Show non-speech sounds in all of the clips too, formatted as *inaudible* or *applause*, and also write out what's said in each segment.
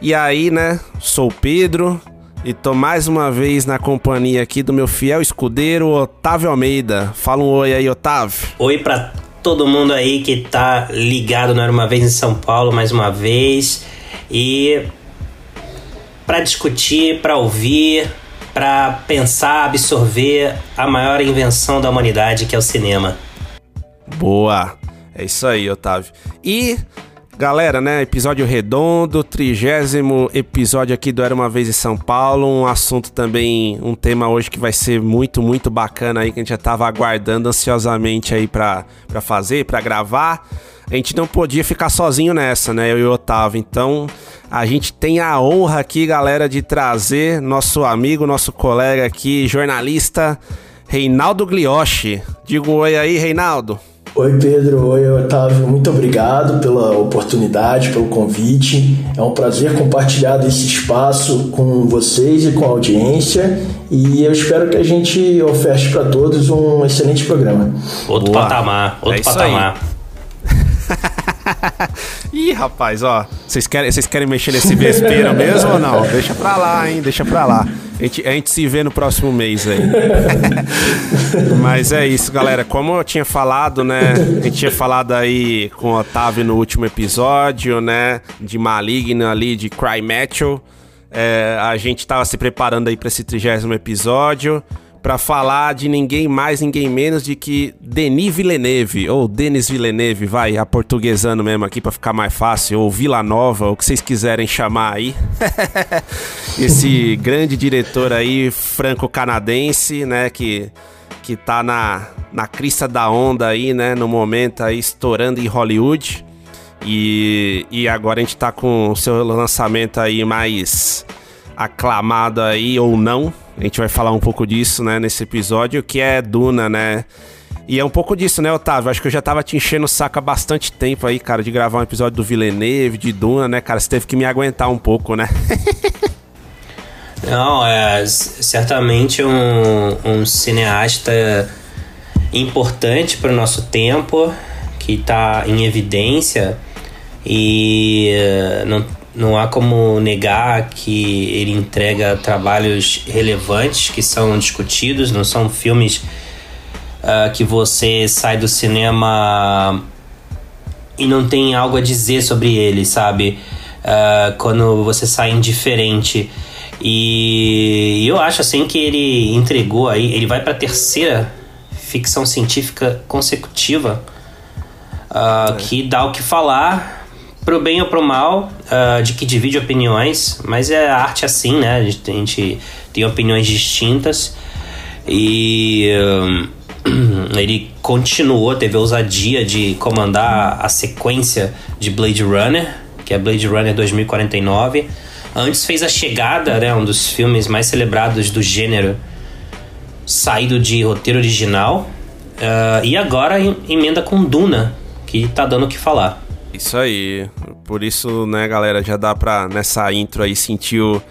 E aí, né, sou o Pedro e tô mais uma vez na companhia aqui do meu fiel escudeiro, Otávio Almeida. Fala um oi aí, Otávio. Oi pra todo mundo aí que tá ligado no Era Uma Vez em São Paulo mais uma vez. E pra discutir, pra ouvir, pra pensar, absorver a maior invenção da humanidade que é o cinema. Boa. É isso aí, Otávio. E, galera, né? Episódio redondo, trigésimo episódio aqui do Era Uma Vez em São Paulo. Um assunto também, um tema hoje que vai ser muito, muito bacana aí, que a gente já tava aguardando ansiosamente aí pra fazer, pra gravar. A gente não podia ficar sozinho nessa, né? Eu e o Otávio. Então, a gente tem a honra aqui, galera, de trazer nosso amigo, nosso colega aqui, jornalista, Reinaldo Glioshi. Diga um oi aí, Reinaldo. Oi Pedro, oi Otávio, muito obrigado pela oportunidade, pelo convite. É um prazer compartilhar esse espaço com vocês e com a audiência e eu espero que a gente oferte para todos um excelente programa. Outro Boa. patamar, outro É patamar. *laughs* Ih, rapaz, ó. Vocês querem, vocês querem mexer nesse vespeiro mesmo ou não? Deixa pra lá, hein? Deixa pra lá. A gente, a gente se vê no próximo mês aí. *laughs* Mas é isso, galera. Como eu tinha falado, né? A gente tinha falado aí com o Otávio no último episódio, né? De Maligno ali, de Cry Metal. É, a gente tava se preparando aí pra esse trigésimo episódio pra falar de ninguém mais, ninguém menos de que Denis Villeneuve, ou Denis Villeneuve, vai, aportuguesando mesmo aqui pra ficar mais fácil, ou Vila Nova, o que vocês quiserem chamar aí. *laughs* Esse grande diretor aí, franco-canadense, né, que, que tá na, na crista da onda aí, né, no momento aí, estourando em Hollywood. E, e agora a gente tá com o seu lançamento aí mais aclamado aí ou não. A gente vai falar um pouco disso, né, nesse episódio, que é Duna, né? E é um pouco disso, né, Otávio? Acho que eu já tava te enchendo o saco há bastante tempo aí, cara, de gravar um episódio do Villeneuve, de Duna, né, cara? Você teve que me aguentar um pouco, né? *laughs* Não, é certamente um, um cineasta importante para o nosso tempo, que está em evidência e eh, não, não há como negar que ele entrega trabalhos relevantes que são discutidos, não são filmes ah, que você sai do cinema e não tem algo a dizer sobre ele, sabe? Ah, quando você sai indiferente. E eu acho assim que ele entregou aí, ele vai para a terceira ficção científica consecutiva ah, que dá o que falar pro bem ou pro mal, ah, de que divide opiniões, mas é arte assim, né? A gente, a gente tem opiniões distintas e hum, *clears throat* ele continuou, teve a ousadia de comandar a sequência de Blade Runner, que é Blade Runner 2049. Antes fez A Chegada, né, um dos filmes mais celebrados do gênero, saído de roteiro original. Ah, e agora em- emenda com Duna, que tá dando o que falar. Isso aí. Por isso, né, galera, já dá pra, nessa intro aí, sentir o,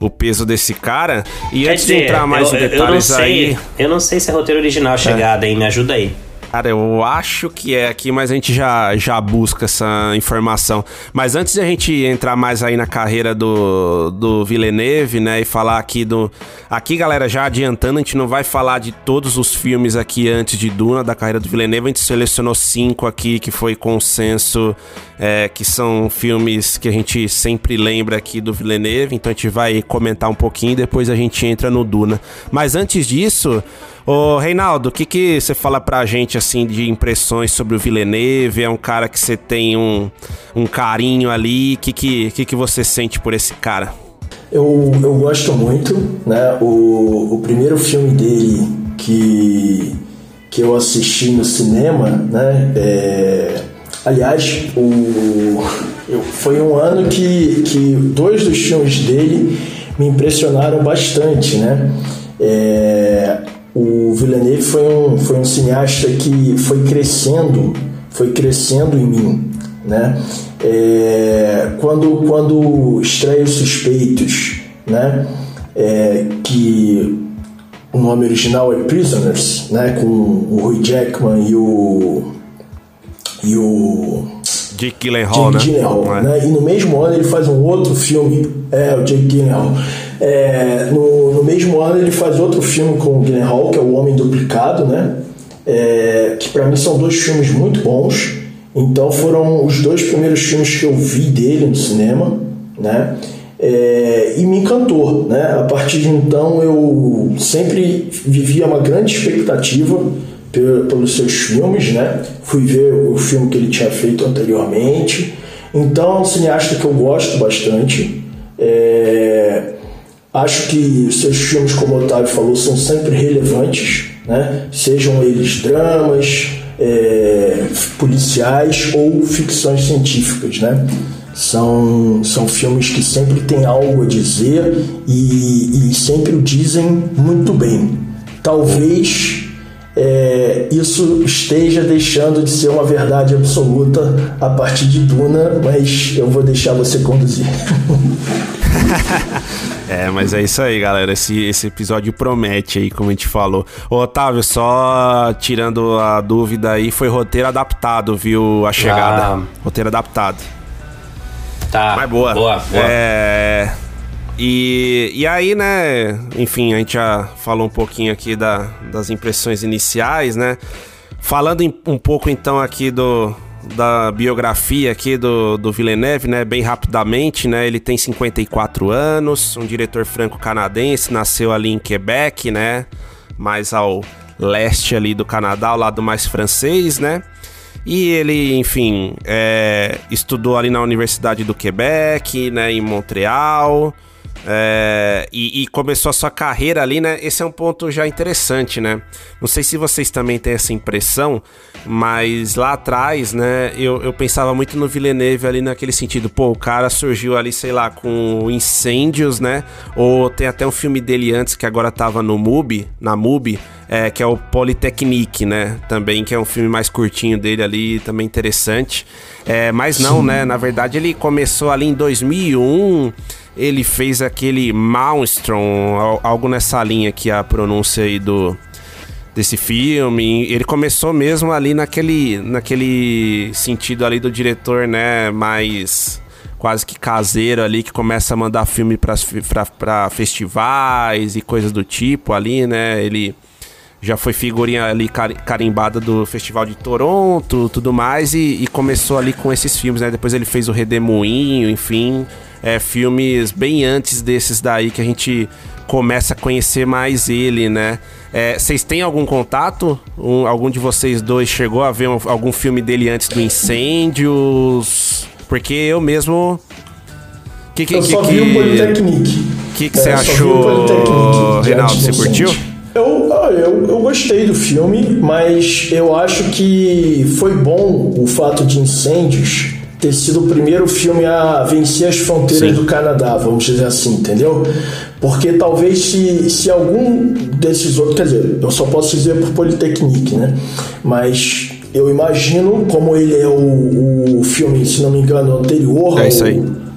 o peso desse cara. E Quer antes de dizer, entrar mais eu, em eu- eu não detalhes sei, aí. eu não sei se é roteiro original A Chegada, hein? Me ajuda aí. Cara, eu acho que é aqui, mas a gente já, já busca essa informação. Mas antes de a gente entrar mais aí na carreira do, do Villeneuve, né, e falar aqui do... Aqui, galera, já adiantando, a gente não vai falar de todos os filmes aqui antes de Duna, da carreira do Villeneuve, a gente selecionou cinco aqui, que foi consenso, é, que são filmes que a gente sempre lembra aqui do Villeneuve, então a gente vai comentar um pouquinho e depois a gente entra no Duna. Mas antes disso... Ô, Reinaldo, o que, que você fala pra gente, assim, de impressões sobre o Villeneuve? É um cara que você tem um, um carinho ali. O que, que, que, que você sente por esse cara? Eu, eu gosto muito, né? O, o primeiro filme dele que, que eu assisti no cinema, né? É, aliás, o, foi um ano que, que dois dos filmes dele me impressionaram bastante, né? É, o Villeneuve foi um, foi um cineasta que foi crescendo, foi crescendo em mim, né? É, quando, quando estreia Os Suspeitos, né? É, que o nome original é Prisoners, né? Com o Hugh Jackman e o e o Jake Gyllenhaal, Jake né? Gyllenhaal, é. né? E no mesmo ano ele faz um outro filme, é o Jake Gyllenhaal. É, no, no, mesmo ano ele faz outro filme com o Gyllenhaal, que é O Homem Duplicado, né? É, que para mim são dois filmes muito bons. Então foram os dois primeiros filmes que eu vi dele no cinema, né? É, e me encantou, né? A partir de então eu sempre vivia uma grande expectativa pelos seus filmes, né? Fui ver o filme que ele tinha feito anteriormente. Então é um cineasta que eu gosto bastante. É, Acho que seus filmes, como o Otávio falou, são sempre relevantes, né? sejam eles dramas, é, policiais ou ficções científicas. Né? São, são filmes que sempre têm algo a dizer e, e sempre o dizem muito bem. Talvez é, isso esteja deixando de ser uma verdade absoluta a partir de Duna, mas eu vou deixar você conduzir. *laughs* É, mas é isso aí, galera. Esse, esse episódio promete aí, como a gente falou. Ô, Otávio, só tirando a dúvida aí, foi roteiro adaptado, viu? A chegada. Ah. Roteiro adaptado. Tá. Mas boa. Boa, boa. É. E, e aí, né? Enfim, a gente já falou um pouquinho aqui da, das impressões iniciais, né? Falando um pouco então aqui do, da biografia aqui do, do Villeneuve, né? Bem rapidamente, né? Ele tem 54 anos, um diretor franco-canadense, nasceu ali em Quebec, né? Mais ao leste ali do Canadá, ao lado mais francês, né? E ele, enfim, é, estudou ali na Universidade do Quebec, né? Em Montreal. É, e, e, começou a sua carreira ali, né? Esse é um ponto já interessante, né? Não sei se vocês também têm essa impressão, mas lá atrás, né? Eu, eu pensava muito no Villeneuve ali naquele sentido, pô, o cara surgiu ali, sei lá, com incêndios, né? Ou tem até um filme dele antes que agora tava no MUBI, na MUBI, é, que é o Polytechnique, né? Também, que é um filme mais curtinho dele ali, também interessante. É, mas não, Sim. né? Na verdade, ele começou ali em 2001 ele fez aquele Maelstrom, algo nessa linha aqui, a pronúncia aí do desse filme. Ele começou mesmo ali naquele, naquele sentido ali do diretor, né, mais quase que caseiro ali, que começa a mandar filme para festivais e coisas do tipo ali, né, ele já foi figurinha ali carimbada do Festival de Toronto, tudo mais, e, e começou ali com esses filmes, né, depois ele fez o Redemoinho, enfim é, filmes bem antes desses daí que a gente começa a conhecer mais ele, né? É, vocês têm algum contato? Um, algum de vocês dois chegou a ver um, algum filme dele antes do Incêndios? Porque eu mesmo. Que, que, eu só que, vi o Polytechnique. O que, que é, você achou, Reinaldo? Você curtiu? Eu, eu, eu gostei do filme, mas eu acho que foi bom o fato de incêndios ter sido o primeiro filme a vencer as fronteiras Sim. do Canadá, vamos dizer assim, entendeu? Porque talvez se, se algum desses outros, quer dizer, eu só posso dizer por Polytechnique, né? Mas eu imagino, como ele é o, o filme, se não me engano, anterior é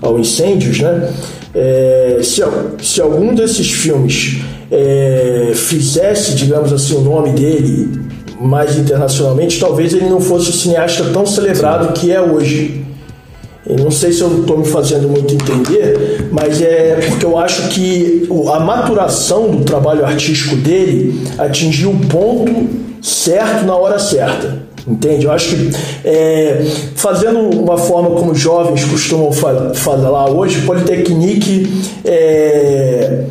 ao, ao Incêndios, né? É, se, se algum desses filmes é, fizesse, digamos assim, o nome dele mais internacionalmente, talvez ele não fosse o cineasta tão celebrado que é hoje. Eu não sei se eu estou me fazendo muito entender, mas é porque eu acho que a maturação do trabalho artístico dele atingiu o ponto certo na hora certa. Entende? Eu acho que é, fazendo uma forma como jovens costumam fa falar hoje, Politecnique é,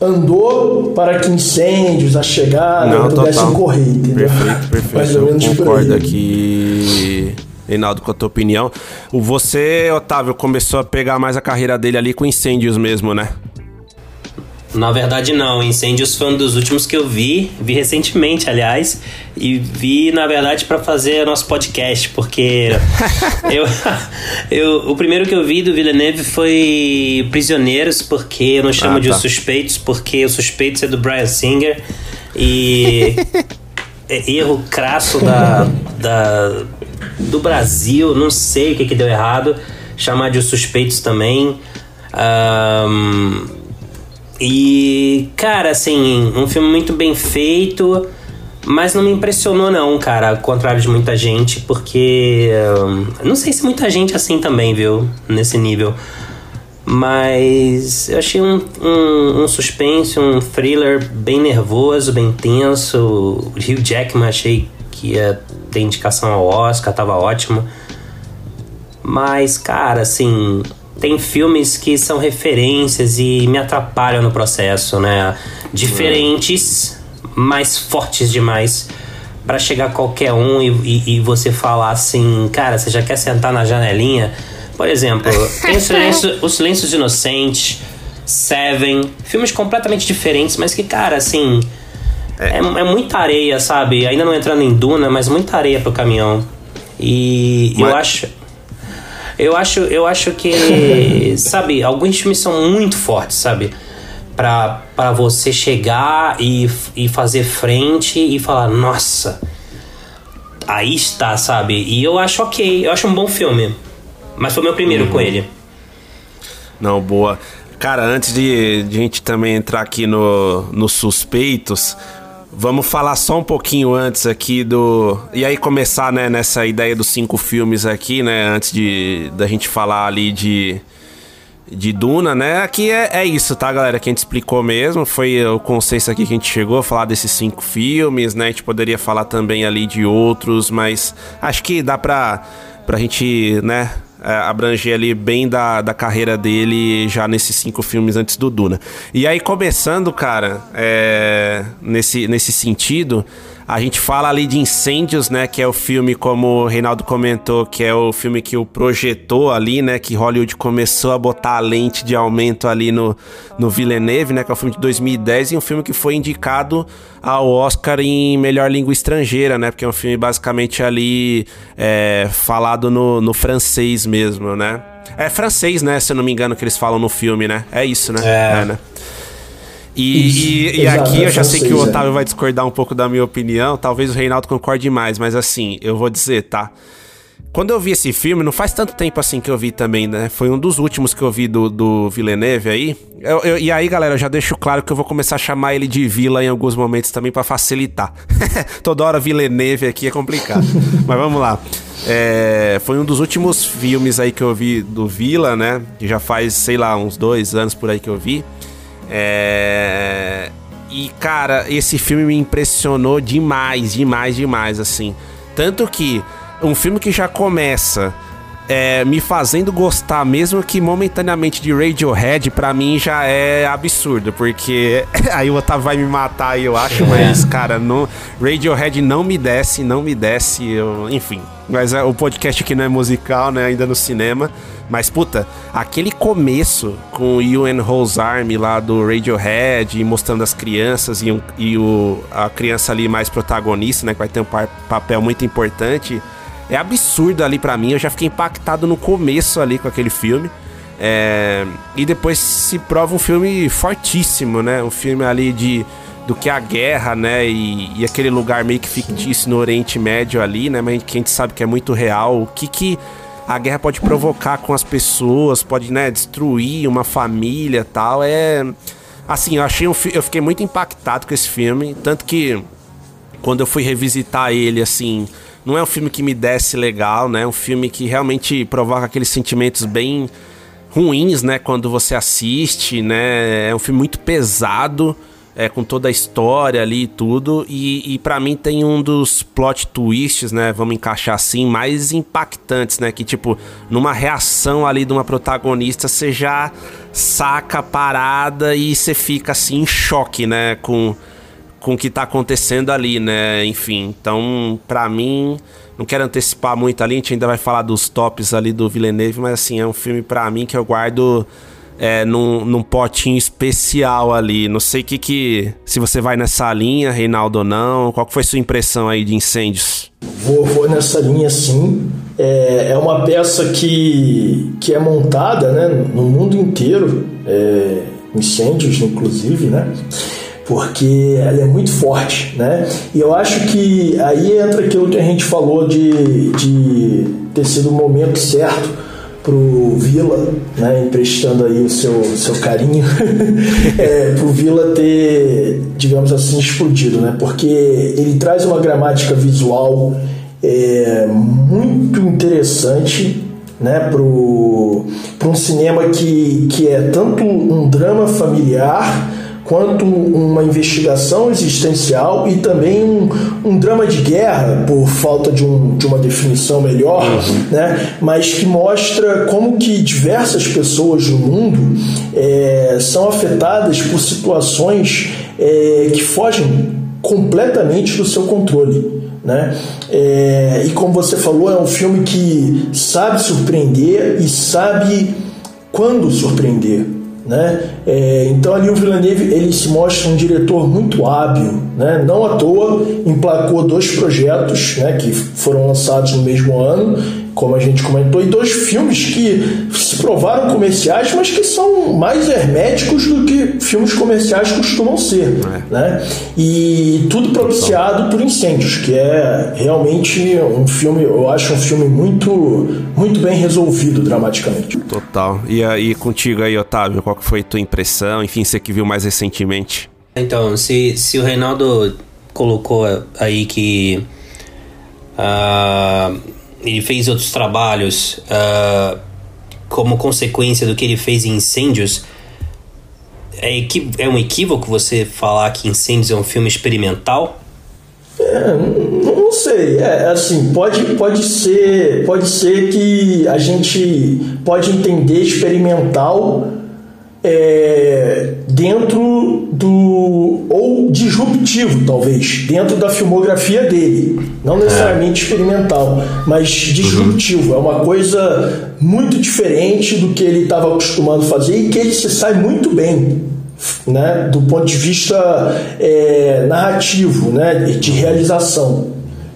andou para que incêndios, a chegada Não, pudessem correr, entendeu? Perfeito, *laughs* perfeito. Mais ou Eu menos por concordo aqui, Reinaldo, com a tua opinião. Você, Otávio, começou a pegar mais a carreira dele ali com incêndios mesmo, né? Na verdade, não. Incêndios foi um dos últimos que eu vi, vi recentemente, aliás, e vi, na verdade, para fazer nosso podcast, porque *laughs* eu, eu, o primeiro que eu vi do Villeneuve foi Prisioneiros, porque eu não chamo Ah, de tá. Os Suspeitos, porque Os Suspeitos é do Brian Singer, e *laughs* é erro crasso da, da, do Brasil, não sei o que, que deu errado, chamar de Os Suspeitos também. Ahn, e, cara, assim, um filme muito bem feito, mas não me impressionou, não, cara, ao contrário de muita gente, porque. hum, não sei se muita gente assim também, viu? Nesse nível. Mas eu achei um, um, um suspense, um thriller bem nervoso, bem tenso. O Hugh Jackman achei que ia ter indicação ao Oscar, tava ótimo. Mas, cara, assim, tem filmes que são referências e me atrapalham no processo, né? Diferentes, mas fortes demais Pra chegar qualquer um e, e, e você falar assim, cara, você já quer sentar na janelinha? Por exemplo, tem o Silêncio, *laughs* o Silêncios Inocentes, Seven, filmes completamente diferentes, mas que, cara, assim, é, é muita areia, sabe? Ainda não entrando em Duna, mas muita areia pro caminhão. E eu Mas- acho. Eu acho, eu acho que, *laughs* sabe, alguns filmes são muito fortes, sabe? Pra, pra você chegar e, e fazer frente e falar, nossa, aí está, sabe? E eu acho ok, eu acho um bom filme. Mas foi meu primeiro com ele. Não, boa. Cara, antes de, de a gente também entrar aqui no, nos suspeitos, vamos falar só um pouquinho antes aqui do. E aí começar, né, nessa ideia dos cinco filmes aqui, né? Antes de da gente falar ali de. De Duna, né? Aqui é, é isso, tá, galera? Que a gente explicou mesmo. Foi o consenso aqui que a gente chegou a falar desses cinco filmes, né? A gente poderia falar também ali de outros, mas acho que dá pra, pra gente, né? É, abranger ali bem da, da carreira dele já nesses cinco filmes antes do Duna. E aí, começando, cara, é, nesse, nesse sentido, a gente fala ali de Incêndios, né? Que é o filme, como o Reinaldo comentou, que é o filme que o projetou ali, né? Que Hollywood começou a botar a lente de aumento ali no, no Villeneuve, né? Que é o filme de 2010 e um filme que foi indicado ao Oscar em melhor língua estrangeira, né? Porque é um filme basicamente ali é, falado no, no francês mesmo, né? É francês, né? Se eu não me engano, que eles falam no filme, né? É isso, né? É. né? E, Isso, e- e aqui é eu já sei que o é. Otávio vai discordar um pouco da minha opinião, talvez o Reinaldo concorde mais, mas assim, eu vou dizer, tá? Quando eu vi esse filme, não faz tanto tempo assim que eu vi também, né? Foi um dos últimos que eu vi do, do Villeneuve aí. Eu- eu- e aí, galera, eu já deixo claro que eu vou começar a chamar ele de Vila em alguns momentos também pra facilitar. *laughs* Toda hora Villeneuve aqui é complicado. *laughs* Mas vamos lá. É, foi um dos últimos filmes aí que eu vi do Vila, né? Que já faz, sei lá, uns dois anos por aí que eu vi. É... E, cara, esse filme me impressionou demais, demais, demais, assim. Tanto que um filme que já começa é, me fazendo gostar, mesmo que momentaneamente de Radiohead, pra mim já é absurdo, porque *laughs* aí o Otávio vai me matar eu acho, mas, cara, não, Radiohead não me desce, não me desce, eu, enfim. Mas é, o podcast aqui não é musical, né, ainda no cinema. Mas, puta, aquele começo com o Ewan Rose Army lá do Radiohead, mostrando as crianças e, um- e o, a criança ali mais protagonista, né, que vai ter um papel muito importante, é absurdo ali pra mim. Eu já fiquei impactado no começo ali com aquele filme. É, e depois se prova um filme fortíssimo, né? Um filme ali de do que a guerra, né? E, e aquele lugar meio que fictício no Oriente Médio ali, né? Mas que a gente sabe que é muito real. O que que a guerra pode provocar com as pessoas, pode, né, destruir uma família, tal. É assim, eu achei um eu fiquei muito impactado com esse filme, tanto que quando eu fui revisitar ele, assim, não é um filme que me desce legal, né? É um filme que realmente provoca aqueles sentimentos bem ruins, né? Quando você assiste, né? É um filme muito pesado é, com toda a história ali e tudo. E, e para mim tem um dos plot twists, né? Vamos encaixar assim, mais impactantes, né? Que tipo, numa reação ali de uma protagonista, você já saca a parada e você fica assim em choque, né? Com, com o que tá acontecendo ali, né? Enfim, então, para mim. Não quero antecipar muito ali, a gente ainda vai falar dos tops ali do Villeneuve, mas assim, é um filme para mim que eu guardo é, num, num potinho especial ali. Não sei que que. Se você vai nessa linha, Reinaldo ou não. Qual foi sua impressão aí de incêndios? Vou, vou nessa linha sim. É, é uma peça que, que é montada né, no mundo inteiro, é, incêndios inclusive, né? Porque ela é muito forte, né? E eu acho que aí entra aquilo que a gente falou de, de ter sido o momento certo pro Vila, né, emprestando aí o seu, seu carinho, *laughs* é, pro Vila ter, digamos assim, explodido, né, porque ele traz uma gramática visual é, muito interessante né, para um cinema que, que é tanto um drama familiar quanto uma investigação existencial e também um, um drama de guerra, por falta de, um, de uma definição melhor, uhum. né? mas que mostra como que diversas pessoas no mundo é, são afetadas por situações é, que fogem completamente do seu controle. Né? É, e como você falou, é um filme que sabe surpreender e sabe quando surpreender. Né? É, então ali o Villeneuve ele se mostra um diretor muito hábil, né? não à toa emplacou dois projetos né, que foram lançados no mesmo ano como a gente comentou, e dois filmes que se provaram comerciais, mas que são mais herméticos do que filmes comerciais costumam ser. É. Né? E tudo propiciado por incêndios, que é realmente um filme, eu acho um filme muito, muito bem resolvido dramaticamente. Total. E aí contigo aí, Otávio, qual foi a tua impressão? Enfim, você que viu mais recentemente. Então, se, se o Reinaldo colocou aí que. Uh, ele fez outros trabalhos uh, como consequência do que ele fez em incêndios. É, é um equívoco você falar que Incêndios é um filme experimental? É, não sei, é assim, pode, pode ser, pode ser que a gente pode entender experimental é, dentro do. ou disruptivo, talvez, dentro da filmografia dele. Não necessariamente é. experimental, mas disruptivo. É uma coisa muito diferente do que ele estava acostumado a fazer e que ele se sai muito bem. Né, do ponto de vista é, narrativo, né, de realização.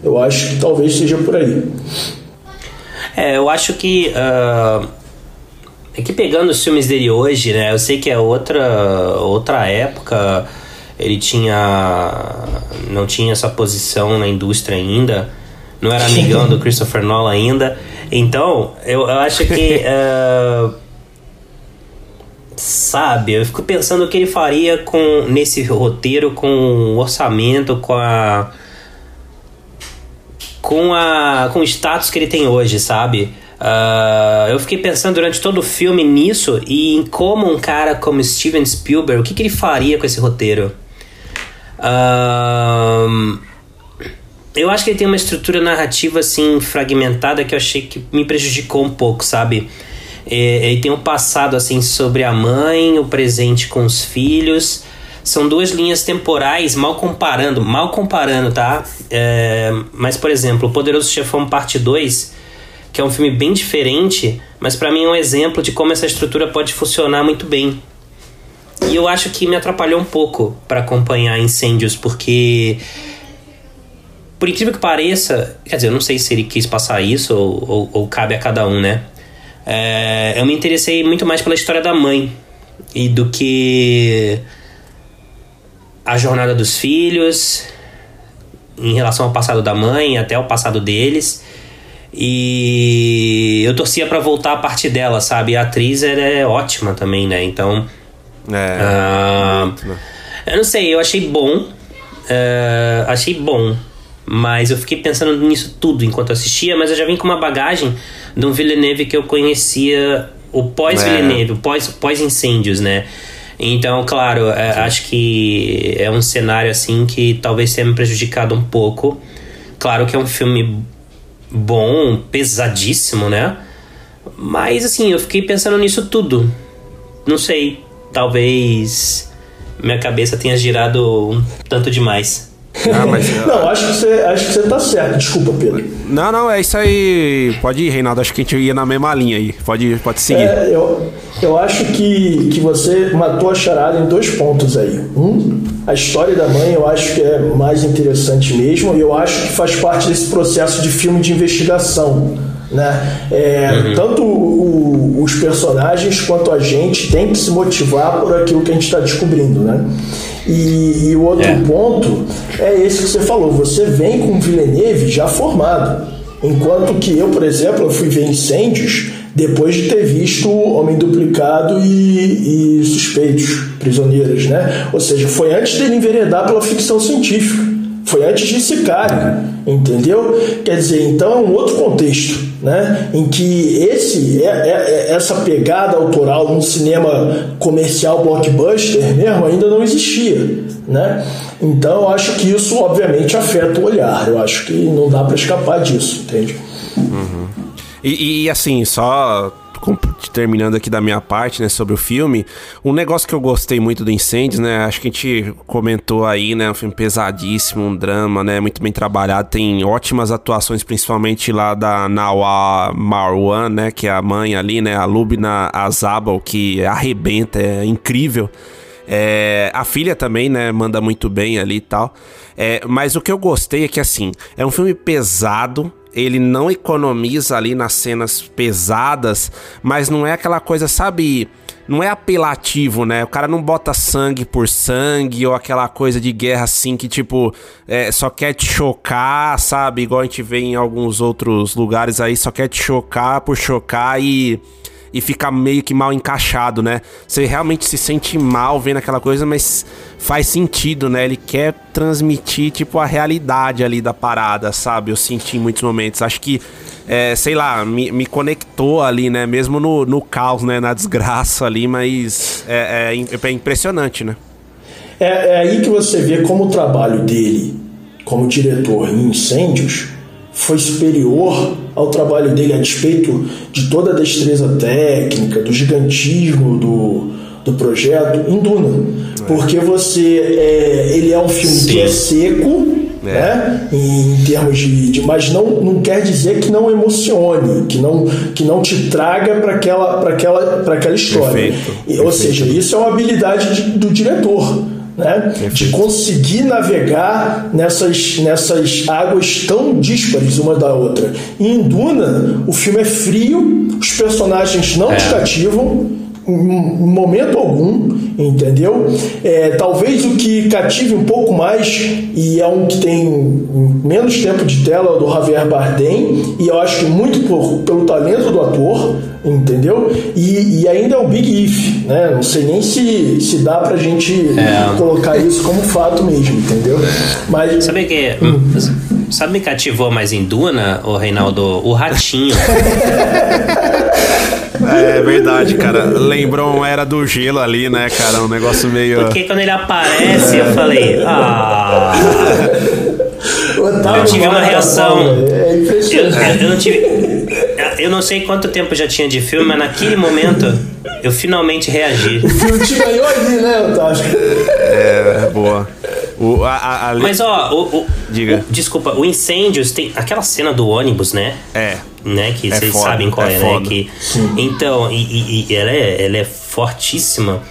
Eu acho que talvez seja por aí. É, eu acho que uh é que pegando os filmes dele hoje, né? Eu sei que é outra, outra época. Ele tinha. Não tinha essa posição na indústria ainda. Não era amigão do Christopher Nolan ainda. Então, eu, eu acho que. uh, *laughs* sabe, eu fico pensando o que ele faria com nesse roteiro, com o orçamento, com a. Com, a, com o status que ele tem hoje, sabe? Uh, eu fiquei pensando durante todo o filme nisso e em como um cara como Steven Spielberg, o que, que ele faria com esse roteiro. Uh, eu acho que ele tem uma estrutura narrativa assim fragmentada que eu achei que me prejudicou um pouco, sabe? Ele tem um passado assim sobre a mãe, o presente com os filhos. São duas linhas temporais, mal comparando, mal comparando, tá? É, mas, por exemplo, O Poderoso Chefão Parte 2 que é um filme bem diferente, mas para mim é um exemplo de como essa estrutura pode funcionar muito bem. E eu acho que me atrapalhou um pouco para acompanhar incêndios, porque por incrível que pareça, quer dizer, eu não sei se ele quis passar isso ou, ou, ou cabe a cada um, né? É, eu me interessei muito mais pela história da mãe e do que a jornada dos filhos em relação ao passado da mãe até o passado deles e eu torcia para voltar a partir dela, sabe? A atriz é ótima também, né? Então. É. Uh, eu não sei, eu achei bom. eh, achei bom. Mas eu fiquei pensando nisso tudo enquanto assistia, mas eu já vim com uma bagagem de um Villeneuve que eu conhecia o pós-Villeneuve, o pós- pós-incêndios, né? Então, claro, eh, acho que é um cenário assim que talvez tenha me prejudicado um pouco. Claro que é um filme bom, pesadíssimo, né? Mas assim, eu fiquei pensando nisso tudo. Não sei, talvez minha cabeça tenha girado um tanto demais. Ah, mas, *laughs* Não, acho que, você, acho que você tá certo. Desculpa, Pedro. não, não, é isso aí. Pode ir, Reinaldo. Acho que a gente ia na mesma linha aí. Pode, pode seguir. É, eu, eu acho que, que você matou a charada em dois pontos aí. Um, a história da mãe eu acho que é mais interessante mesmo, e eu acho que faz parte desse processo de filme de investigação. Né? É, Tanto o- o- os personagens quanto a gente tem que se motivar por aquilo que a gente está descobrindo. Né? E, e o outro É. ponto é esse que você falou. Você vem com o Villeneuve já formado. Enquanto que eu, por exemplo, eu fui ver incêndios depois de ter visto Homem Duplicado e, e Suspeitos, Prisioneiros, né? Ou seja, foi antes dele enveredar pela ficção científica. Foi antes de Sicário, entendeu? Quer dizer, então é um outro contexto, né? Em que esse, é, é- é- essa pegada autoral num cinema comercial blockbuster mesmo ainda não existia, né? Então eu acho que isso obviamente afeta o olhar. Eu acho que não dá para escapar disso, entende? E, e, assim, só terminando aqui da minha parte, né, sobre o filme, um negócio que eu gostei muito do Incêndios, né, acho que a gente comentou aí, né, um filme pesadíssimo, um drama, né, muito bem trabalhado, tem ótimas atuações, principalmente lá da Nawa Marwan, né, que é a mãe ali, né, a Lubna Azabal, que arrebenta, é incrível. É, a filha também, né, manda muito bem ali e tal. É, mas o que eu gostei é que, assim, é um filme pesado, ele não economiza ali nas cenas pesadas, mas não é aquela coisa, sabe? Não é apelativo, né? O cara não bota sangue por sangue ou aquela coisa de guerra assim que, tipo, é, só quer te chocar, sabe? Igual a gente vê em alguns outros lugares aí, só quer te chocar por chocar e e fica meio que mal encaixado, né? Você realmente se sente mal vendo aquela coisa, mas faz sentido, né? Ele quer transmitir, tipo, a realidade ali da parada, sabe? Eu senti em muitos momentos. Acho que, é, sei lá, me, me conectou ali, né? Mesmo no, no caos, né? Na desgraça ali, mas é, é é impressionante, né? É, é aí que você vê como o trabalho dele como diretor em Incêndios foi superior ao trabalho dele a despeito de toda a destreza técnica, do gigantismo do, do projeto em Duna. Porque você é, ele é um filme que é seco, né? Em termos de, de- mas não, não quer dizer que não emocione, que não que não te traga para aquela para aquela para aquela história. Perfeito, Ou seja, isso é uma habilidade de- do diretor. Né? De conseguir navegar nessas, nessas águas tão díspares uma da outra. E em Duna, o filme é frio, os personagens não te cativam em momento algum, entendeu? É, talvez o que cative um pouco mais, e é um que tem menos tempo de tela, é o do Javier Bardem, e eu acho que muito por, pelo talento do ator, entendeu? E, e ainda é o Big If, né? Não sei nem se, se dá pra gente colocar isso como fato mesmo, entendeu? Mas Sabe o que? Sabe me cativou mais em Duna, o Reinaldo? O ratinho. *laughs* É verdade, cara. Lembrou uma era do gelo ali, né, cara? Um negócio meio. Porque quando ele aparece, eu falei, ah. *laughs* Eu tive uma reação. É Eu, impressionante. eu não tive. Eu não sei quanto tempo já tinha de filme, mas naquele momento eu finalmente reagi. O filme te ganhou ali, né, Otávio? É, boa. O, a, a, a- Mas ó, o, o- Diga. o- desculpa, o Incêndios tem aquela cena do ônibus, né? É. Né, que É vocês foda, sabem qual é é, foda. né? Que, então, e, e- e ela, é, ela é fortíssima.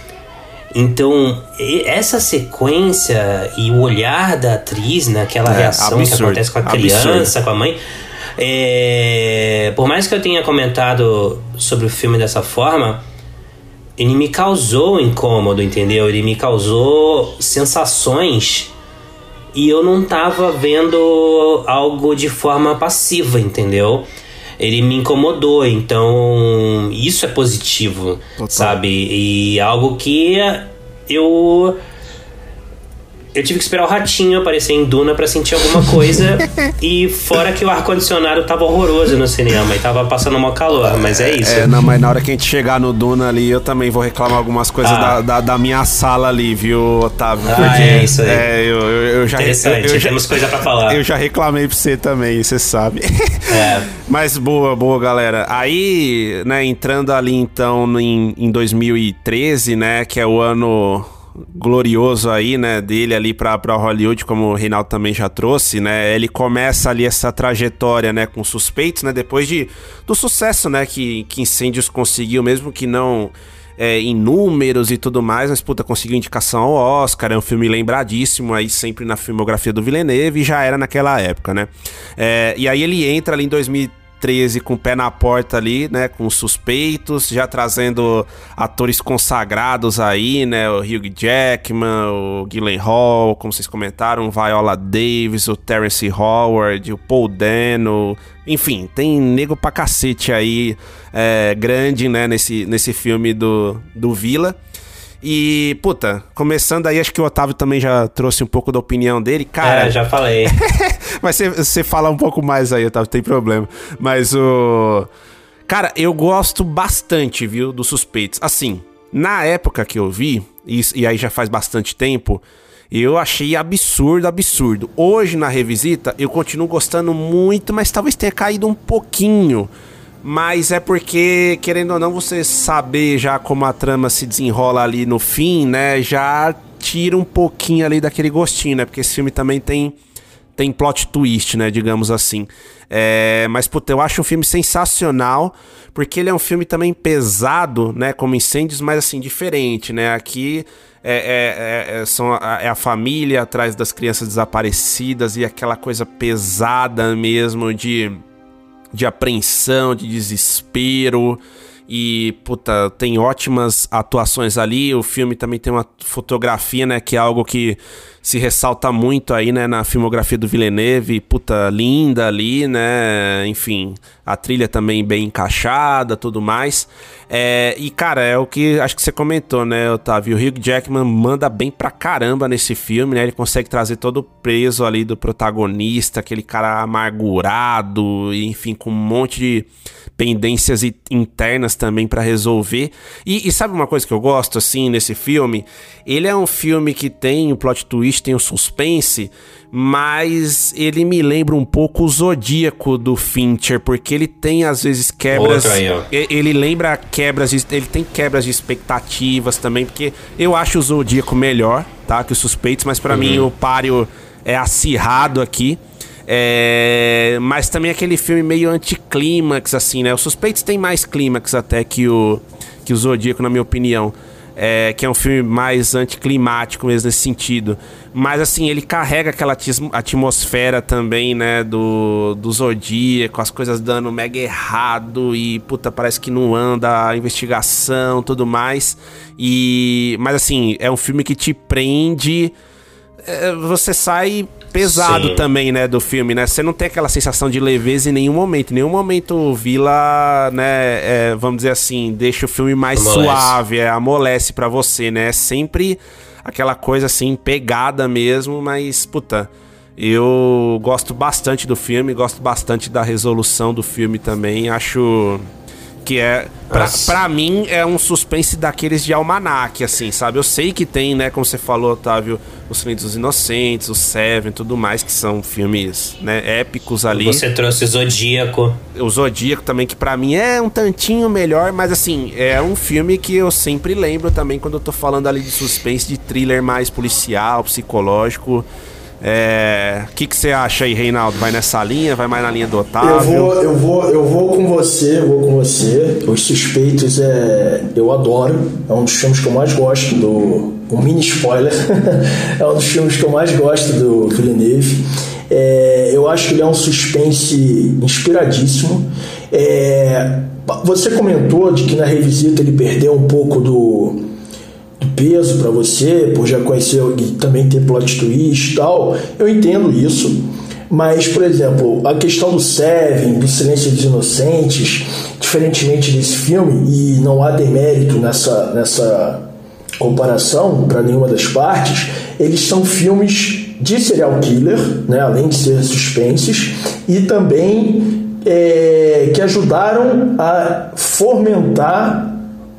Então, essa sequência e o olhar da atriz naquela É, reação que absurdo, acontece com a absurdo. criança, com a mãe. É, por mais que eu tenha comentado sobre o filme dessa forma, ele me causou incômodo, entendeu? Ele me causou sensações e eu não tava vendo algo de forma passiva, entendeu? Ele me incomodou, então isso é positivo, sabe? E algo que eu eu tive que esperar o ratinho aparecer em Duna pra sentir alguma coisa. *laughs* e fora que o ar-condicionado tava horroroso no cinema e tava passando mal calor, mas é isso. É, não, mas na hora que a gente chegar no Duna ali, eu também vou reclamar algumas coisas Ah. da, da, da minha sala ali, viu, Otávio? Ah, é isso aí. É, eu, eu, eu já Interessante, eu, eu já- temos coisa pra falar. *laughs* Eu já reclamei pra você também, você sabe. É. *laughs* Mas boa, boa, galera. Aí, né, entrando ali então em, em 2013, né, que é o ano glorioso aí, né, dele ali pra Hollywood, como o Reinaldo também já trouxe, né, ele começa ali essa trajetória, né, com suspeitos, né, depois de, do sucesso, né, que, que Incêndios conseguiu, mesmo que não é, em números e tudo mais, mas puta, conseguiu indicação ao Oscar, é um filme lembradíssimo aí sempre na filmografia do Villeneuve e já era naquela época, né? É, e aí ele entra ali em 2013 com o pé na porta ali, né, com os suspeitos, já trazendo atores consagrados aí, né, o Hugh Jackman, o Gyllenhaal, como vocês comentaram, Viola Davis, o Terence Howard, o Paul Dano, enfim, tem nego pra cacete aí, é, grande, né, nesse, nesse filme do, do Vila. E, puta, começando aí, acho que o Otávio também já trouxe um pouco da opinião dele. Cara, É, já falei. *laughs* mas você, você fala um pouco mais aí, Otávio, tem problema. Mas o. Cara, eu gosto bastante, viu, dos suspeitos. Assim, na época que eu vi, e, e aí já faz bastante tempo, eu achei absurdo, absurdo. Hoje, na revisita, eu continuo gostando muito, mas talvez tenha caído um pouquinho. Mas é porque, querendo ou não, você saber já como a trama se desenrola ali no fim, né? Já tira um pouquinho ali daquele gostinho, né? Porque esse filme também tem tem plot twist, né, digamos assim. É, mas, puta, eu acho um filme sensacional, porque ele é um filme também pesado, né, como Incêndios, mas, assim, diferente, né, aqui é, é- é- é- são a, é a família atrás das crianças desaparecidas e aquela coisa pesada mesmo de, de apreensão, de desespero, e, puta, tem ótimas atuações ali. O filme também tem uma fotografia, né? Que é algo que se ressalta muito aí, né? Na filmografia do Villeneuve. Puta, linda ali, né? Enfim, a trilha também bem encaixada, tudo mais. É, e, cara, é o que acho que você comentou, né, Otávio? O Hugh Jackman manda bem pra caramba nesse filme, né? Ele consegue trazer todo o peso ali do protagonista, aquele cara amargurado, enfim, com um monte de pendências internas também pra resolver. E, e sabe uma coisa que eu gosto, assim, nesse filme? Ele é um filme que tem o plot twist, tem o suspense, mas ele me lembra um pouco o Zodíaco do Fincher, porque ele tem, às vezes, quebras... Aí, Ele lembra quebras, de- ele tem quebras de expectativas também, porque eu acho o Zodíaco melhor, tá? Que os suspeitos, mas pra mim o Páreo é acirrado aqui. É, mas também aquele filme meio anticlímax, assim, né? Os suspeitos tem mais clímax até que o, que o Zodíaco, na minha opinião. É, que é um filme mais anticlimático mesmo nesse sentido. Mas assim, ele carrega aquela atmosfera também, né, do, do Zodíaco, as coisas dando mega errado e, puta, parece que não anda a investigação tudo mais. E. Mas assim, é um filme que te prende. É, você sai pesado Sim. também, né, do filme, né? Você não tem aquela sensação de leveza em nenhum momento. Em nenhum momento o Vila, né, é, vamos dizer assim, deixa o filme mais Amolece. suave, é, amolece pra você, né? É sempre aquela coisa assim, pegada mesmo, mas, puta, eu gosto bastante do filme, gosto bastante da resolução do filme também. Acho que é pra, pra mim é um suspense daqueles de almanac, assim, sabe? Eu sei que tem, né, como você falou, Otávio, Os Silêncios dos Inocentes, o Seven, tudo mais, que são filmes, né, épicos ali. Você trouxe Zodíaco. O Zodíaco também, que pra mim é um tantinho melhor, mas assim, é um filme que eu sempre lembro também quando eu tô falando ali de suspense, de thriller mais policial, psicológico. É... O que que você acha aí, Reinaldo? Vai nessa linha? Vai mais na linha do Otávio? Eu vou, eu vou, eu vou com você, vou com você. Os Suspeitos é, eu adoro. É um dos filmes que eu mais gosto do, um mini spoiler. *laughs* é um dos filmes que eu mais gosto do Villeneuve. É, eu acho que ele é um suspense inspiradíssimo. É, você comentou de que na revisita ele perdeu um pouco do peso para você, por já conhecer e também ter plot twist e tal, eu entendo isso. Mas, por exemplo, a questão do Seven, do Silêncio dos Inocentes, diferentemente desse filme, e não há demérito nessa, nessa comparação para nenhuma das partes, eles são filmes de serial killer, né, além de ser suspenses, e também é, que ajudaram a fomentar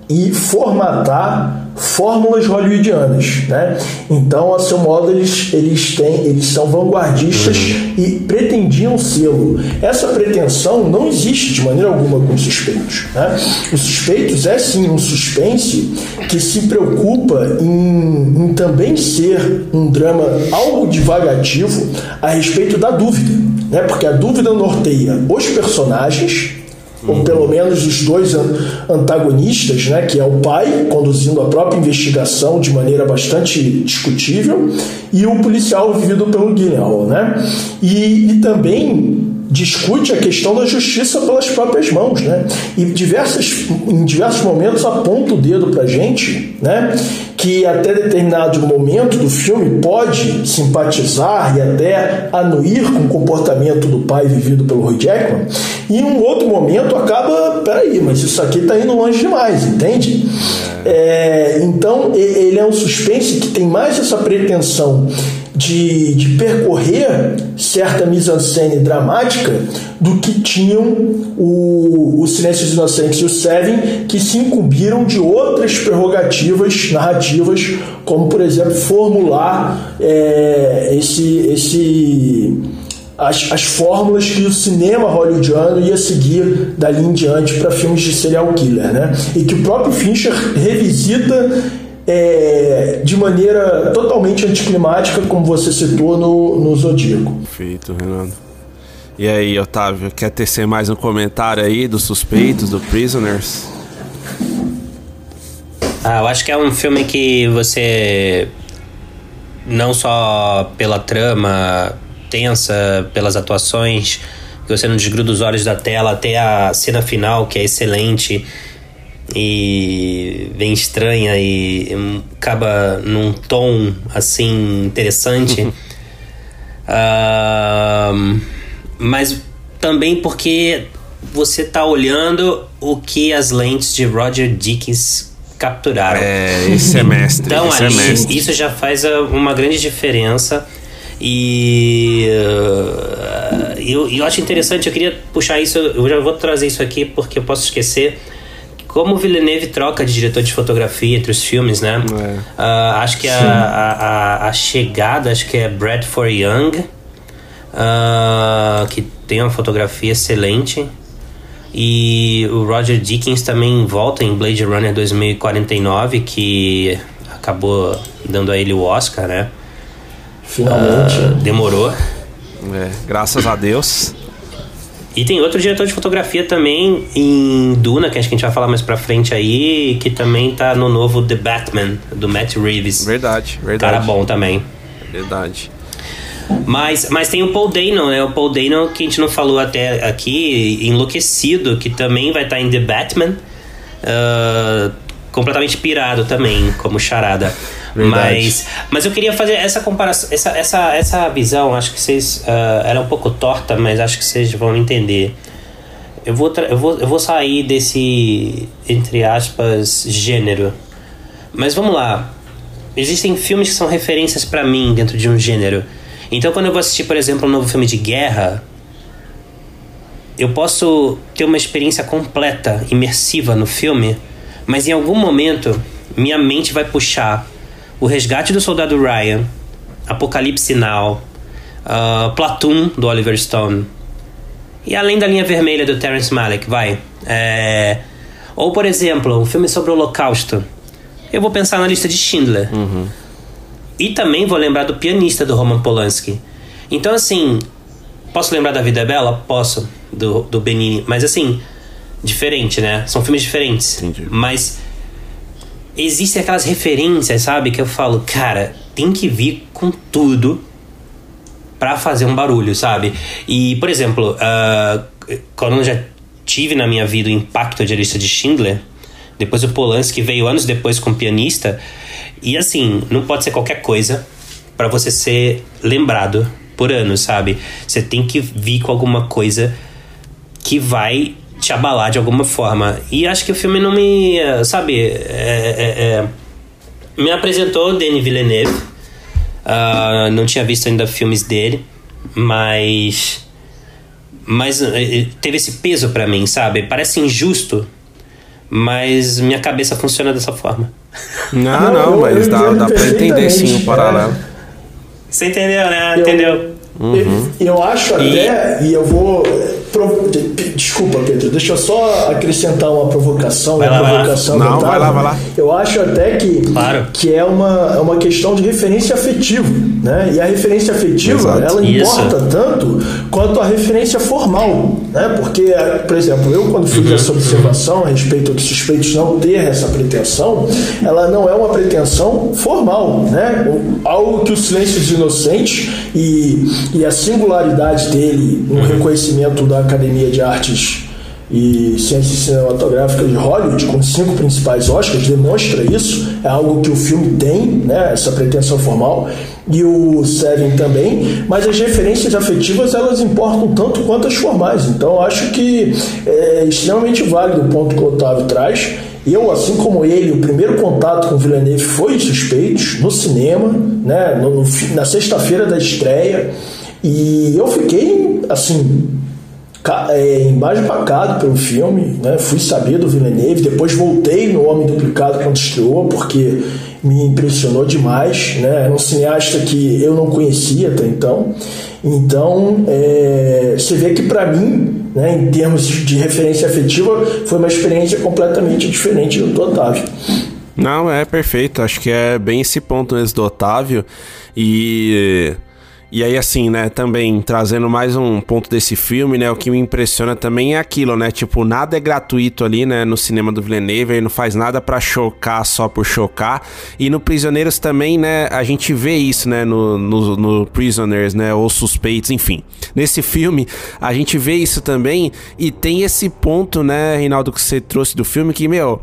e formatar fórmulas hollywoodianas, né? Então, a seu modo, eles, eles, têm, eles são vanguardistas e pretendiam sê-lo. Essa pretensão não existe de maneira alguma com os suspeitos. Né? Os suspeitos é sim um suspense que se preocupa em, em também ser um drama algo divagativo a respeito da dúvida, né? Porque a dúvida norteia os personagens ou pelo menos os dois antagonistas, né, que é o pai conduzindo a própria investigação de maneira bastante discutível e o policial vivido pelo Guilherme, né? E, e também discute a questão da justiça pelas próprias mãos, né? E diversas, em diversos momentos aponta o dedo para gente, né? Que até determinado momento do filme pode simpatizar e até anuir com o comportamento do pai vivido pelo Roy Jackman, e em um outro momento acaba, peraí, mas isso aqui está indo longe demais, entende? É, então ele é um suspense que tem mais essa pretensão de, de percorrer certa mise-en-scène dramática do que tinham o, o Silêncio dos Inocentes e o Seven, que se incumbiram de outras prerrogativas narrativas, como, por exemplo, formular é, esse, esse, as, as fórmulas que o cinema hollywoodiano ia seguir dali em diante para filmes de serial killer, né? E que o próprio Fincher revisita é, de maneira totalmente anticlimática, como você citou no, no Zodíaco. Perfeito, Renato. E aí, Otávio, quer tecer mais um comentário aí dos suspeitos, do Prisoners? Ah, eu acho que é um filme que você não só pela trama tensa, pelas atuações, que você não desgruda os olhos da tela até a cena final, que é excelente e bem estranha e acaba num tom assim interessante. uh, mas também porque você tá olhando o que as lentes de Roger Dickens capturaram. É, esse é mestre. Então, esse ali, é mestre. isso já faz uma grande diferença. E uh, eu, eu acho interessante, eu queria puxar isso, eu já vou trazer isso aqui porque eu posso esquecer como o Villeneuve troca de diretor de fotografia entre os filmes, né? É. Uh, acho que a, a, a, chegada, acho que é Bradford Young, uh, que tem uma fotografia excelente. E o Roger Dickens também volta em Blade Runner 2049, que acabou dando a ele o Oscar, né? Finalmente. Uh, demorou. É, graças a Deus. E tem outro diretor de fotografia também em Duna, que acho que a gente vai falar mais pra frente aí, que também tá no novo The Batman, do Matt Reeves. Verdade, verdade. Cara bom também. Verdade. Mas, mas tem o Paul Dano, né? O Paul Dano que a gente não falou até aqui, enlouquecido, que também vai estar tá em The Batman. Uh, completamente pirado também, como charada. Mas, mas eu queria fazer essa comparação, essa, essa, essa visão, acho que vocês. Uh, ela é um pouco torta, mas acho que vocês vão entender. Eu vou, eu, vou, eu vou sair desse, entre aspas, gênero. Mas vamos lá. Existem filmes que são referências para mim dentro de um gênero. Então, quando eu vou assistir, por exemplo, um novo filme de guerra, eu posso ter uma experiência completa, imersiva no filme, mas em algum momento minha mente vai puxar o Resgate do Soldado Ryan, Apocalipse Now, uh, Platoon, do Oliver Stone. E além da linha vermelha do Terence Malick, vai. É... Ou, por exemplo, um filme sobre o Holocausto. Eu vou pensar na lista de Schindler. Uhum. E também vou lembrar do pianista do Roman Polanski. Então, assim, posso lembrar da Vida é Bela? Posso, do, do Benini. Mas, assim, diferente, né? São filmes diferentes. Entendi. Mas existem aquelas referências, sabe? Que eu falo, cara, tem que vir com tudo para fazer um barulho, sabe? E, por exemplo, uh, quando eu já tive na minha vida o impacto de lista de Schindler, depois o Polanski veio anos depois com pianista, e assim, não pode ser qualquer coisa para você ser lembrado por anos, sabe? Você tem que vir com alguma coisa que vai te abalar de alguma forma. E acho que o filme não me. Sabe? É, é, é, me apresentou o Denis Villeneuve. Uh, não tinha visto ainda filmes dele, mas. Mas eh, teve esse peso para mim, sabe? Parece injusto, mas minha cabeça funciona dessa forma. Não, não, mas dá, dá pra entender sim o paralelo. Você entendeu, né? Entendeu? Uhum. Eu, eu acho até, e... e eu vou Desculpa, Pedro, deixa eu só acrescentar uma provocação. Vai uma lá, provocação vai lá. Não, vai lá, vai lá. Eu acho até que, claro. que é, uma, é uma questão de referência afetiva. Né? E a referência afetiva, Exato. ela importa Isso. tanto quanto a referência formal. Né? Porque, por exemplo, eu quando fiz uhum. essa observação a respeito dos suspeitos não ter essa pretensão, ela não é uma pretensão formal. Né? Algo que o Silêncio dos Inocentes e, e a singularidade dele no uhum. reconhecimento da Academia de Artes e Ciências Cinematográficas de Hollywood, com cinco principais Oscars, demonstra isso. É algo que o filme tem, né, essa pretensão formal, e o Seven também, mas as referências afetivas elas importam tanto quanto as formais. Então acho que é extremamente válido o ponto que o Otávio traz. Eu, assim como ele, o primeiro contato com o Villeneuve foi Suspeitos, no cinema, né, no, na sexta-feira da estreia, e eu fiquei, assim, é, embasbacado pelo filme, né? fui saber do Villeneuve, depois voltei no Homem Duplicado quando estreou, porque me impressionou demais, né? Era um cineasta que eu não conhecia até então. Então, é, você vê que para mim, né, em termos de referência afetiva, foi uma experiência completamente diferente do Otávio. Não, é perfeito. Acho que é bem esse ponto mesmo do Otávio. E e aí, assim, né, também trazendo mais um ponto desse filme, né, o que me impressiona também é aquilo, né, tipo, nada é gratuito ali, né, no cinema do Villeneuve, ele não faz nada para chocar só por chocar. E no Prisioneiros também, né, a gente vê isso, né, no, no, no Prisoners, né, ou Suspeitos, enfim. Nesse filme, a gente vê isso também e tem esse ponto, né, Reinaldo, que você trouxe do filme, que, meu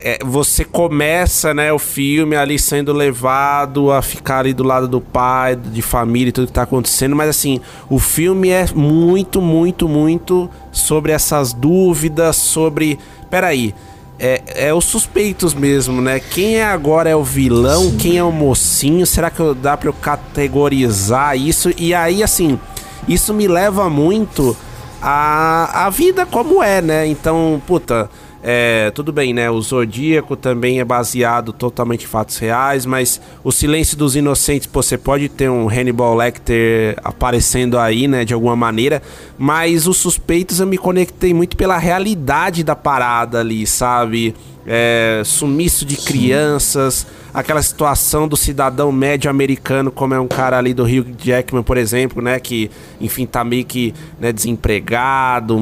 é, você começa, né, o filme ali sendo levado a ficar ali do lado do pai, de família e tudo que tá acontecendo, mas assim, o filme é muito, muito, muito sobre essas dúvidas, sobre. Peraí. É, é os suspeitos mesmo, né? Quem é agora é o vilão, Sim. quem é o mocinho? Será que dá pra eu categorizar isso? E aí, assim, isso me leva muito a, a vida como é, né? Então, puta, é, tudo bem, né? O Zodíaco também é baseado totalmente em fatos reais, mas o Silêncio dos Inocentes, pô, você pode ter um Hannibal Lecter aparecendo aí, né, de alguma maneira, mas os suspeitos eu me conectei muito pela realidade da parada ali, sabe? É, sumiço de crianças, aquela situação do cidadão médio americano, como é um cara ali do Rio Jackman, por exemplo, né? Que, enfim, tá meio que né, desempregado,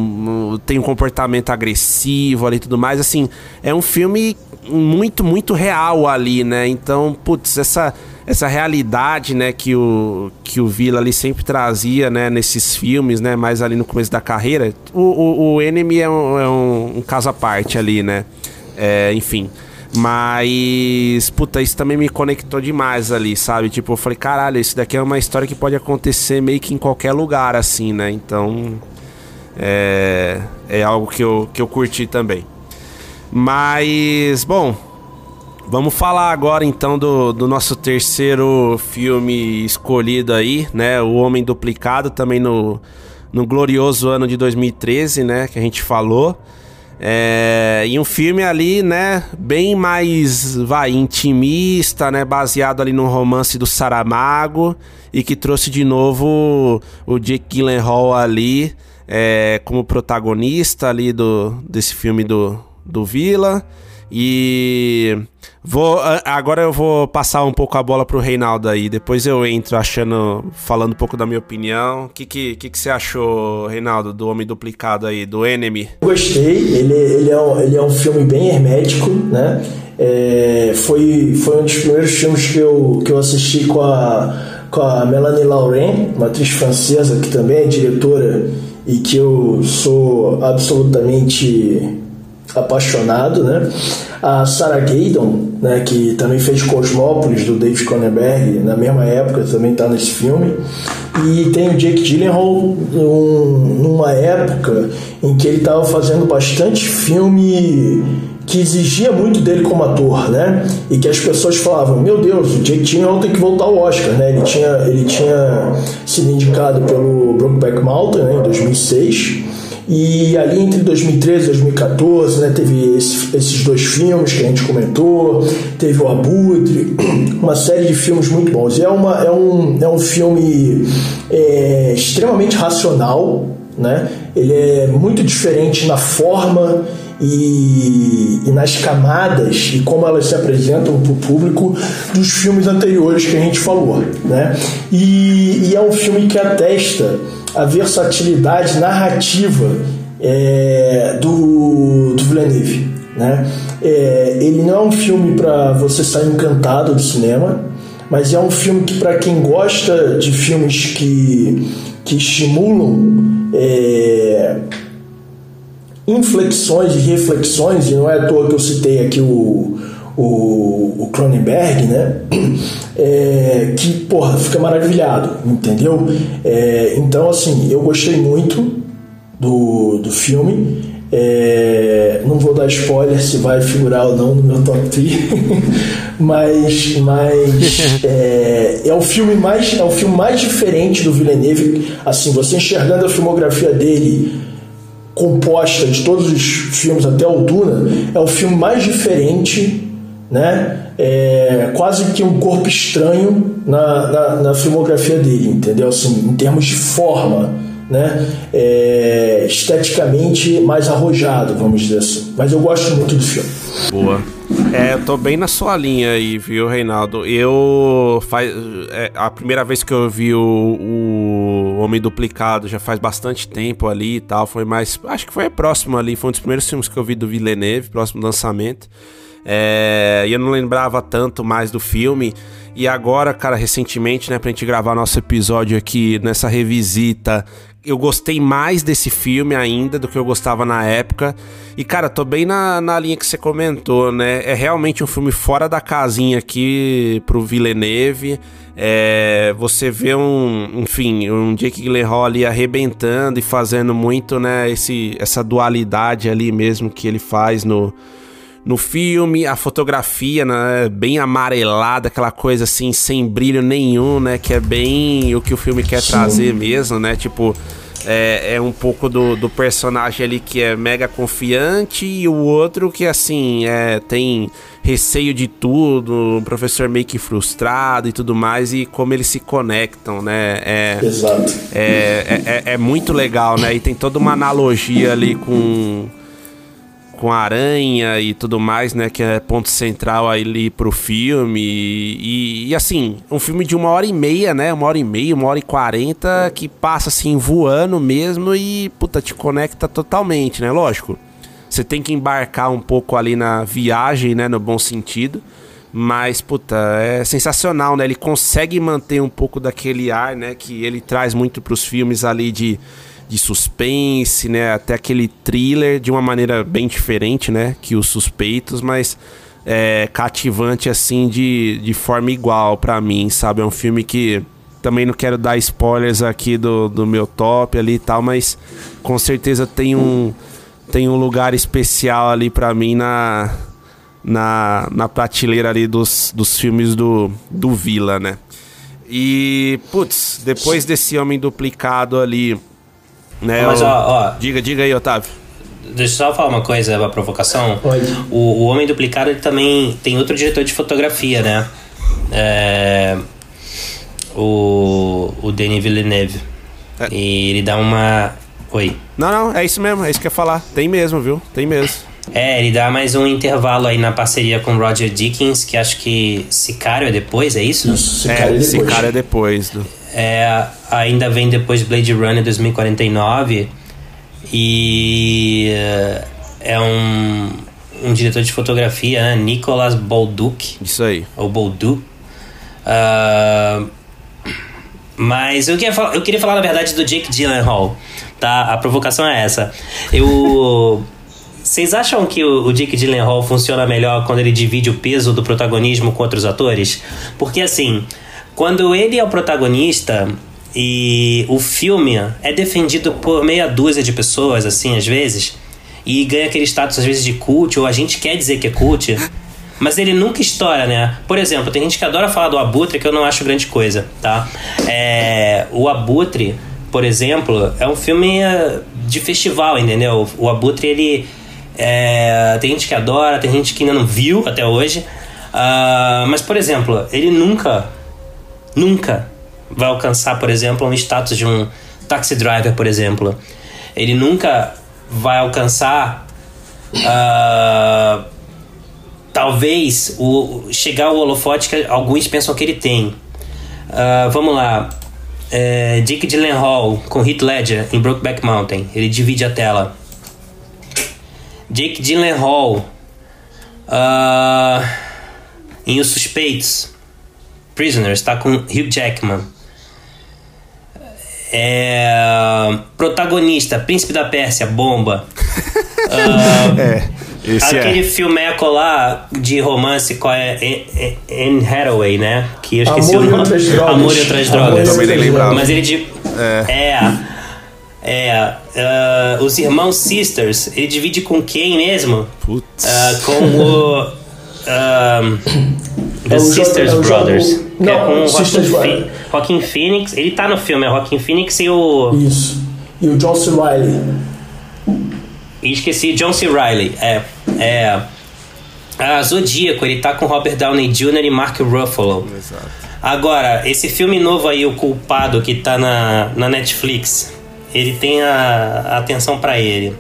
tem um comportamento agressivo ali e tudo mais. Assim, é um filme muito, muito real ali, né? Então, putz, essa essa realidade, né, que o, que o Villa ali sempre trazia, né, nesses filmes, né, mais ali no começo da carreira, o, o, o Enemy é um, é um, um caso à parte ali, né, é, enfim. Mas, puta, isso também me conectou demais ali, sabe? Tipo, eu falei, caralho, isso daqui é uma história que pode acontecer meio que em qualquer lugar, assim, né? Então, é, é algo que eu, que eu curti também. Mas, bom, vamos falar agora então do, do nosso terceiro filme escolhido aí, né? O Homem Duplicado, também no, no glorioso ano de 2013, né? Que a gente falou. É, e um filme ali, né, bem mais, vai, intimista, né, baseado ali no romance do Saramago e que trouxe de novo o Jake Gyllenhaal ali é, como protagonista ali do, desse filme do, do Vila. E vou agora eu vou passar um pouco a bola pro Reinaldo aí. Depois eu entro achando, falando um pouco da minha opinião. O que, que, que, que você achou, Reinaldo, do Homem Duplicado aí, do Enemy? Gostei. Ele, ele, é, um, ele é um filme bem hermético, né? É, foi, foi um dos primeiros filmes que eu, que eu assisti com a, com a Melanie Laurent, uma atriz francesa que também é diretora e que eu sou absolutamente apaixonado, né? A Sarah Gaydon, né, que também fez Cosmópolis do David Cronenberg, na mesma época também está nesse filme. E tem o Jake Gyllenhaal um, numa época em que ele estava fazendo bastante filme que exigia muito dele como ator, né? E que as pessoas falavam: Meu Deus, o Jake Gyllenhaal tem que voltar ao Oscar, né? Ele tinha, ele tinha sido indicado pelo Brokeback Mountain né, em 2006 e ali entre 2013 e 2014, né, teve esse, esses dois filmes que a gente comentou, teve o Abutre, *clears throat* uma série de filmes muito bons. E é, uma, é, um, é um filme é, extremamente racional, né? ele é muito diferente na forma e, e, nas camadas e como elas se apresentam para o público dos filmes anteriores que a gente falou. Né? E, e é um filme que atesta a versatilidade narrativa é, do, do Villeneuve. Né? É, ele não é um filme para você sair encantado do cinema, mas é um filme que, para quem gosta de filmes que, que estimulam é, inflexões e reflexões, e não é à toa que eu citei aqui o, o Cronenberg, né? *clears throat* É, que, porra, fica maravilhado, entendeu? É, então, assim, eu gostei muito do, do filme. É, não vou dar spoiler se vai figurar ou não no meu top 3, *laughs* mas, mas *laughs* é, é, o filme mais é o filme mais diferente do Villeneuve. Assim, você enxergando a filmografia dele composta de todos os filmes até o Duna, é o filme mais diferente né? É quase que um corpo estranho na, na, na, filmografia dele, entendeu? Assim, em termos de forma, né? É, esteticamente mais arrojado, vamos dizer assim. Mas eu gosto muito do filme. Boa. É, eu tô bem na sua linha aí, viu, Reinaldo? Eu. Faz, é, a primeira vez que eu vi o, o Homem Duplicado já faz bastante tempo ali e tal. Foi mais. Acho que foi próximo ali. Foi um dos primeiros filmes que eu vi do Villeneuve, próximo do lançamento. É, eu não lembrava tanto mais do filme. E agora, cara, recentemente, né, pra gente gravar nosso episódio aqui nessa revisita, eu gostei mais desse filme ainda do que eu gostava na época. E, cara, tô bem na, na linha que você comentou, né? É realmente um filme fora da casinha aqui pro Villeneuve. É, você vê um, enfim, um Jake Gyllenhaal ali arrebentando e fazendo muito, né, esse, essa dualidade ali mesmo que ele faz no no filme, a fotografia, né, bem amarelada, aquela coisa assim, sem brilho nenhum, né, que é bem o que o filme quer Sim. trazer mesmo, né, tipo, é, é um pouco do, do, personagem ali que é mega confiante e o outro que, assim, é, tem receio de tudo, um professor meio que frustrado e tudo mais, e como eles se conectam, né, é, Exato. É, é, é, é muito legal, né, e tem toda uma analogia ali com com a aranha e tudo mais, né? Que é ponto central ali pro filme. E, e, assim, um filme de uma hora e meia, né? Uma hora e meia, uma hora e quarenta, que passa assim voando mesmo e, puta, te conecta totalmente, né? Lógico. Você tem que embarcar um pouco ali na viagem, né? No bom sentido. Mas, puta, é sensacional, né? Ele consegue manter um pouco daquele ar, né? Que ele traz muito pros filmes ali de de suspense, né? Até aquele thriller de uma maneira bem diferente, né? Que os suspeitos, mas é, cativante assim de, de forma igual para mim, sabe? É um filme que também não quero dar spoilers aqui do, do meu top ali e tal, mas com certeza tem um, tem um lugar especial ali para mim na, na, na prateleira ali dos, dos filmes do, do Vila, né? E, putz, depois desse Homem Duplicado ali, né, Mas, ó, ó, Diga, diga aí, Otávio. Deixa eu só falar uma coisa, uma provocação. O, o Homem Duplicado ele também tem outro diretor de fotografia, né? É, o, o Denis Villeneuve. É. E ele dá uma. Oi. Não, não, é isso mesmo, é isso que eu ia falar. Tem mesmo, viu? Tem mesmo. É, ele dá mais um intervalo aí na parceria com Roger Dickens, que acho que Sicário é depois, é isso? isso Sicário é, é depois. Sicário é depois do... É, ainda vem depois Blade Runner 2049 e é um, um diretor de fotografia, né? Nicolas Bolduc. Isso aí. Ou Bolduc. Uh, mas eu queria, falar, eu queria falar, na verdade, do Jake Gyllenhaal, tá? A provocação é essa. Eu... Vocês acham que o, o Jake Gyllenhaal funciona melhor quando ele divide o peso do protagonismo com outros atores? Porque assim, quando ele é o protagonista e o filme é defendido por meia dúzia de pessoas, assim, às vezes, e ganha aquele status às vezes de cult, ou a gente quer dizer que é cult, *laughs* mas ele nunca estoura, né? Por exemplo, tem gente que adora falar do Abutre, que eu não acho grande coisa, tá? É, o Abutre, por exemplo, é um filme eh, de festival, entendeu? O Abutre, ele. É, tem gente que adora, tem gente que ainda não viu até hoje. Uh, mas, por exemplo, ele nunca, nunca vai alcançar, por exemplo, um status de um taxi driver, por exemplo. Ele nunca vai alcançar. Uh, talvez o, chegar ao holofote que alguns pensam que ele tem. Uh, vamos lá. É, Dick Gyllenhaal com Heath Ledger em Brokeback Mountain. Ele divide a tela. Jake Gyllenhaal uh, em Os Suspeitos. Prisoners, está com Hugh Jackman. É, protagonista, Príncipe da Pérsia, bomba. Uh, *laughs* é. Esse Aquele é. filmeco lá de romance com a Anne Hathaway, né? Que eu esqueci Amor o e nome. Outras Drogas. Amor e Outras Amor e Drogas. Também nem Outras lembrava. Mas ele de... É. É. uh, os irmãos Sisters, ele divide com quem mesmo? Putz. Uh, com o... um, *laughs* The É Sisters é Brothers. Que Não, é com o Joaquin Phoenix. Ele tá no filme, é Joaquin Phoenix e o... Isso. E o John C. Reilly. E esqueci John C. Reilly. É. É. Ah, Zodíaco, ele tá com Robert Downey Jr. e Mark Ruffalo. Exato. Agora, esse filme novo aí, O Culpado, que tá na, na Netflix, ele tem a, a atenção pra ele.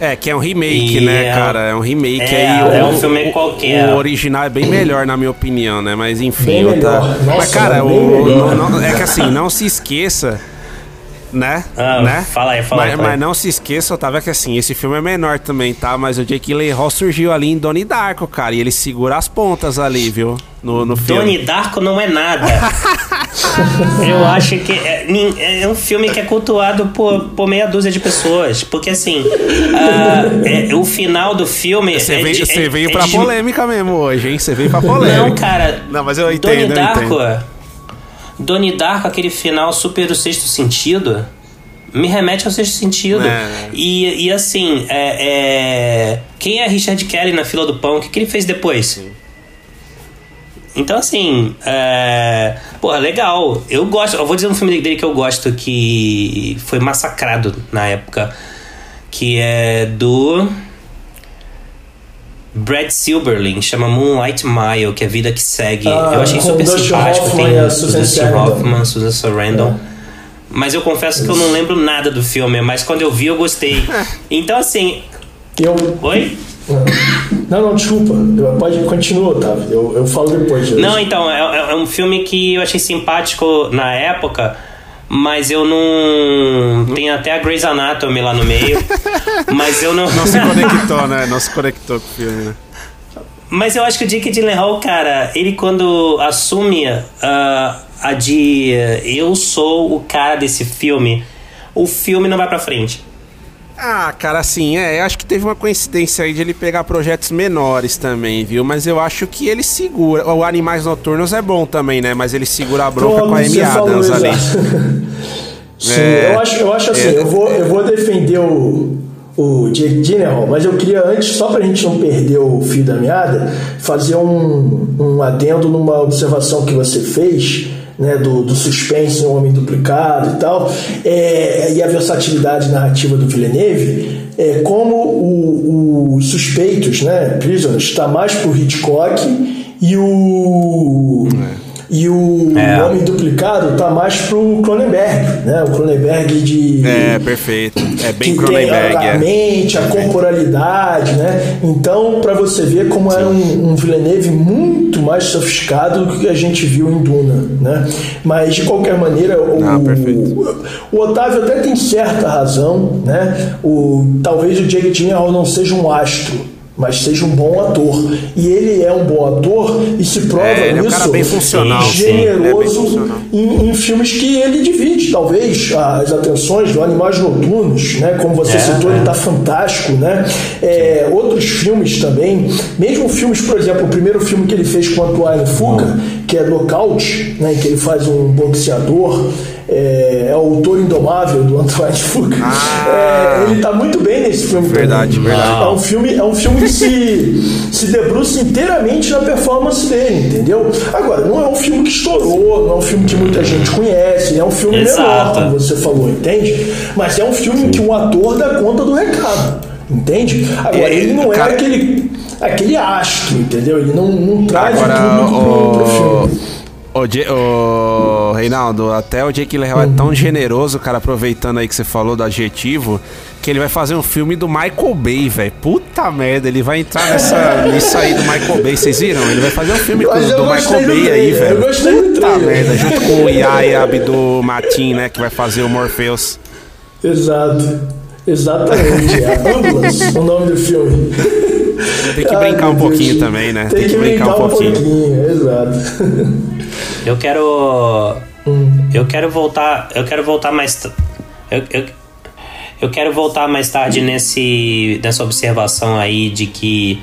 É, que é um remake, E né, é- cara? É um remake é, aí. é o, um filme qualquer. O original é bem melhor, na minha opinião, né? Mas enfim. Bem outra-. Nossa, Mas, cara, bem o, não- é que assim, não se esqueça. Né? Ah, né? fala aí, fala aí, mas, aí. mas não se esqueça, Otávio, que assim, esse filme é menor também, tá? Mas o Jake Gyllenhaal surgiu ali em Donnie Darko, cara. E ele segura as pontas ali, viu? No, no filme. Donnie Darko não é nada. *laughs* Eu acho que é, é um filme que é cultuado por, por meia dúzia de pessoas. Porque assim, ah, é- o final do filme. Você é veio, é- veio é pra de- polêmica mesmo hoje, hein? Você veio pra polêmica. Não, cara. Não, mas eu Donnie entendo, eu Darko. entendo. Donnie Darko, aquele final super do sexto sentido. Me remete ao sexto sentido. É. E, e assim, é, é- quem é Richard Kelly na fila do pão? O que, que ele fez depois? Então, assim, é... Porra, legal. Eu gosto. Eu vou dizer um filme dele que eu gosto que foi massacrado na época. Que é do. Brad Silberling, chama Moonlight Mile, que é a vida que segue. Ah, eu achei super simpático. Hoffman Tem Susan Sarandon. Hoffman, Susan Sarandon. Mas eu confesso que eu não lembro nada do filme, mas quando eu vi eu gostei. *laughs* Então, assim. Eu. Oi? Não, não, desculpa. Eu- Pode continuar, Otávio. Eu, eu falo depois. eu- Não, então, é, é um filme que eu achei simpático na época, mas eu não. Tem até a Grey's Anatomy lá no meio. *laughs* mas eu não. Não se *laughs* conectou, né? Não se conectou com o filme, né? Mas eu acho que o Jake Gyllenhaal, cara, ele quando assume ah, a de eh, eu sou o cara desse filme, o filme não vai pra frente. Ah, cara, assim, é, eu acho que teve uma coincidência aí de ele pegar projetos menores também, viu? Mas eu acho que ele segura. O Animais Noturnos é bom também, né? Mas ele segura a bronca Pronto, com a Amy Adams ali. *laughs* Sim, É, eu, acho, eu acho assim, é. eu, vou, eu vou defender o, o Jake Gyllenhaal, mas eu queria antes, só pra gente não perder o fio da meada, fazer um, um adendo numa observação que você fez, né, do, do suspense no Homem Duplicado e tal, é, e a versatilidade narrativa do Villeneuve, é, como os suspeitos, né, Prisoners, está mais pro Hitchcock e o... E o É. Homem Duplicado tá mais pro Cronenberg, né? O Cronenberg de. É, perfeito. É bem que Cronenberg, tem a, a é. mente, a corporalidade, né? Então, pra você ver como era um, um Villeneuve muito mais sofisticado do que a gente viu em Duna, né? Mas de qualquer maneira, o, Ah, perfeito. o Otávio até tem certa razão, né? O, talvez o Jake Gyllenhaal não seja um astro, mas seja um bom ator. E ele é um bom ator e se prova É, ele é um nisso cara bem funcional, sim, ele é bem generoso funcional. em, em filmes que ele divide, talvez, as atenções do Animais Noturnos, né? Como você É, citou, ele é. está fantástico, né? É, outros filmes também, mesmo filmes, por exemplo, o primeiro filme que ele fez com a Antoine Fuca, que é Knockout, né? Que ele faz um boxeador, é, é o autor indomável do Antoine Fuca. Ah. É, ele está muito bem nesse filme Verdade, também. verdade. É um filme, é um filme que se, se debruça inteiramente na performance dele, entendeu? Agora, não é um filme que estourou, não é um filme que muita gente conhece, é um filme menor, Exato. como você falou, entende? Mas é um filme em que um ator dá conta do recado, entende? Agora, É, ele não é cara- aquele, aquele astro, entendeu? Ele não, não traz Agora, o público pro, pro o, filme. O Reinaldo, até o Jake Gyllenhaal é tão generoso, cara, aproveitando aí que você falou do adjetivo, que ele vai fazer um filme do Michael Bay, velho. Puta merda, ele vai entrar nessa, *laughs* nisso aí do Michael Bay, vocês viram? Ele vai fazer um filme do gostei Michael do Bay aí, velho. eu gostei do Puta merda, junto com o Yaya Abdul Matin, né, que vai fazer o Morpheus. Exato. Exatamente. É Ambulance, o nome do filme. Tem que Ai, brincar um meu Deus. pouquinho também, né? Tem, que brincar, um pouquinho. exato. Eu quero. Eu quero voltar. Eu quero voltar mais. Eu, eu, eu quero voltar mais tarde nesse, nessa observação aí de que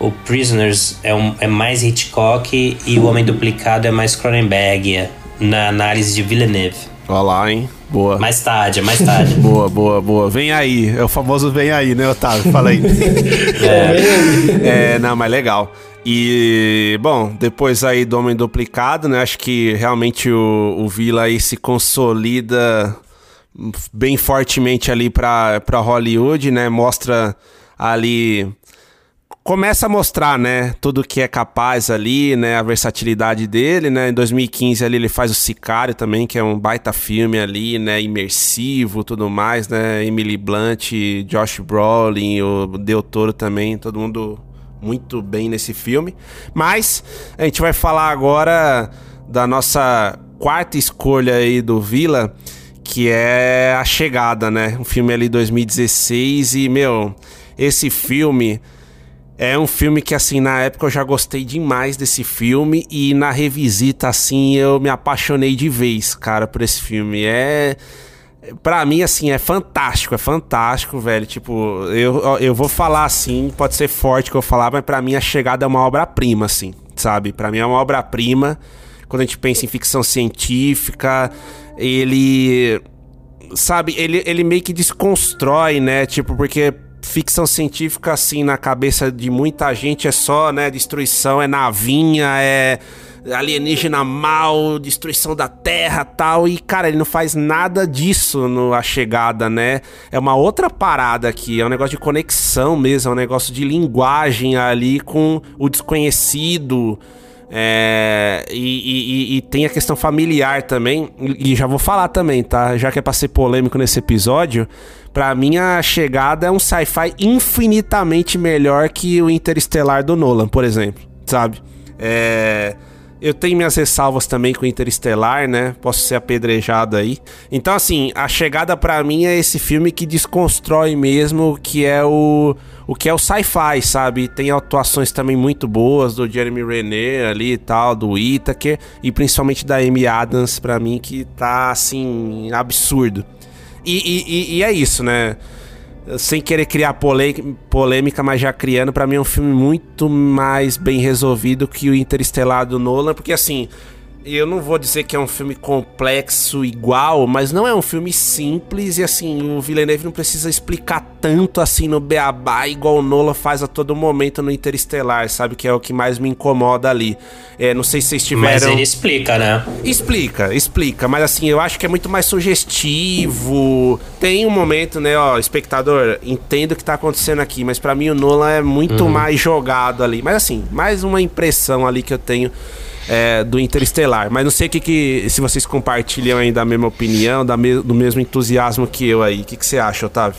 o Prisoners é, um, é mais Hitchcock e o Homem Duplicado é mais Cronenberg na análise de Villeneuve. Olha lá, hein? Boa. Mais tarde, mais tarde. *laughs* Boa, boa, boa. Vem aí. É o famoso vem aí, né, Otávio? Fala aí. *laughs* é, não, mas legal. E, bom, depois aí do Homem Duplicado, né? Acho que realmente o, o Vila aí se consolida bem fortemente ali pra Hollywood, né? Mostra ali começa a mostrar, né, tudo que é capaz ali, né, a versatilidade dele, né, em 2015 ali ele faz o Sicário também, que é um baita filme ali, né, imersivo, tudo mais, né, Emily Blunt, Josh Brolin, o Del Toro também, todo mundo muito bem nesse filme, mas a gente vai falar agora da nossa quarta escolha aí do Vila, que é A Chegada, né, um filme ali 2016 e, meu, esse filme... É um filme que, assim, na época eu já gostei demais desse filme e na revisita, assim, eu me apaixonei de vez, cara, por esse filme. É. Pra mim, assim, é fantástico, é fantástico, velho. Tipo, eu, eu vou falar assim, pode ser forte que eu falar, mas pra mim a chegada é uma obra-prima, assim, sabe? Pra mim é uma obra-prima. Quando a gente pensa em ficção científica, ele sabe, ele, ele meio que desconstrói, né? Tipo, porque ficção científica, assim, na cabeça de muita gente é só, né? Destruição, é navinha, é alienígena mal, destruição da Terra tal. E, cara, ele não faz nada disso no A Chegada, né? É uma outra parada aqui, é um negócio de conexão mesmo, é um negócio de linguagem ali com o desconhecido. É, e, e- e- tem a questão familiar também, e já vou falar também, tá? Já que é pra ser polêmico nesse episódio, pra mim a chegada é um sci-fi infinitamente melhor que o Interestelar do Nolan, por exemplo, sabe? É. Eu tenho minhas ressalvas também com Interestelar, né? Posso ser apedrejado aí. Então, assim, a chegada pra mim é esse filme que desconstrói mesmo o que é o, o que é o sci-fi, sabe? Tem atuações também muito boas do Jeremy Renner ali e tal, do Whittaker e principalmente da Amy Adams pra mim que tá assim absurdo. E, e- e- e é isso, né? Sem querer criar polê- polêmica, mas já criando, pra mim é um filme muito mais bem resolvido que o Interestelar do Nolan, porque assim, eu não vou dizer que é um filme complexo igual, mas não é um filme simples e assim, o Villeneuve não precisa explicar tanto assim no beabá igual o Nolan faz a todo momento no Interestelar, sabe? Que é o que mais me incomoda ali. É, não sei se vocês tiveram... Mas ele explica, né? Explica, explica, mas assim, eu acho que é muito mais sugestivo. Tem um momento, né, ó, espectador, entendo o que tá acontecendo aqui, mas pra mim o Nolan é muito mais jogado ali. Mas assim, mais uma impressão ali que eu tenho é, do Interestelar. Mas não sei que, que se vocês compartilham aí da mesma opinião, da me- do mesmo entusiasmo que eu aí. O que, que você acha, Otávio?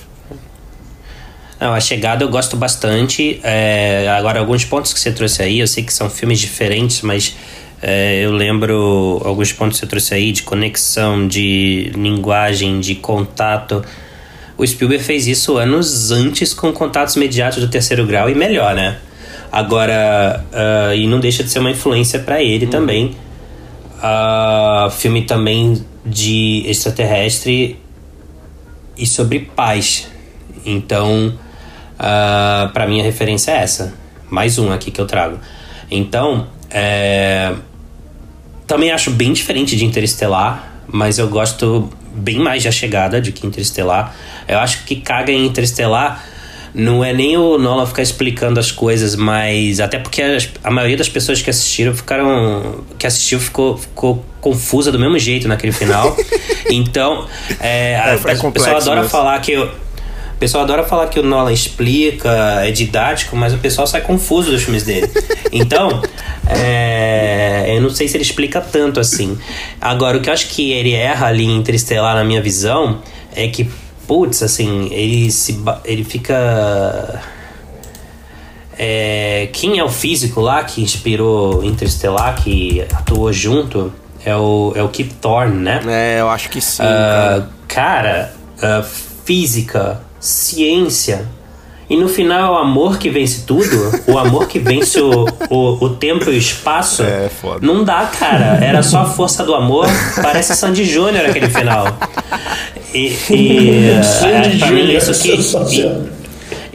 Não, a chegada eu gosto bastante. É, agora, alguns pontos que você trouxe aí, eu sei que são filmes diferentes, mas é, eu lembro alguns pontos que você trouxe aí de conexão, de linguagem, de contato. O Spielberg fez isso anos antes com contatos imediatos do terceiro grau e melhor, né? Agora, uh, e não deixa de ser uma influência para ele também. Uh, filme também de extraterrestre e sobre paz. Então, uh, ah, para mim a referência é essa. Mais um aqui que eu trago. Então, é... também acho bem diferente de Interestelar, mas eu gosto bem mais de A Chegada do que Interestelar. Eu acho que caga em Interestelar não é nem o Nolan ficar explicando as coisas, mas até porque a, a maioria das pessoas que assistiram ficaram. que assistiu ficou, ficou confusa do mesmo jeito naquele final. *laughs* então, é, é, a, a, o pessoal adora mesmo. falar que. o pessoal adora falar que o Nolan explica, é didático, mas o pessoal sai confuso dos filmes dele. *laughs* Então, é, eu não sei se ele explica tanto assim. Agora, o que eu acho que ele erra ali em Interestelar, na minha visão, é que putz, assim, ele se ele fica é, quem é o físico lá que inspirou Interstellar, que atuou junto, é o, é o Kip Thorne, né? É, eu acho que sim. Uh, cara, uh, física, ciência. E no final é o amor que vence tudo, o amor que vence o, o, o tempo e o espaço. É, foda. Não dá, cara. Era só a força do amor. Parece Sandy Júnior aquele final. E, e *laughs* é, pra mim isso que.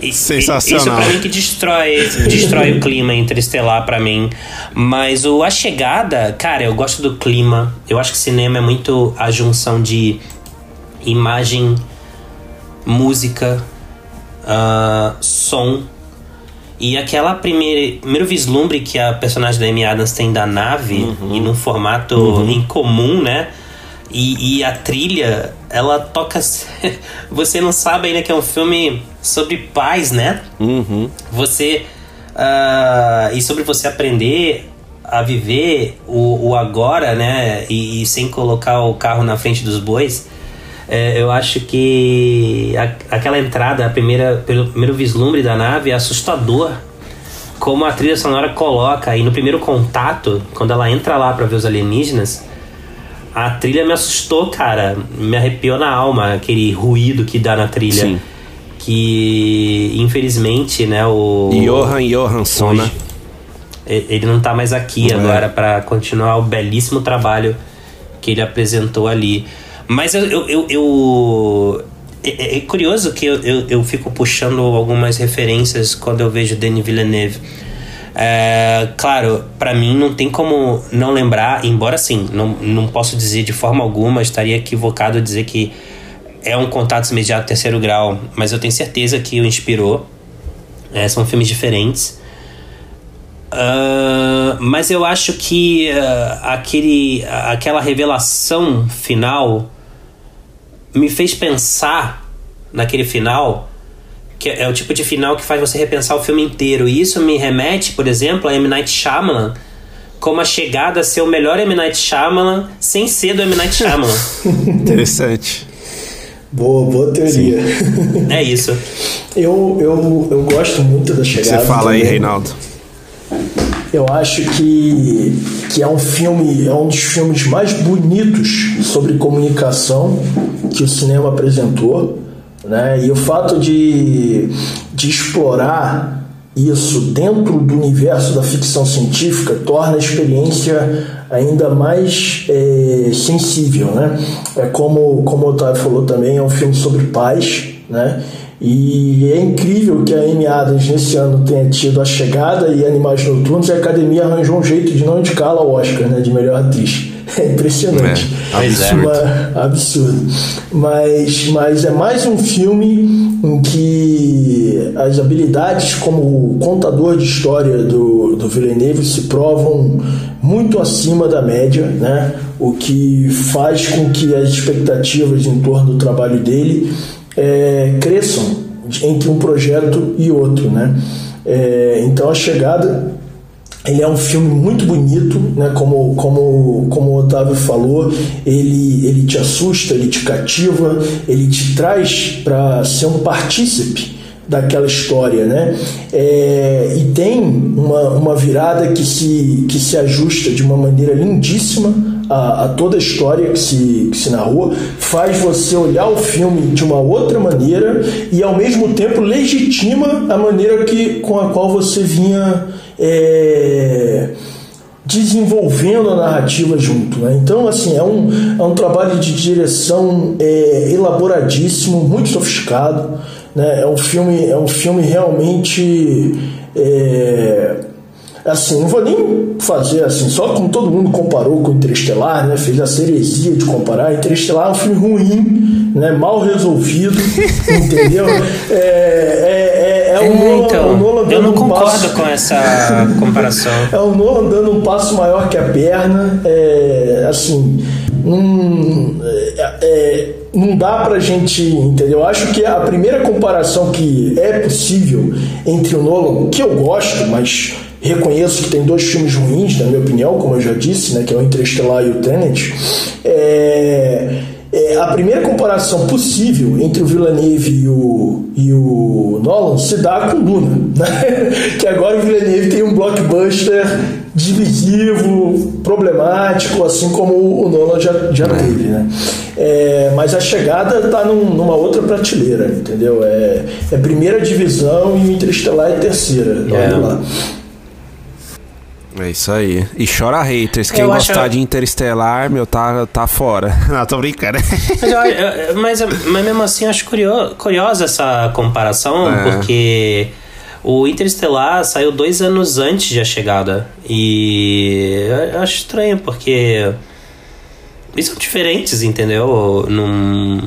E, Sensacional. Isso pra mim que destrói, destrói o *laughs* clima interestelar para mim. Mas o A Chegada, cara, eu gosto do clima. Eu acho que cinema é muito a junção de imagem, música, uh, som. E aquela primeira, primeiro vislumbre que a personagem da Amy Adams tem da nave, uhum. e num formato uhum. incomum, né? E, e, a trilha, ela toca. *laughs* você não sabe ainda que é um filme sobre paz, né? Uhum. Você. Uh, e sobre você aprender a viver o, o agora, né? E, e, sem colocar o carro na frente dos bois. É, eu acho que a, aquela entrada, a primeira, pelo primeiro vislumbre da nave é assustador. Como a trilha sonora coloca, e no primeiro contato, quando ela entra lá para ver os alienígenas a trilha me assustou, cara. Me arrepiou na alma, aquele ruído que dá na trilha. Sim. Que, infelizmente, né, o... Johan Johansson, né? Ele não tá mais aqui é. agora é. para continuar o belíssimo trabalho que ele apresentou ali. Mas eu... eu, eu, eu é, é, curioso que eu, eu, eu fico puxando algumas referências quando eu vejo Denis Villeneuve é, claro, para mim não tem como não lembrar, embora sim, não, não posso dizer de forma alguma, estaria equivocado dizer que é um contato imediato terceiro grau, mas eu tenho certeza que o inspirou. É, são filmes diferentes. Uh, mas eu acho que uh, aquele, aquela revelação final me fez pensar naquele final que é o tipo de final que faz você repensar o filme inteiro. E isso me remete, por exemplo, a M. Night Shyamalan, como a chegada a ser o melhor M. Night Shyamalan sem ser do M. Night Shyamalan. *laughs* Interessante. Boa, boa teoria. Sim. *laughs* É isso. eu, eu, eu gosto muito da chegada. Você fala também. aí, Reinaldo. Eu acho que, que é um filme, é um dos filmes mais bonitos sobre comunicação que o cinema apresentou. Né? E o fato de, de explorar isso dentro do universo da ficção científica torna a experiência ainda mais é, sensível, né? É como, como o Otávio falou também, é um filme sobre paz, né? E é incrível que a Amy Adams nesse ano tenha tido A Chegada e Animais Noturnos e a Academia arranjou um jeito de não indicá-la ao Oscar, né? De melhor atriz. É impressionante. É, absurdo. Uma, absurdo. Mas, mas é mais um filme em que as habilidades como contador de história do, do Villeneuve se provam muito acima da média, né? o que faz com que as expectativas em torno do trabalho dele é, cresçam entre um projeto e outro. Né? É, então a chegada ele é um filme muito bonito, né? como, como, como o Otávio falou, ele, ele te assusta, ele te cativa, ele te traz para ser um partícipe daquela história, né? É, e tem uma, uma virada que se, que se ajusta de uma maneira lindíssima a, a toda a história que se, que se narrou, faz você olhar o filme de uma outra maneira e ao mesmo tempo legitima a maneira que, com a qual você vinha é, desenvolvendo a narrativa junto. Né? Então, assim, é um, é um trabalho de direção é, elaboradíssimo, muito sofiscado. Né? É um filme, é um filme realmente. É, assim, não vou nem fazer assim, só como todo mundo comparou com Interestelar, né? Fez a heresia de comparar. Interestelar é um filme ruim, né? Mal resolvido, *laughs* entendeu? É, é, é, é o Nolan, então, o Nolan eu não um concordo passo- com essa *laughs* comparação. é o Nolan dando um passo maior que a perna. É, assim, não, é, é, não dá pra gente. Entendeu? Eu acho que a primeira comparação que é possível entre o Nolan, que eu gosto, mas reconheço que tem dois filmes ruins, na minha opinião, como eu já disse, né, que é o Interestelar e o Tenet. É, é, a primeira comparação possível entre o Villeneuve e o, e o Nolan se dá com Duna, né? *laughs* que agora o Villeneuve tem um blockbuster divisivo, problemático, assim como o Nolan já, já teve, né? É, mas a chegada está numa outra prateleira, entendeu? É, é primeira divisão e o Interestelar é terceira. Olha É. lá. É isso aí. E chora haters. Quem Eu acho- gostar de Interestelar, meu, tá, tá fora. *laughs* Não, tô brincando. *laughs* Mas, eu- eu- mas, mas mesmo assim, eu acho curio- curiosa essa comparação, É. porque o Interestelar saiu dois anos antes de A Chegada. E eu acho estranho, porque eles são diferentes, entendeu? Num,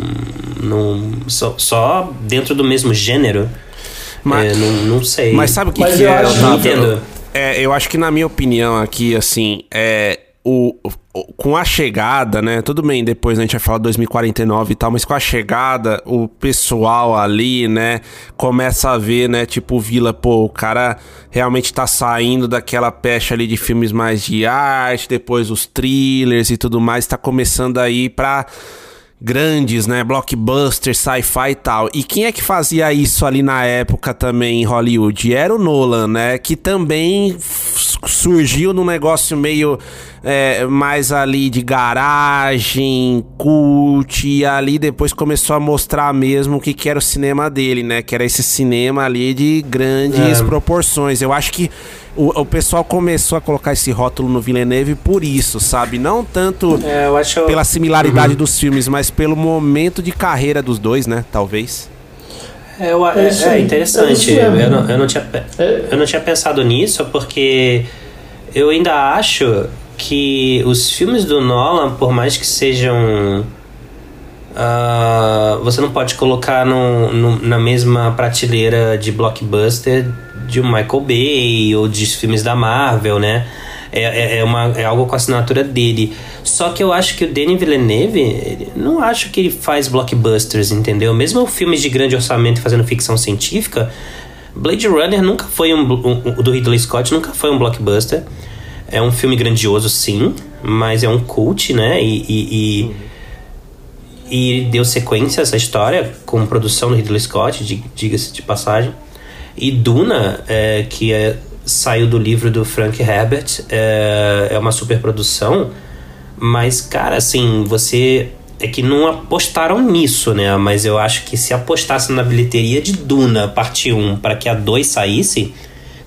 num, só, só dentro do mesmo gênero. Mas- É, não, não sei. Mas sabe o que, Mas que eu é, acho- Otávio? Entendo. É, eu acho que na minha opinião aqui, assim, é. O, o- com a chegada, né? Tudo bem, depois a gente vai falar 2049 e tal, mas com a chegada, o pessoal ali, né, começa a ver, né, tipo, Vila, pô, o cara realmente tá saindo daquela pecha ali de filmes mais de arte, depois os thrillers e tudo mais, tá começando a ir pra grandes, né? Blockbusters, sci-fi e tal. E quem é que fazia isso ali na época também em Hollywood? Era o Nolan, né? Que também surgiu num negócio meio é, mais ali de garagem, cult, e ali depois começou a mostrar mesmo o que, que era o cinema dele, né? Que era esse cinema ali de grandes É. proporções. Eu acho que o, o pessoal começou a colocar esse rótulo no Villeneuve por isso, sabe? Não tanto É, eu acho. pela similaridade dos filmes, mas pelo momento de carreira dos dois, né? Talvez. É, eu- É é, é. É interessante. isso eu, não, eu, não tinha, É. eu não tinha pensado nisso porque eu ainda acho que os filmes do Nolan, por mais que sejam. ah, você não pode colocar no, no- na mesma prateleira de blockbuster de um Michael Bay ou de filmes da Marvel, né? É, é, é uma, é algo com a assinatura dele. Só que eu acho que o Denis Villeneuve, não acho que ele faz blockbusters, entendeu? Mesmo filmes de grande orçamento fazendo ficção científica, Blade Runner nunca foi um, um- o do Ridley Scott nunca foi um blockbuster. É um filme grandioso, sim, mas é um cult, né? E, e, e, e deu sequência a essa história com produção do Ridley Scott, di- diga-se de passagem. E Duna, é, que é, saiu do livro do Frank Herbert, é, é uma superprodução, mas, cara, assim, você. É que não apostaram nisso, né? Mas eu acho que se apostasse na bilheteria de Duna, parte 1, para que a 2 saísse,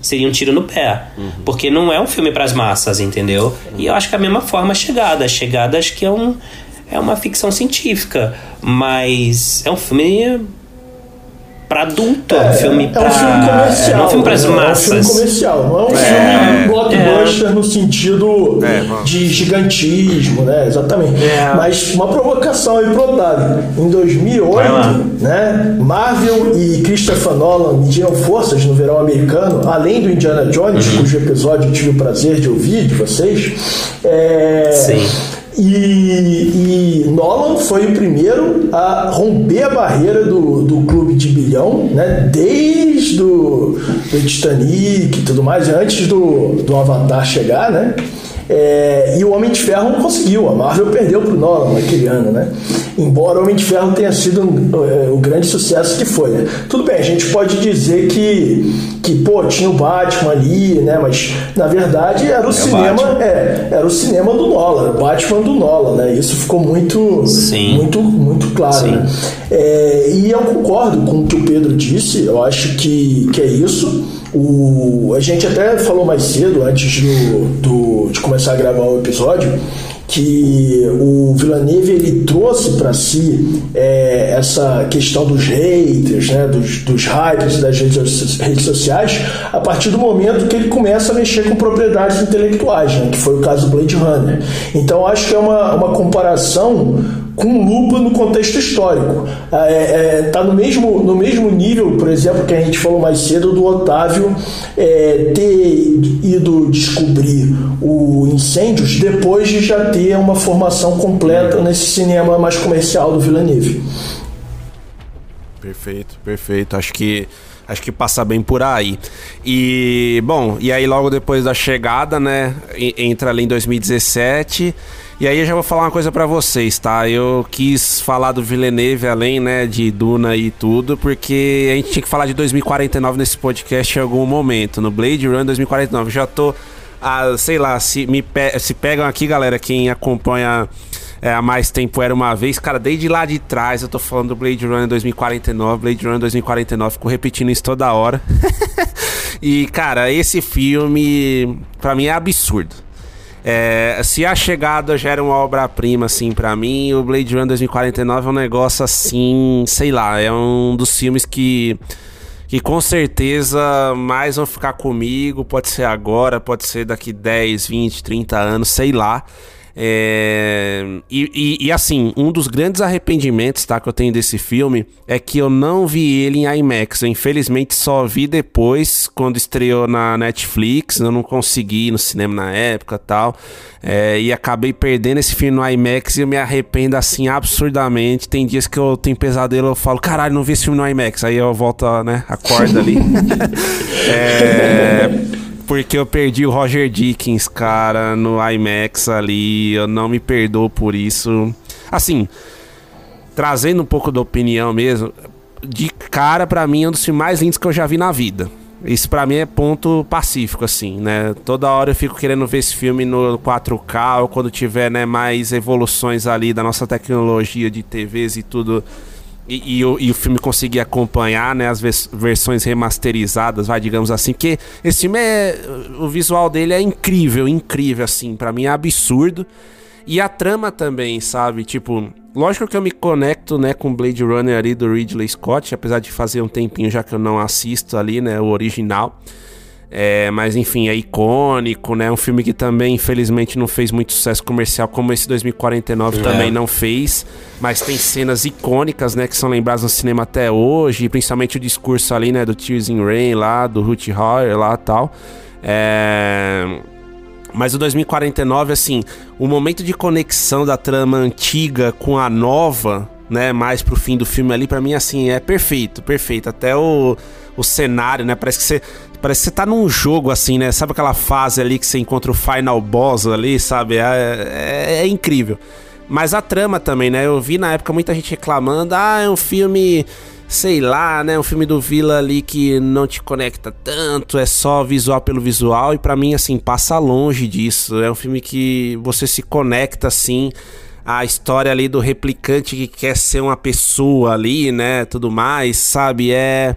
seria um tiro no pé. Porque não é um filme para as massas, entendeu? E eu acho que é a mesma forma a chegada. A chegada acho que é um. É uma ficção científica, mas é um filme para adulto, é um filme é para um filme comercial. é um filme para as né? É um massas. filme comercial, não é um É, filme blockbuster no sentido É, de gigantismo, né? Exatamente. É. Mas uma provocação aí pro Otávio. Em 2008, Vai lá. né? Marvel e Christopher Nolan mediram forças no verão americano, além do Indiana Jones, Uhum. cujo episódio eu tive o prazer de ouvir de vocês. É, Sim. E, e Nolan foi o primeiro a romper a barreira do, do clube de bilhão, né? Desde do Titanic e tudo mais, antes do, do Avatar chegar, né? É, e o Homem de Ferro não conseguiu, a Marvel perdeu pro Nolan naquele ano, né? Embora Homem de Ferro tenha sido um, o grande sucesso que foi. Né? Tudo bem, a gente pode dizer que, que pô, tinha o Batman ali, né? Mas na verdade era o é cinema, é, era o cinema do Nolan, o Batman do Nolan, né? Isso ficou muito, Sim. muito, muito claro. Né? É, e eu concordo com o que o Pedro disse. Eu acho que, que é isso. O, a gente até falou mais cedo, antes do, do, de começar a gravar o episódio, que o Villeneuve ele trouxe para si é, essa questão dos haters, né, dos, dos hypes das redes, redes, sociais, a partir do momento que ele começa a mexer com propriedades intelectuais, né, que foi o caso do Blade Runner. Então acho que é uma, uma comparação com lupa no contexto histórico. Está é, é, tá no, mesmo, no mesmo nível, por exemplo, que a gente falou mais cedo, do Otávio é, ter ido descobrir o Incêndios depois de já ter uma formação completa nesse cinema mais comercial do Villeneuve. Perfeito, perfeito. Acho que acho que passa bem por aí. E bom, e aí logo depois da chegada, né, entra ali em 2017 e aí eu já vou falar uma coisa para vocês, tá? Eu quis falar do Villeneuve além, né, de Duna e tudo, porque a gente tinha que falar de 2049 nesse podcast em algum momento, no Blade Runner 2049. Já tô, ah, sei lá, se me pe se pegam aqui, galera, quem acompanha é, há mais tempo era uma vez, cara, desde lá de trás eu tô falando do Blade Runner 2049, Blade Runner 2049, fico repetindo isso toda hora. *laughs* e, cara, esse filme, para mim é absurdo. É, se a chegada já era uma obra-prima, assim, para mim, o Blade Runner 2049 é um negócio assim, sei lá, é um dos filmes que que com certeza mais vão ficar comigo, pode ser agora, pode ser daqui 10, 20, 30 anos, sei lá. É, e, e, e, assim, um dos grandes arrependimentos tá, que eu tenho desse filme é que eu não vi ele em IMAX. Eu, infelizmente só vi depois, quando estreou na Netflix. Eu não consegui ir no cinema na época tal. É, e acabei perdendo esse filme no IMAX e eu me arrependo assim absurdamente. Tem dias que eu tenho pesadelo, eu falo, caralho, não vi esse filme no IMAX. Aí eu volto, né, acorda ali. *laughs* é porque eu perdi o Roger Dickens, cara, no IMAX ali. Eu não me perdoo por isso. Assim, trazendo um pouco da opinião mesmo, de cara, para mim, é um dos filmes mais lindos que eu já vi na vida. Isso para mim é ponto pacífico, assim, né? Toda hora eu fico querendo ver esse filme no 4K ou quando tiver, né, mais evoluções ali da nossa tecnologia de TVs e tudo e, e, o, e, o, filme conseguir acompanhar né, as vers versões remasterizadas, vai, digamos assim, porque esse filme é. O visual dele é incrível, incrível, assim, para mim é absurdo. E a trama também, sabe? Tipo, lógico que eu me conecto, né, com Blade Runner ali do Ridley Scott, apesar de fazer um tempinho já que eu não assisto ali, né, o original. É, mas enfim, é icônico, né? Um filme que também, infelizmente, não fez muito sucesso comercial, como esse 2049 é. também não fez. Mas tem cenas icônicas, né? Que são lembradas no cinema até hoje, principalmente o discurso ali, né? Do Tears in Rain lá, do Ruth Hauer lá tal. É... Mas o 2049, assim, o momento de conexão da trama antiga com a nova, né? Mais pro fim do filme ali, para mim, assim, é perfeito, perfeito. Até o, o cenário, né? Parece que você Parece que você tá num jogo assim, né? Sabe aquela fase ali que você encontra o final boss ali, sabe? É, é, é incrível. Mas a trama também, né? Eu vi na época muita gente reclamando: ah, é um filme sei lá, né, um filme do Vila ali que não te conecta tanto, é só visual pelo visual e para mim assim passa longe disso. É um filme que você se conecta assim a história ali do replicante que quer ser uma pessoa ali, né, tudo mais, sabe? É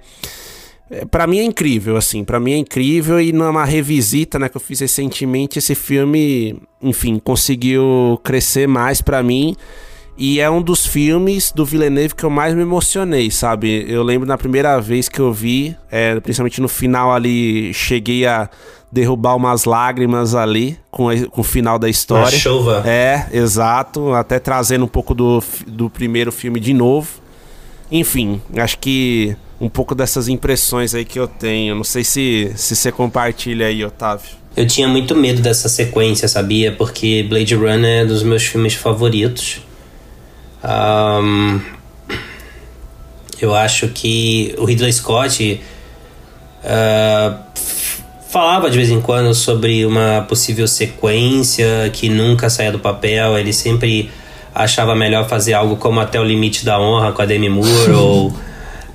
é, para mim é incrível, assim, para mim é incrível e numa revisita, né, que eu fiz recentemente, esse filme, enfim, conseguiu crescer mais para mim e é um dos filmes do Villeneuve que eu mais me emocionei, sabe? Eu lembro na primeira vez que eu vi, é, principalmente no final ali, cheguei a derrubar umas lágrimas ali com, com o final da história. Uma chuva. É, exato, até trazendo um pouco do, do primeiro filme de novo. Enfim, acho que um pouco dessas impressões aí que eu tenho. Não sei se, se você compartilha aí, Otávio. Eu tinha muito medo dessa sequência, sabia? Porque Blade Runner é um dos meus filmes favoritos. Um, eu acho que o Ridley Scott uh, falava de vez em quando sobre uma possível sequência que nunca saia do papel. Ele sempre achava melhor fazer algo como Até o Limite da Honra com a Demi Moore *laughs* ou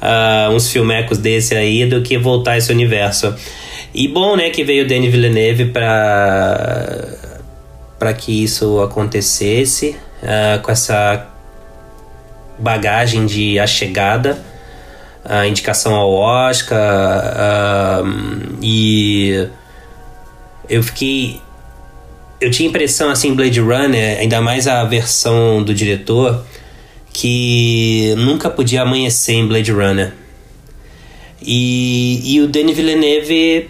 uh, uns filmecos desse aí do que voltar esse universo. E bom, né, que veio o Denis Villeneuve para para que isso acontecesse uh, com essa bagagem de A Chegada, a indicação ao Oscar uh, e eu fiquei eu tinha impressão assim Blade Runner ainda mais a versão do diretor que nunca podia amanhecer em Blade Runner e, e o Denis Villeneuve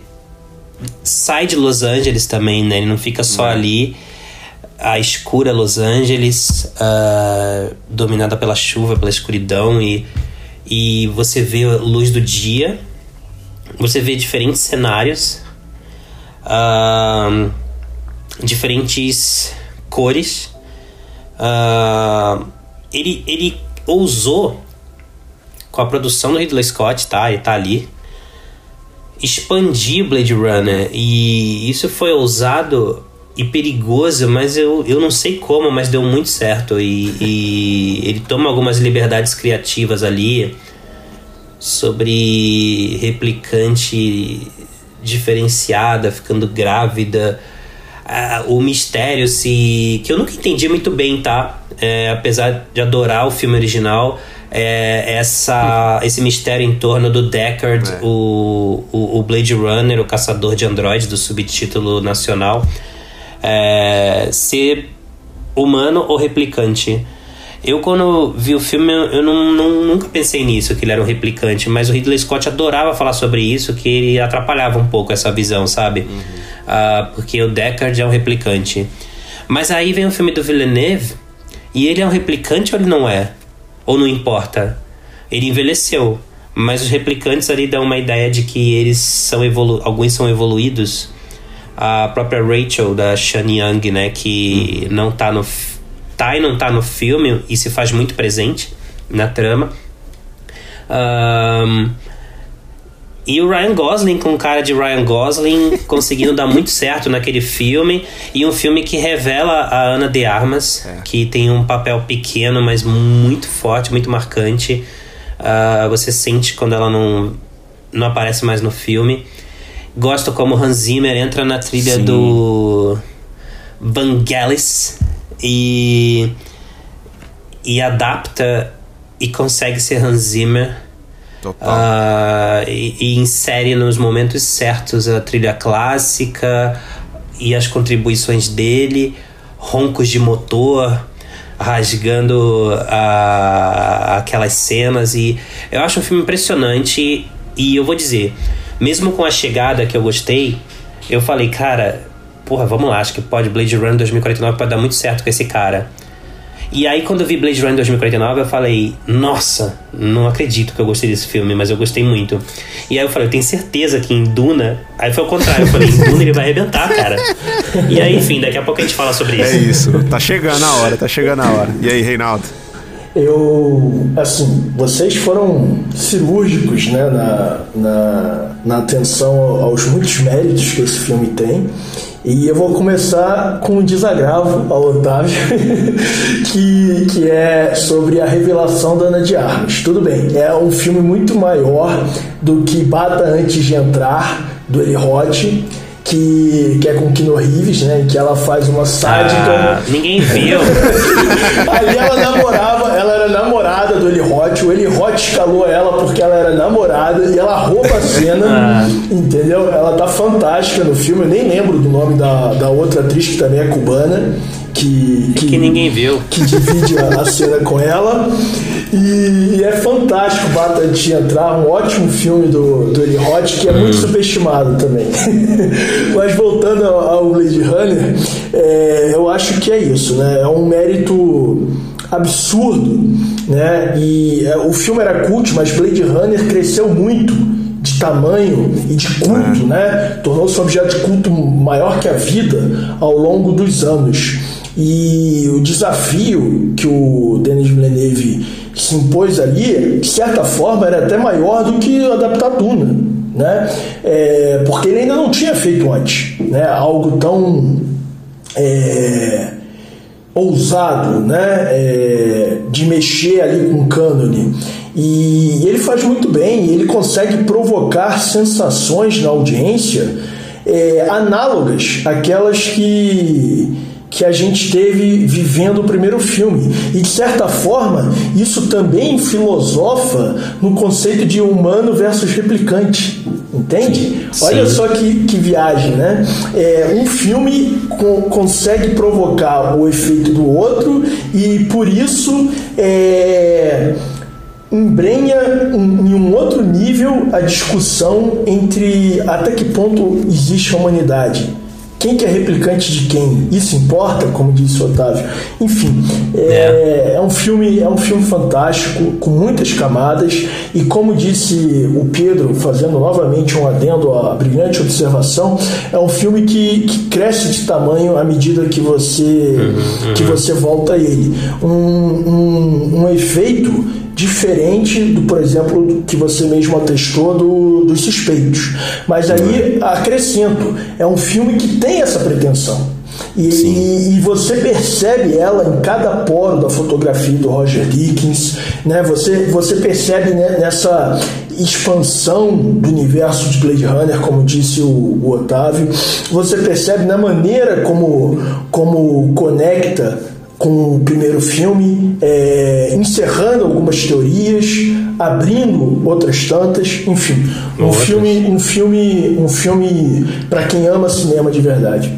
sai de Los Angeles também né ele não fica só uhum. ali a escura Los Angeles uh, dominada pela chuva pela escuridão e e você vê a luz do dia, você vê diferentes cenários, uh, diferentes cores. Uh, ele, ele ousou, com a produção do Ridley Scott, tá? E tá ali, expandir Blade Runner. E isso foi ousado e perigoso, mas eu, eu não sei como, mas deu muito certo. E, e ele toma algumas liberdades criativas ali sobre replicante diferenciada, ficando grávida. Ah, o mistério se. que eu nunca entendi muito bem, tá? É, apesar de adorar o filme original, é, essa, esse mistério em torno do Deckard, é. o, o, o, Blade Runner, o caçador de androides do subtítulo nacional é, ser humano ou replicante. Eu, quando vi o filme, eu não, não, nunca pensei nisso, que ele era um replicante, mas o Ridley Scott adorava falar sobre isso, que ele atrapalhava um pouco essa visão, sabe? Uhum. Uh, porque o Deckard é um replicante. Mas aí vem o filme do Villeneuve, e ele é um replicante ou ele não é? Ou não importa? Ele envelheceu, mas os replicantes ali dão uma ideia de que eles são evolu alguns são evoluídos a própria Rachel da Shan Young, né, que não tá no tá e não tá no filme e se faz muito presente na trama. Um, e o Ryan Gosling com cara de Ryan Gosling *laughs* conseguindo dar muito certo naquele filme. E um filme que revela a Ana de Armas, é. que tem um papel pequeno, mas muito forte, muito marcante. Uh, você sente quando ela não, não aparece mais no filme. Gosto como Hans Zimmer entra na trilha Sim. do Vangelis e, e adapta e consegue ser Hans Zimmer. Uh, e, e, insere nos momentos certos a trilha clássica e as contribuições dele, roncos de motor rasgando a, aquelas cenas e eu acho um filme impressionante e eu vou dizer mesmo com a chegada que eu gostei, eu falei, cara, porra, vamos lá, acho que pode Blade Runner 2049 pode dar muito certo com esse cara. E aí, quando eu vi Blade Runner 2049, eu falei, nossa, não acredito que eu gostei desse filme, mas eu gostei muito. E aí eu falei, eu tenho certeza que em Duna. Aí foi o contrário, eu falei, em Duna ele vai arrebentar, cara. E aí, enfim, daqui a pouco a gente fala sobre isso. É isso, tá chegando a hora, tá chegando a hora. E aí, Reinaldo? eu assim vocês foram cirúrgicos né, na, na, na atenção aos muitos méritos que esse filme tem e eu vou começar com um desagravo ao Otávio *laughs* que, que é sobre a revelação da Ana de Armas. Tudo bem, é um filme muito maior do que Bata Antes de Entrar do Eli Roth que, que é com Kino Reeves, né? Em que ela faz uma sádica. Ah, ninguém viu. *laughs* Ali ela namorava, ela era namorada do Eli Roth. O Eli Roth escalou ela porque ela era namorada e ela rouba a cena, ah. entendeu? Ela tá fantástica no filme. Eu nem lembro do nome da, da outra atriz que também é cubana. Que, que, que ninguém viu. Que divide a, cena com ela. E, e é fantástico Bata de Entrar, um ótimo filme do, do Eli Roth, que é muito hum. subestimado também. *laughs* Mas voltando ao, ao Blade Runner, é, eu acho que é isso, né? É um mérito absurdo, né? E é, o filme era cult, mas Blade Runner cresceu muito de tamanho e de culto, é. né? Tornou-se um objeto de culto maior que a vida ao longo dos anos. E o desafio que o Denis Villeneuve se impôs ali, de certa forma, era até maior do que adaptar Duna, né? É, porque ele ainda não tinha feito antes, né? Algo tão é, ousado, né, é, de mexer ali com o cânone. E ele faz muito bem, ele consegue provocar sensações na audiência é, análogas àquelas que que a gente teve vivendo o primeiro filme. E de certa forma, isso também filosofa no conceito de humano versus replicante. Entende? Sim. Olha só que, que viagem, né? É, um filme co consegue provocar o efeito do outro e por isso é, embrenha em um outro nível a discussão entre até que ponto existe a humanidade quem que é replicante de quem? Isso importa, como disse o Otávio. Enfim, é, é. é, um filme, é um filme fantástico, com muitas camadas, e como disse o Pedro, fazendo novamente um adendo à brilhante observação, é um filme que, que cresce de tamanho à medida que você, uhum, uhum. que você volta a ele. um, um, um efeito diferente do, por exemplo, do que você mesmo atestou do, dos suspeitos. Mas aí acrescento, é um filme que tem essa pretensão. E, e, e, você percebe ela em cada poro da fotografia do Roger Dickens, né? Você, você percebe né, nessa expansão do universo de Blade Runner, como disse o, o Otávio, você percebe na maneira como, como conecta com o primeiro filme, é, encerrando algumas teorias, abrindo outras tantas, enfim, um outras. filme, um filme, um filme para quem ama cinema de verdade.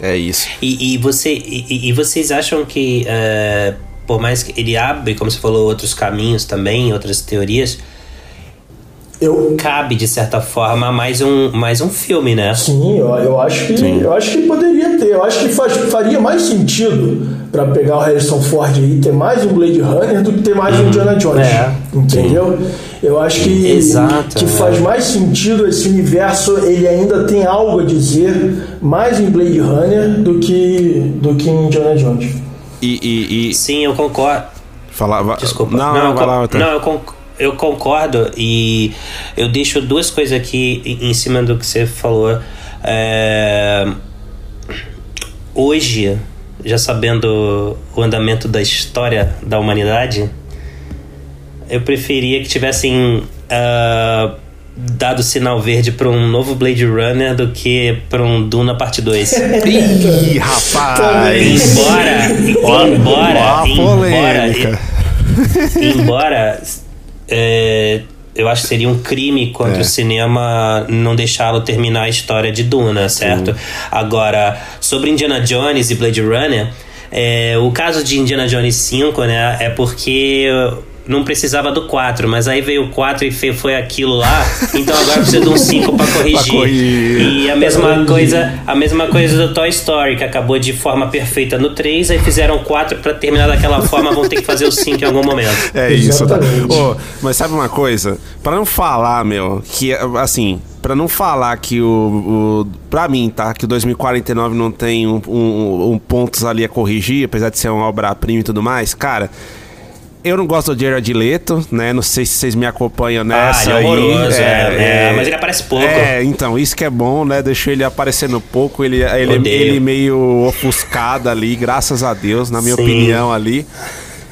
É isso. E, e você, e, e, vocês acham que uh, por mais que ele abre, como você falou, outros caminhos também, outras teorias, eu... cabe de certa forma mais um, mais um filme, né? Sim, eu, eu acho que Sim. eu acho que poderia ter. Eu acho que faz, faria mais sentido para pegar o Harrison Ford e ter mais um Blade Runner do que ter mais um uhum. Indiana Jones. É. Entendeu? Sim. Eu acho que, Exato, que é. faz mais sentido esse universo, ele ainda tem algo a dizer mais em Blade Runner do que, do que em Indiana Jones. E, e, e... Sim, eu concordo. Falava. Desculpa. Não, não, não, vai lá, não eu concordo eu concordo e eu deixo duas coisas aqui em cima do que você falou. É... Hoje, já sabendo o andamento da história da humanidade, eu preferia que tivessem uh, dado sinal verde para um novo Blade Runner do que para um Duna Parte 2. *laughs* Ih, rapaz! embora, embora, embora, embora é, eu acho que seria um crime contra é. o cinema não deixá-lo terminar a história de Duna, certo? Sim. Agora, sobre Indiana Jones e Blade Runner, é, o caso de Indiana Jones 5, né, é porque não precisava do 4, mas aí veio o 4 e foi aquilo lá, então agora precisa de um 5 para *laughs* corrigir. corrigir. E a mesma coisa, a mesma coisa do Toy Story, que acabou de forma perfeita no 3, aí fizeram 4 para terminar daquela forma, vão ter que fazer o 5 em algum momento. *laughs* É isso, tá? Oh, mas sabe uma coisa? Para não falar, meu, que assim, para não falar que o, o para mim, tá, que o 2049 não tem um, um, um pontos ali a corrigir, apesar de ser uma obra-prima e tudo mais, cara, eu não gosto do Jared Leto, né? Não sei se vocês me acompanham nessa. Ah, ele é horroroso, aí. É, é, é, mas ele aparece pouco. É, então, isso que é bom, né? Deixou ele aparecendo pouco. Ele, ele, ele meio ofuscado ali, graças a Deus, na minha Sim. opinião ali.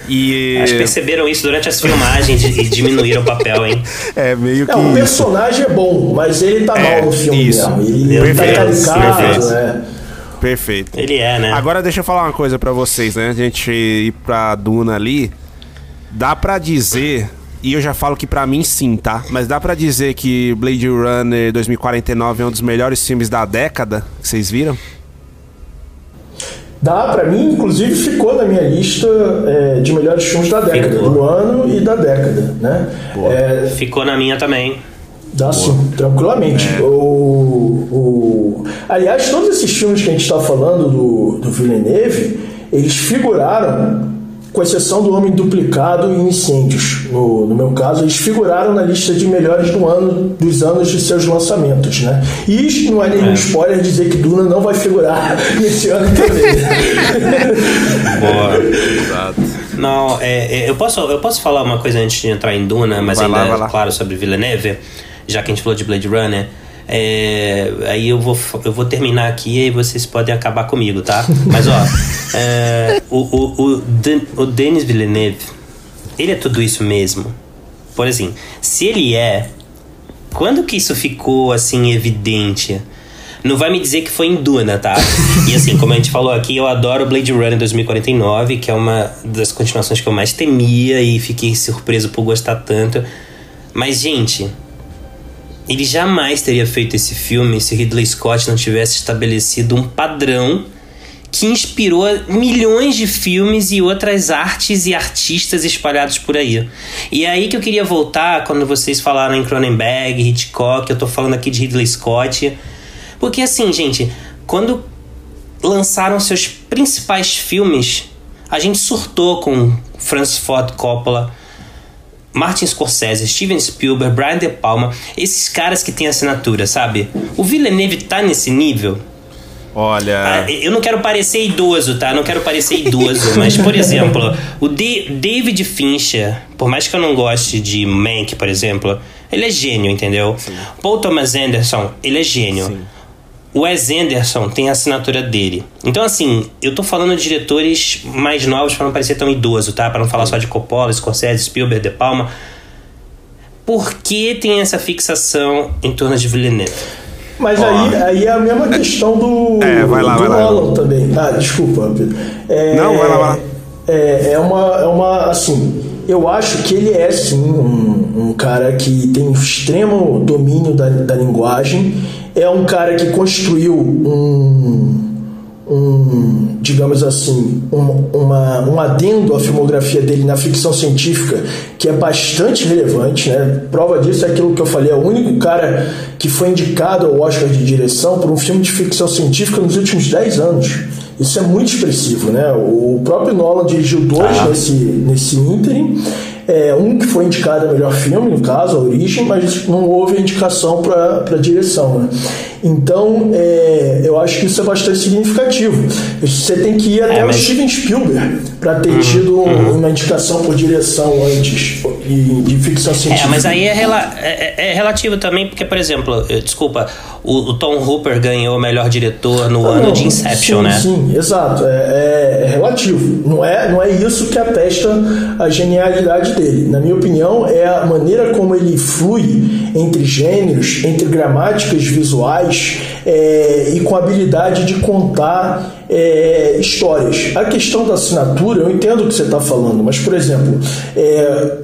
E... Acho que perceberam isso durante as filmagens e diminuíram o papel, hein? *laughs* É, meio que. Não, o personagem é bom, mas ele tá é, mal no filme isso. mesmo. Ele, perfeito, tá caricado, né? Perfeito. Ele é, né? Agora deixa eu falar uma coisa para vocês, né? A gente ir pra Duna ali dá para dizer e eu já falo que para mim sim, tá? Mas dá para dizer que Blade Runner 2049 é um dos melhores filmes da década que vocês viram? Dá, para mim, inclusive ficou na minha lista é, de melhores filmes da década, ficou. do ano e da década, né? É, ficou na minha também. Dá Boa. sim, tranquilamente. É. O, o... Aliás, todos esses filmes que a gente está falando do, do Villeneuve, eles figuraram com exceção do Homem Duplicado e Incêndios. No, no meu caso, eles figuraram na lista de melhores do ano, dos anos de seus lançamentos. Né? E isso não é nenhum é. spoiler dizer que Duna não vai figurar *laughs* nesse ano também. Boa, exato. Não, é, é, eu, posso, eu posso falar uma coisa antes de entrar em Duna, mas vai ainda, lá, claro, sobre Villeneuve, já que a gente falou de Blade Runner. É, aí eu vou, eu vou terminar aqui e vocês podem acabar comigo, tá? Mas ó, *laughs* é, o, o, o, o Denis Villeneuve, ele é tudo isso mesmo. Por assim, se ele é, quando que isso ficou assim evidente? Não vai me dizer que foi em Duna, tá? E assim, como a gente falou aqui, eu adoro Blade Runner 2049, que é uma das continuações que eu mais temia e fiquei surpreso por gostar tanto. Mas, gente, ele jamais teria feito esse filme se Ridley Scott não tivesse estabelecido um padrão que inspirou milhões de filmes e outras artes e artistas espalhados por aí. E é aí que eu queria voltar quando vocês falaram em Cronenberg, Hitchcock, eu tô falando aqui de Ridley Scott. Porque assim, gente, quando lançaram seus principais filmes, a gente surtou com Francis Ford Coppola, Martin Scorsese, Steven Spielberg, Brian De Palma, esses caras que têm assinatura, sabe? O Villeneuve tá nesse nível. Olha. Ah, eu não quero parecer idoso, tá? Não quero parecer idoso, *laughs* mas, por exemplo, o D David Fincher, por mais que eu não goste de Mank, por exemplo, ele é gênio, entendeu? Sim. Paul Thomas Anderson, ele é gênio. Sim. O Wes Anderson tem a assinatura dele. Então, assim, eu tô falando de diretores mais novos para não parecer tão idoso, tá? Para não falar só de Coppola, Scorsese, Spielberg, De Palma. Por que tem essa fixação em torno de Villeneuve? Mas oh. aí, aí é a mesma questão do, é, vai lá, do vai Nolan lá. também. Ah, desculpa, Pedro. É, não, vai lá, vai lá. É, é, uma, é uma, assim, eu acho que ele é, sim, um, um cara que tem um extremo domínio da, da linguagem é um cara que construiu um, um digamos assim, um, uma, um adendo à filmografia dele na ficção científica que é bastante relevante, né? Prova disso é aquilo que eu falei, é o único cara que foi indicado ao Oscar de direção por um filme de ficção científica nos últimos 10 anos. Isso é muito expressivo, né? O próprio Nolan dirigiu dois ah. nesse, nesse ínterim. É, um que foi indicado a melhor filme, no caso, A Origem, mas não houve indicação para direção. Né? Então, é, eu acho que isso é bastante significativo. Você tem que ir até é, mas... o Steven Spielberg para ter uhum, tido uhum. uma indicação por direção antes de, de ficção científica. É, mas aí é, rela é, é, relativo também, porque, por exemplo, eh, desculpa, o, o, Tom Hooper ganhou o melhor diretor no ah, ano não, de Inception, sim, né? Sim, exato. É, é, é, relativo. Não é, não é isso que atesta a genialidade dele. Na minha opinião, é a maneira como ele flui entre gêneros, entre gramáticas visuais é, e com a habilidade de contar é, histórias. A questão da assinatura, eu entendo o que você está falando, mas, por exemplo, é,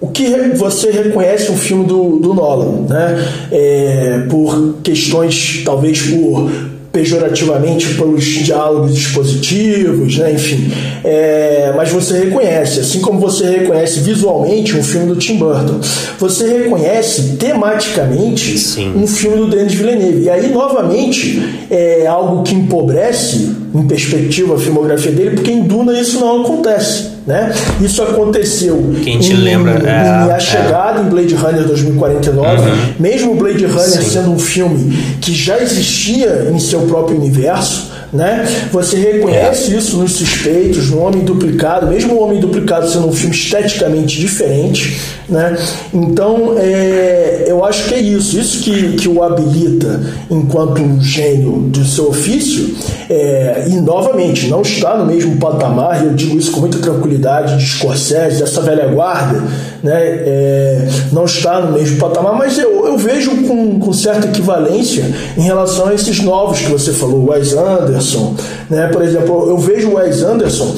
o que você reconhece um filme do, do Nolan, né? É, por questões, talvez por pejorativamente pelos diálogos expositivos, né? enfim. É, mas você reconhece, assim como você reconhece visualmente um filme do Tim Burton, você reconhece tematicamente Sim. um filme do Denis Villeneuve. E aí, novamente, é algo que empobrece, em perspectiva, a filmografia dele, porque em Duna isso não acontece. Né? Isso aconteceu Quem te em, lembra, em, é, A Chegada, é. em Blade Runner 2049, uhum. mesmo Blade Runner Sim. sendo um filme que já existia em seu próprio universo, né? Você reconhece é. isso nos suspeitos, no Homem Duplicado, mesmo o Homem Duplicado sendo um filme esteticamente diferente, né? Então, é, eu acho que é isso, isso que, que o habilita enquanto um gênio do seu ofício, é, e novamente, não está no mesmo patamar, e eu digo isso com muita tranquilidade, de Scorsese, dessa velha guarda, né? É, não está no mesmo patamar, mas eu, eu vejo com, com certa equivalência em relação a esses novos que você falou, Wes Anderson, né? Por exemplo, eu vejo o Wes Anderson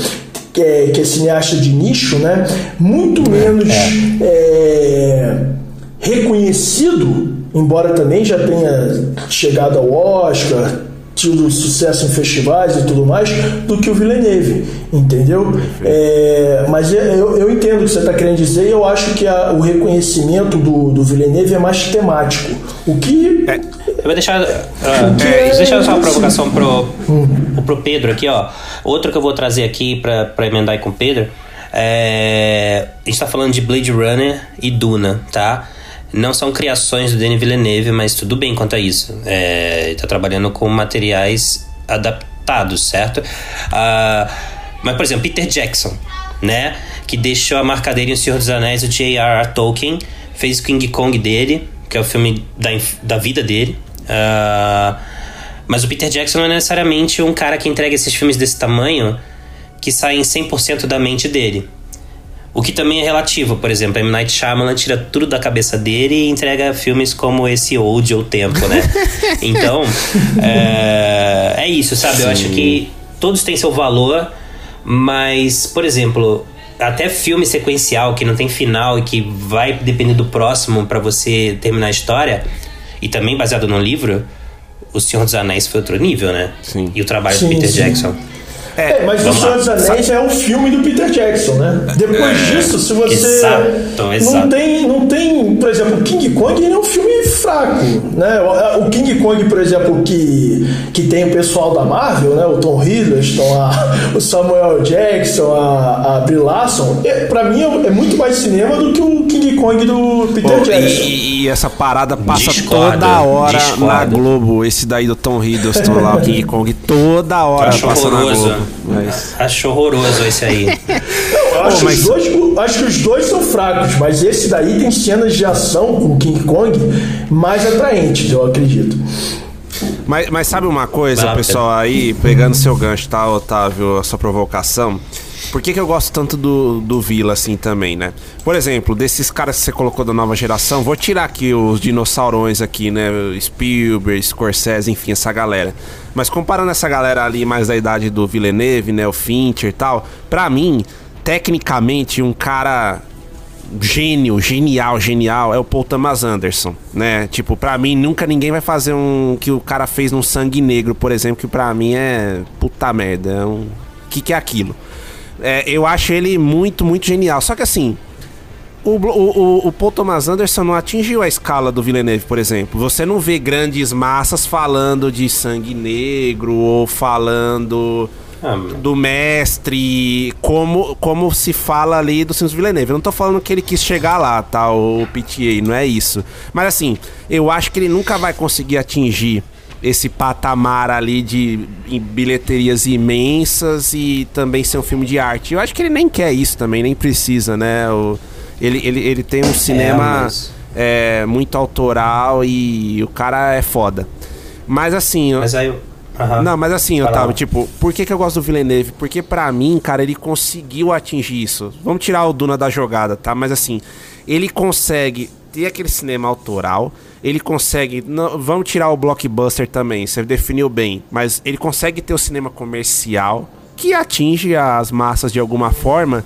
que é, que é cineasta de nicho, né? muito menos é. É, reconhecido, embora também já tenha chegado ao Oscar, tido sucesso em festivais e tudo mais, do que o Villeneuve, entendeu? É, mas eu, eu entendo o que você está querendo dizer e eu acho que a, o reconhecimento do, do Villeneuve é mais temático. O que. É, eu vou deixar. Uh, é, deixa eu só uma provocação pro, hum. pro Pedro aqui, ó. Outro que eu vou trazer aqui para emendar com o Pedro. É, a gente está falando de Blade Runner e Duna, tá? Não são criações do Denis Villeneuve, mas tudo bem quanto a isso. É, ele está trabalhando com materiais adaptados, certo? Uh, mas, por exemplo, Peter Jackson, né? Que deixou a marca dele em O Senhor dos Anéis, o J.R.R. Tolkien, fez King Kong dele, que é o filme da, da vida dele. Ah, mas o Peter Jackson não é necessariamente um cara que entrega esses filmes desse tamanho que saem 100% da mente dele. O que também é relativo, por exemplo, M. Night Shyamalan tira tudo da cabeça dele e entrega filmes como esse Old ou Tempo, né? *laughs* então, é, é isso, sabe? Eu acho que todos têm seu valor, mas, por exemplo, até filme sequencial que não tem final e que vai depender do próximo pra você terminar a história, e também baseado num livro, O Senhor dos Anéis foi outro nível, né? Sim. E o trabalho Sim, do Peter sim. Jackson. É, mas O vamos Senhor dos Anéis é um filme do Peter Jackson, né? Depois disso, se você. Exato, Não exato. tem, não tem. Por exemplo, King Kong ele é um filme fraco, né? O o King Kong, por exemplo, que, que tem o pessoal da Marvel, né? O Tom Hiddleston, a, o Samuel Jackson, a, a Brie Larson, é, pra mim é, é muito mais cinema do que o King Kong do Peter Pô, Jackson. e, e essa parada passa Discordo, toda hora discordo. na Globo. Esse daí do Tom Hiddleston lá, o King Kong, toda hora passa na horroroso. Mas... Acho horroroso esse aí. *laughs* Eu acho, Pô, mas- os dois, acho que os dois são fracos, mas esse daí tem cenas de ação com King Kong mais atraentes, eu acredito. Mas, mas sabe uma coisa, Vai pessoal, aí, pegando seu gancho, tá, Otávio, a sua provocação? Por que, que eu gosto tanto do, do Vila, assim, também, né? Por exemplo, desses caras que você colocou da nova geração, vou tirar aqui os dinossauros aqui, né? Spielberg, Scorsese, enfim, essa galera. Mas comparando essa galera ali mais da idade do Villeneuve, né? O Fincher e tal, pra mim, tecnicamente, um cara gênio, genial, genial é o Paul Thomas Anderson, né? Tipo, pra mim nunca ninguém vai fazer um que o cara fez num Sangue Negro, por exemplo, que pra mim é puta merda, é um que que é aquilo? É, eu acho ele muito, muito genial. Só que assim, o, o, o Paul Thomas Anderson não atingiu a escala do Villeneuve, por exemplo. Você não vê grandes massas falando de sangue negro ou falando Ah, do mestre, como, como se fala ali do Sims Villeneuve. Eu não tô falando que ele quis chegar lá, tá? O PTA, não é isso. Mas assim, eu acho que ele nunca vai conseguir atingir esse patamar ali de bilheterias imensas e também ser um filme de arte. Eu acho que ele nem quer isso também, nem precisa, né? O, ele, ele, ele tem um cinema mas- é, muito autoral e o cara é foda. Mas assim, Mas aí. aham. não, mas assim. Otávio, tipo, por que, que eu gosto do Villeneuve? Porque pra mim, cara, ele conseguiu atingir isso. Vamos tirar o Duna da jogada, tá? Mas assim, ele consegue ter aquele cinema autoral, ele consegue. não- vamos tirar o blockbuster também, você definiu bem, mas ele consegue ter o cinema comercial que atinge as massas de alguma forma.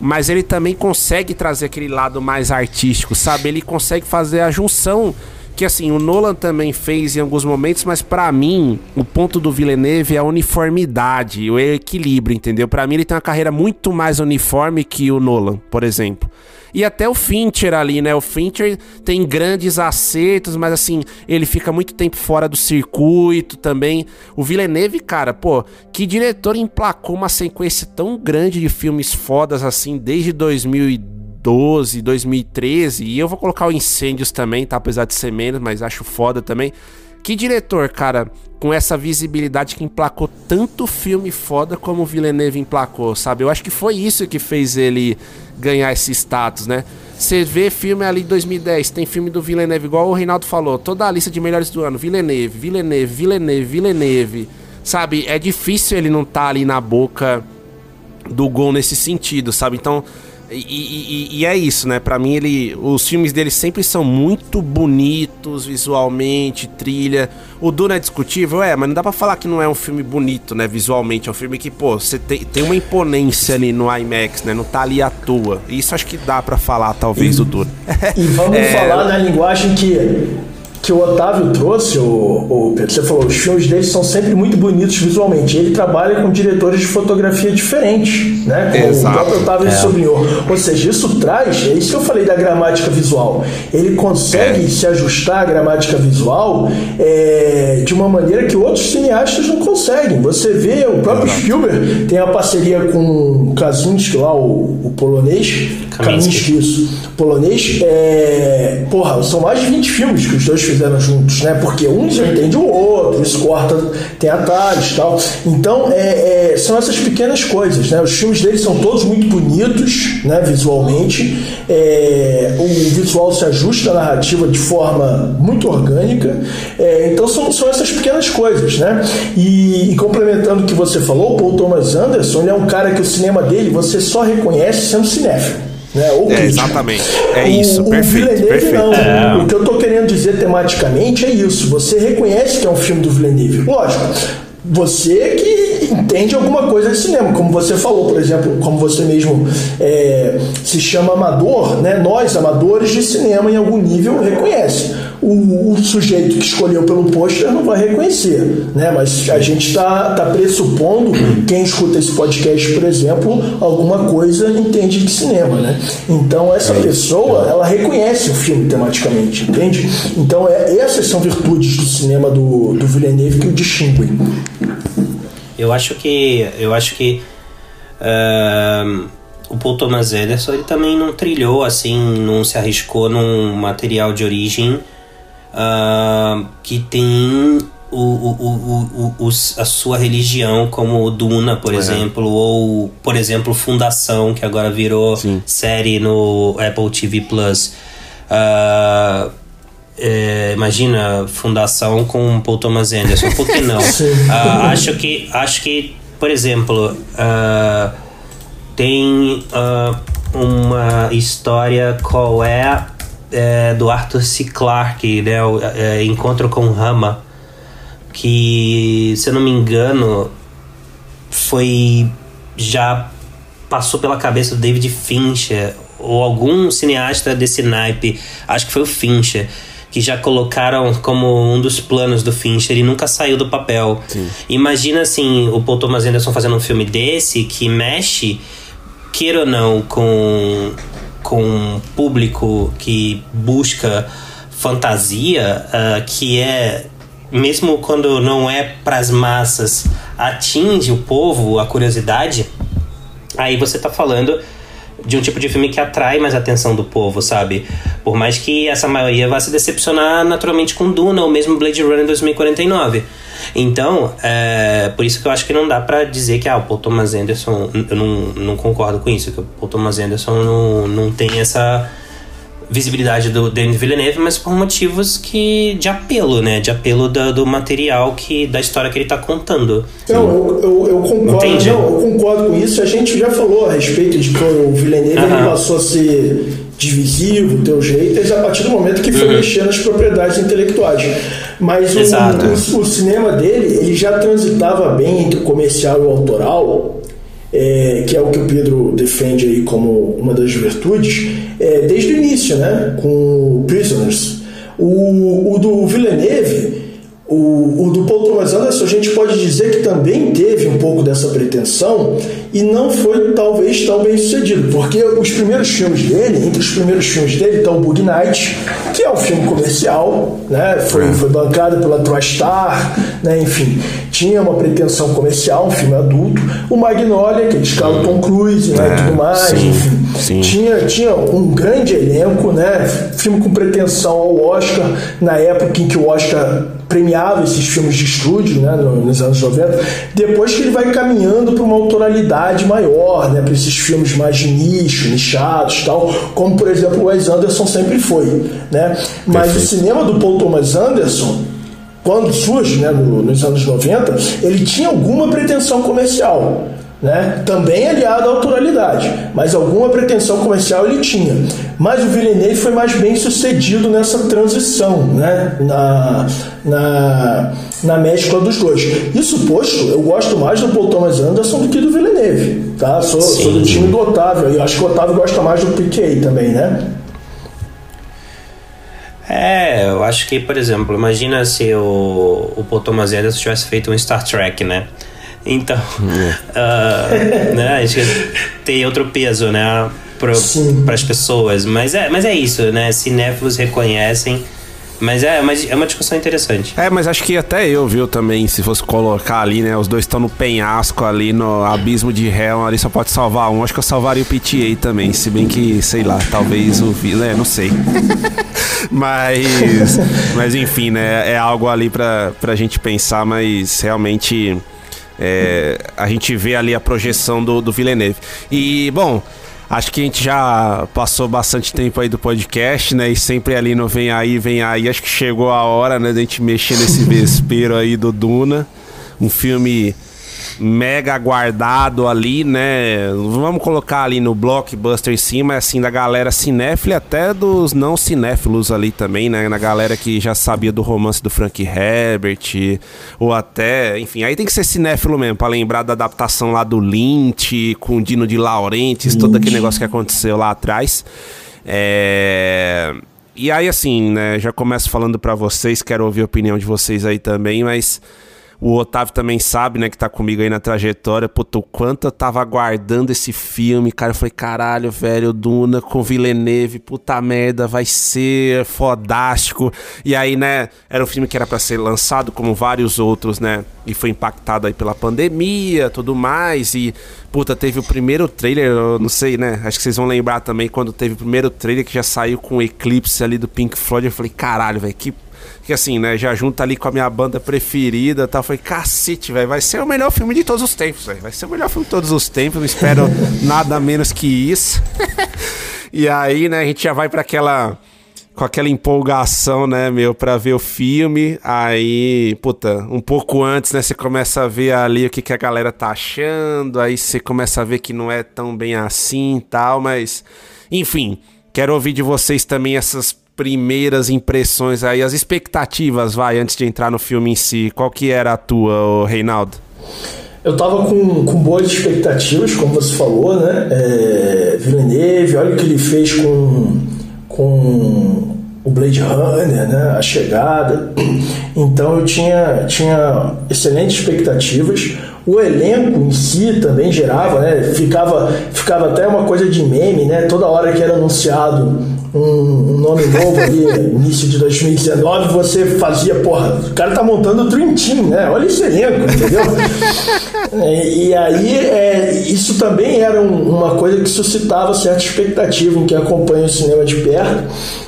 Mas ele também consegue trazer aquele lado mais artístico, sabe? Ele consegue fazer a junção que assim, o Nolan também fez em alguns momentos, mas pra mim, o ponto do Villeneuve é a uniformidade, o equilíbrio, entendeu? Pra mim ele tem uma carreira muito mais uniforme que o Nolan, por exemplo. E até o Fincher ali, né? O Fincher tem grandes acertos, mas assim, ele fica muito tempo fora do circuito também. O Villeneuve, cara, pô, que diretor emplacou uma sequência tão grande de filmes fodas assim desde 2012, 2013. E eu vou colocar o Incêndios também, tá? Apesar de ser menos, mas acho foda também. Que diretor, cara, com essa visibilidade que emplacou tanto filme foda como o Villeneuve emplacou, sabe? Eu acho que foi isso que fez ele ganhar esse status, né? Você vê filme ali de 2010, tem filme do Villeneuve, igual o Reinaldo falou, toda a lista de melhores do ano, Villeneuve, Villeneuve, Villeneuve, Villeneuve, sabe? É difícil ele não estar ali na boca do gol nesse sentido, sabe? Então, e, e- e- e é isso, né? Pra mim, ele, os filmes dele sempre são muito bonitos visualmente, trilha. O Duna é discutível, é, mas não dá pra falar que não é um filme bonito, né? Visualmente, é um filme que, pô, você tem, tem uma imponência ali no IMAX, né? Não tá ali à toa. Isso acho que dá pra falar, talvez, do Duna. E vamos *laughs* É, falar na linguagem que, que o Otávio trouxe, o, o Pedro. Você falou, os filmes dele são sempre muito bonitos visualmente. Ele trabalha com diretores de fotografia diferentes, né? Como Exato. o próprio Otávio É. sublinhou. Ou seja, isso traz, é isso que eu falei da gramática visual. Ele consegue É. se ajustar à gramática visual é, de uma maneira que outros cineastas não conseguem. Você vê, o próprio Spielberg tem a parceria com o Kaczynski lá, o, o polonês, Kaminsky, isso. Polonês, é. Porra, são mais de 20 filmes que os dois fizeram juntos, né? Porque um já entende o outro, isso corta, tem atalhos e tal. Então, é, é, são essas pequenas coisas, né? Os filmes deles são todos muito bonitos, né? Visualmente. É, o visual se ajusta à narrativa de forma muito orgânica. É, então, são, são essas pequenas coisas, né? E, e complementando o que você falou, o Paul Thomas Anderson, ele é um cara que o cinema dele você só reconhece sendo cinéfilo. Né, ou É, exatamente. É O- isso, o perfeito, Villeneuve perfeito. não. É. O que eu tô querendo dizer tematicamente é isso. Você reconhece que é um filme do Villeneuve. Lógico, você que entende alguma coisa de cinema, como você falou, por exemplo, como você mesmo é, se chama amador, né? Nós, amadores de cinema, em algum nível, reconhece. O, o sujeito que escolheu pelo pôster não vai reconhecer, né? Mas a gente está tá pressupondo, quem escuta esse podcast, por exemplo, alguma coisa entende de cinema, né? Então essa pessoa, ela reconhece o filme tematicamente, entende? Então é, essas são virtudes do cinema do, do Villeneuve que o distinguem. Eu acho que. Eu acho que. ahn, o Paul Thomas Anderson ele também não trilhou, assim, não se arriscou num material de origem ahn, que tem o, o, o, a sua religião, como Duna, por exemplo, ou, por exemplo, Fundação, que agora virou série no Apple TV Plus. Ah, é, imagina Fundação com Paul Thomas Anderson, por que não? *laughs* Ah, acho que acho que, por exemplo, ah, tem ah, uma história qual é, é, do Arthur C. Clarke, né? o, é, Encontro com Rama, que, se eu não me engano, foi já passou pela cabeça do David Fincher ou algum cineasta desse naipe, acho que foi o Fincher, que já colocaram como um dos planos do Fincher e nunca saiu do papel. Imagina assim, o Paul Thomas Anderson fazendo um filme desse que mexe, queira ou não, com com um público que busca fantasia, ah, que é mesmo quando não é pras massas, atinge o povo, a curiosidade, aí você tá falando de um tipo de filme que atrai mais a atenção do povo, sabe? Por mais que essa maioria vá se decepcionar naturalmente com Duna ou mesmo Blade Runner 2049. Então, é por isso que eu acho que não dá pra dizer que ah, o Paul Thomas Anderson, eu não, não concordo com isso, que o Paul Thomas Anderson não, não tem essa visibilidade do Denis Villeneuve, mas por motivos que de apelo, né? De apelo da- do material que da história que ele tá contando. Não, eu, eu, eu concordo, não, eu concordo com isso. A gente já falou a respeito de que o Villeneuve ele Aham. passou a ser divisivo, teu jeito, a partir do momento que foi mexer nas propriedades intelectuais. Mas o, o, o cinema dele, ele já transitava bem entre o comercial e o autoral, é, que é o que o Pedro defende aí como uma das virtudes, é, desde o início, né? Com o Prisoners. O, o do Villeneuve, o, o do Paul Thomas Anderson, a gente pode dizer que também teve um pouco dessa pretensão e não foi talvez tão bem sucedido, porque os primeiros filmes dele, entre os primeiros filmes dele, está o Bug Night, que é um filme comercial, né? foi, foi bancado pela TriStar, né? enfim, tinha uma pretensão comercial, um filme adulto. O Magnolia, que escala o Tom Cruise né? e tudo mais, sim, enfim. Sim. Tinha, tinha um grande elenco, né? filme com pretensão ao Oscar, na época em que o Oscar premiava esses filmes de estúdio, né, no- nos anos 90, depois que ele vai caminhando para uma autoralidade maior, né, para esses filmes mais de nicho, nichados, tal, como por exemplo o Wes Anderson sempre foi, né? Mas o cinema do Paul Thomas Anderson quando surge, né, no- nos anos 90, ele tinha alguma pretensão comercial. Né? Também aliado à autoralidade, mas alguma pretensão comercial ele tinha. Mas o Villeneuve foi mais bem sucedido nessa transição, né? na, na, na mescla dos dois. Isso posto, eu gosto mais do Paul Thomas Anderson do que do Villeneuve. Tá? Sou, sou do time do Otávio, e eu acho que o Otávio gosta mais do Piquet também, né? É, eu acho que, por exemplo, imagina se o, o Paul Thomas Anderson tivesse feito um Star Trek, né? Então, *laughs* ah, né, acho que tem outro peso, né, para as pessoas. Mas é, mas é isso, né? Cinéfilos reconhecem, Mas é, mas é uma discussão interessante. É, mas acho que até eu, viu, também, se fosse colocar ali, né? Os dois estão no penhasco ali, no abismo de réu, ali só pode salvar um. Acho que eu salvaria o PTA também, se bem que, sei lá, talvez o Vila, é, não sei. *laughs* mas, mas enfim, né? É algo ali pra, pra gente pensar, mas realmente é, a gente vê ali a projeção do, do Villeneuve. E, bom. Acho que a gente já passou bastante tempo aí do podcast, né? E sempre ali no Vem Aí, Vem Aí. Acho que chegou a hora, né? Da gente mexer nesse *laughs* vespeiro aí do Duna. Um filme mega aguardado ali, né? Vamos colocar ali no blockbuster em cima, assim, da galera cinéfila até dos não cinéfilos ali também, né? Na galera que já sabia do romance do Frank Herbert, ou até, enfim, aí tem que ser cinéfilo mesmo, pra lembrar da adaptação lá do Lynch, com o Dino de Laurentiis, todo aquele negócio que aconteceu lá atrás. É... E aí, assim, né, já começo falando para vocês, quero ouvir a opinião de vocês aí também, mas o Otávio também sabe, né, que tá comigo aí na trajetória. Puta, o quanto eu tava aguardando esse filme, cara. Eu falei, caralho, velho, Duna com Villeneuve, puta merda, vai ser fodástico. E aí, né, era um filme que era para ser lançado como vários outros, né, e foi impactado aí pela pandemia, tudo mais. E, puta, teve o primeiro trailer, eu não sei, né, acho que vocês vão lembrar também quando teve o primeiro trailer que já saiu com o Eclipse ali do Pink Floyd. Eu falei, caralho, velho, que que assim, né, já junta ali com a minha banda preferida e tal. Foi cacete, velho, vai ser o melhor filme de todos os tempos, velho. Vai ser o melhor filme de todos os tempos, não espero *laughs* nada menos que isso. *laughs* e aí, né, a gente já vai para aquela com aquela empolgação, né, meu, pra ver o filme. Aí, puta, um pouco antes, né, você começa a ver ali o que, que a galera tá achando. Aí você começa a ver que não é tão bem assim e tal, mas. Enfim, quero ouvir de vocês também essas primeiras impressões aí, as expectativas, vai, antes de entrar no filme em si. Qual que era a tua, Reinaldo? Eu tava com, com boas expectativas, como você falou, né? É, Villeneuve, olha o que ele fez com, com o Blade Runner, né? A chegada. Então eu tinha, tinha excelentes expectativas. O elenco em si também gerava, né? Ficava, ficava até uma coisa de meme, né? Toda hora que era anunciado um, nome novo ali, *laughs* início de 2019, você fazia, porra, o cara tá montando o Dream Team, né? Olha esse elenco, entendeu? e, *laughs* e, aí, é, isso também era um, uma coisa que suscitava certa expectativa em quem acompanha o cinema de perto.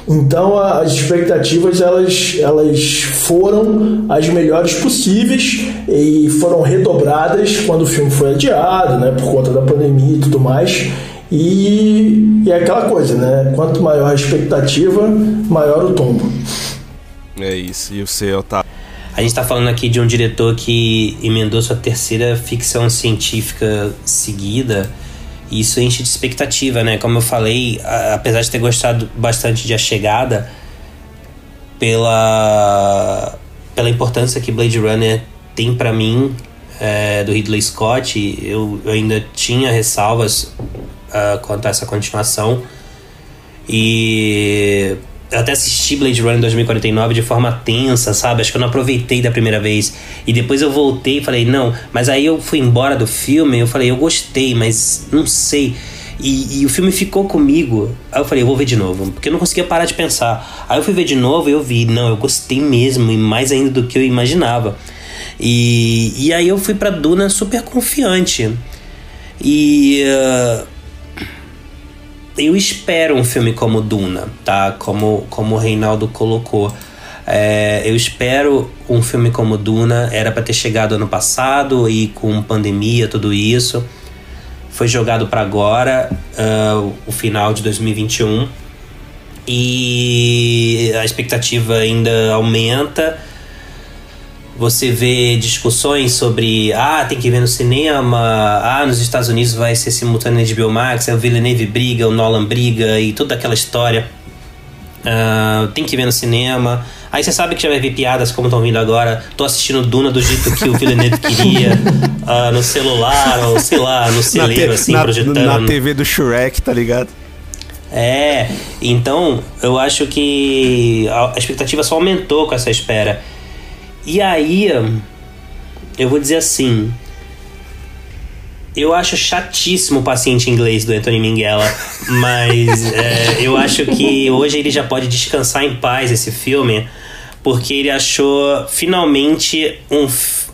Então, a, as expectativas, elas, elas foram as melhores possíveis e foram redobradas quando o filme foi adiado, né? Por conta da pandemia e tudo mais. E, e é aquela coisa, né? Quanto maior a expectativa, maior o tombo. É isso. E o seu, tá? A gente está falando aqui de um diretor que emendou sua terceira ficção científica seguida. E isso enche de expectativa, né? Como eu falei, apesar de ter gostado bastante de A Chegada, pela, pela importância que Blade Runner tem para mim, é, do Ridley Scott, eu, eu ainda tinha ressalvas uh, quanto a essa continuação. E eu até assisti Blade Runner 2049 de forma tensa, sabe? Acho que eu não aproveitei da primeira vez. E depois eu voltei e falei, não. Mas aí eu fui embora do filme, eu falei, eu gostei, mas não sei. E, e, o filme ficou comigo. Aí eu falei, eu vou ver de novo. Porque eu não conseguia parar de pensar. Aí eu fui ver de novo e eu vi, não, eu gostei mesmo. E mais ainda do que eu imaginava. E, e aí eu fui pra Duna super confiante. E. Uh, eu espero um filme como Duna, tá? Como, como o Reinaldo colocou. É, eu espero um filme como Duna. Era para ter chegado ano passado e com pandemia, tudo isso. Foi jogado para agora, uh, o final de 2021. E a expectativa ainda aumenta você vê discussões sobre ah, tem que ver no cinema, ah, nos Estados Unidos vai ser simultâneo de Biomax, o Villeneuve briga, o Nolan briga e toda aquela história. Uh, tem que ver no cinema. Aí você sabe que já vai ver piadas como estão vindo agora. Tô assistindo Duna do jeito que o Villeneuve queria, uh, *laughs* no celular, ou sei lá, no celeiro, assim, na, projetando. Na TV do Shrek, tá ligado? É, então eu acho que a expectativa só aumentou com essa espera. E aí, eu vou dizer assim: eu acho chatíssimo o paciente inglês do Anthony Minghella, *laughs* mas é, eu acho que hoje ele já pode descansar em paz esse filme, porque ele achou finalmente um,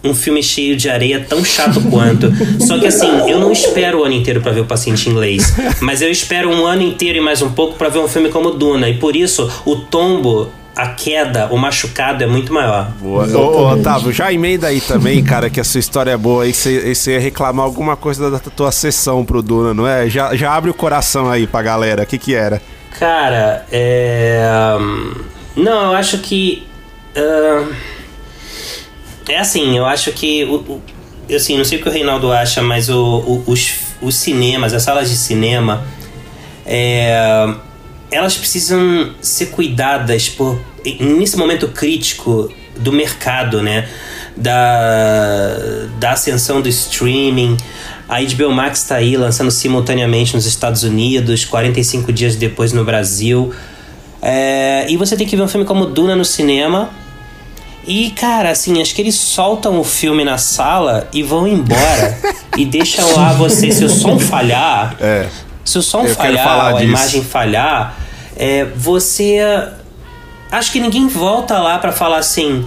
um filme cheio de areia tão chato quanto. Só que assim, eu não espero o ano inteiro para ver o paciente inglês, mas eu espero um ano inteiro e mais um pouco para ver um filme como Duna, e por isso o tombo a queda, o machucado é muito maior. Boa. Ô, ô, Otávio, já emenda aí também, cara, que a sua história é boa aí, você, ia reclamar alguma coisa da tua sessão pro Duna, não é? Já, já abre o coração aí pra galera, o que que era? Cara, é... Não, eu acho que... Uh... É assim, eu acho que... O, o, eu assim, não sei o que o Reinaldo acha, mas o, o, os, os cinemas, as salas de cinema... É elas precisam ser cuidadas por nesse momento crítico do mercado, né? Da, da ascensão do streaming. A HBO Max está aí lançando simultaneamente nos Estados Unidos, 45 dias depois no Brasil. É, e você tem que ver um filme como Duna no cinema. E, cara, assim, acho que eles soltam o filme na sala e vão embora. *laughs* e deixam lá você, se o som falhar. É. Se o som falhar, a imagem falhar, é, você. Acho que ninguém volta lá para falar assim.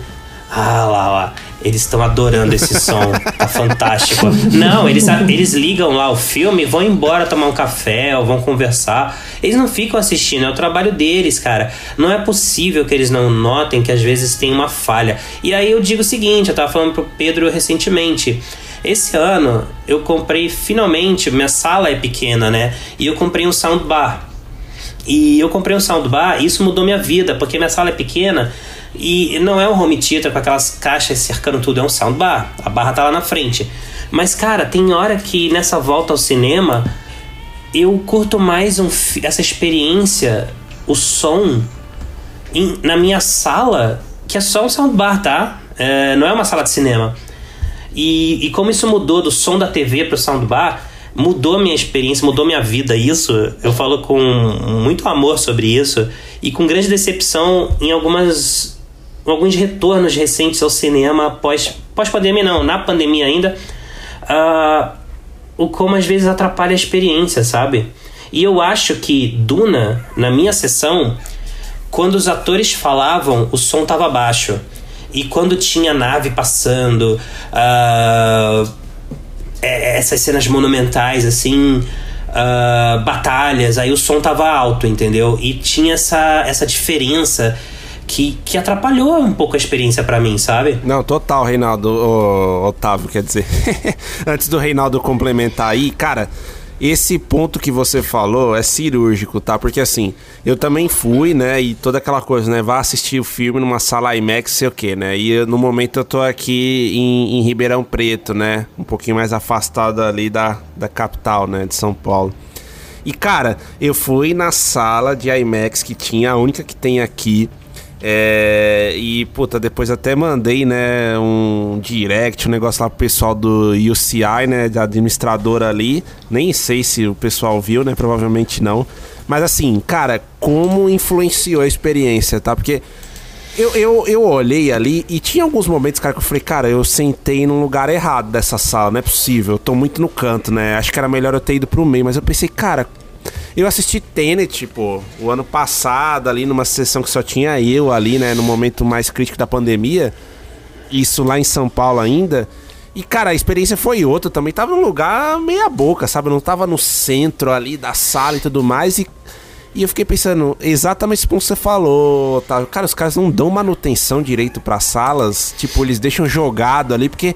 Ah, lá, lá. Eles estão adorando esse *laughs* som, tá fantástico. Não, eles, eles ligam lá o filme, vão embora tomar um café ou vão conversar. Eles não ficam assistindo, é o trabalho deles, cara. Não é possível que eles não notem que às vezes tem uma falha. E aí eu digo o seguinte: eu tava falando pro Pedro recentemente. Esse ano eu comprei finalmente, minha sala é pequena, né? E eu comprei um soundbar. E eu comprei um soundbar e isso mudou minha vida, porque minha sala é pequena e não é um home theater com aquelas caixas cercando tudo, é um soundbar. A barra tá lá na frente. Mas, cara, tem hora que nessa volta ao cinema eu curto mais um, essa experiência, o som, em, na minha sala, que é só um soundbar, tá? É, não é uma sala de cinema. E, e como isso mudou do som da TV pro soundbar, mudou minha experiência, mudou minha vida isso. Eu falo com muito amor sobre isso e com grande decepção em algumas alguns retornos recentes ao cinema pós pós pandemia não, na pandemia ainda. Uh, o como às vezes atrapalha a experiência, sabe? E eu acho que Duna, na minha sessão, quando os atores falavam, o som tava baixo. E quando tinha nave passando, uh, é, essas cenas monumentais, assim, uh, batalhas, aí o som tava alto, entendeu? E tinha essa, essa diferença que, que atrapalhou um pouco a experiência para mim, sabe? Não, total, Reinaldo, Otávio, quer dizer. *laughs* Antes do Reinaldo complementar aí, cara, esse ponto que você falou é cirúrgico, tá? Porque assim, eu também fui, né? E toda aquela coisa, né? Vá assistir o filme numa sala IMAX, sei o quê, né? E no momento eu tô aqui em, em Ribeirão Preto, né? Um pouquinho mais afastado ali da, da capital, né? De São Paulo. E cara, eu fui na sala de IMAX que tinha, a única que tem aqui. É, e, puta, depois até mandei, né, um direct, um negócio lá pro pessoal do UCI, né, de administradora ali. Nem sei se o pessoal viu, né, provavelmente não. Mas assim, cara, como influenciou a experiência, tá? Porque eu, eu, eu olhei ali e tinha alguns momentos, cara, que eu falei, cara, eu sentei num lugar errado dessa sala, não é possível, eu tô muito no canto, né? Acho que era melhor eu ter ido pro meio, mas eu pensei, cara, eu assisti Tenet, tipo, o ano passado, ali numa sessão que só tinha eu ali, né? No momento mais crítico da pandemia. Isso lá em São Paulo ainda. E, cara, a experiência foi outra. também tava num lugar meia boca, sabe? Não tava no centro ali da sala e tudo mais. E, e eu fiquei pensando, exatamente como você falou, tá? Cara, os caras não dão manutenção direito para salas. Tipo, eles deixam jogado ali, porque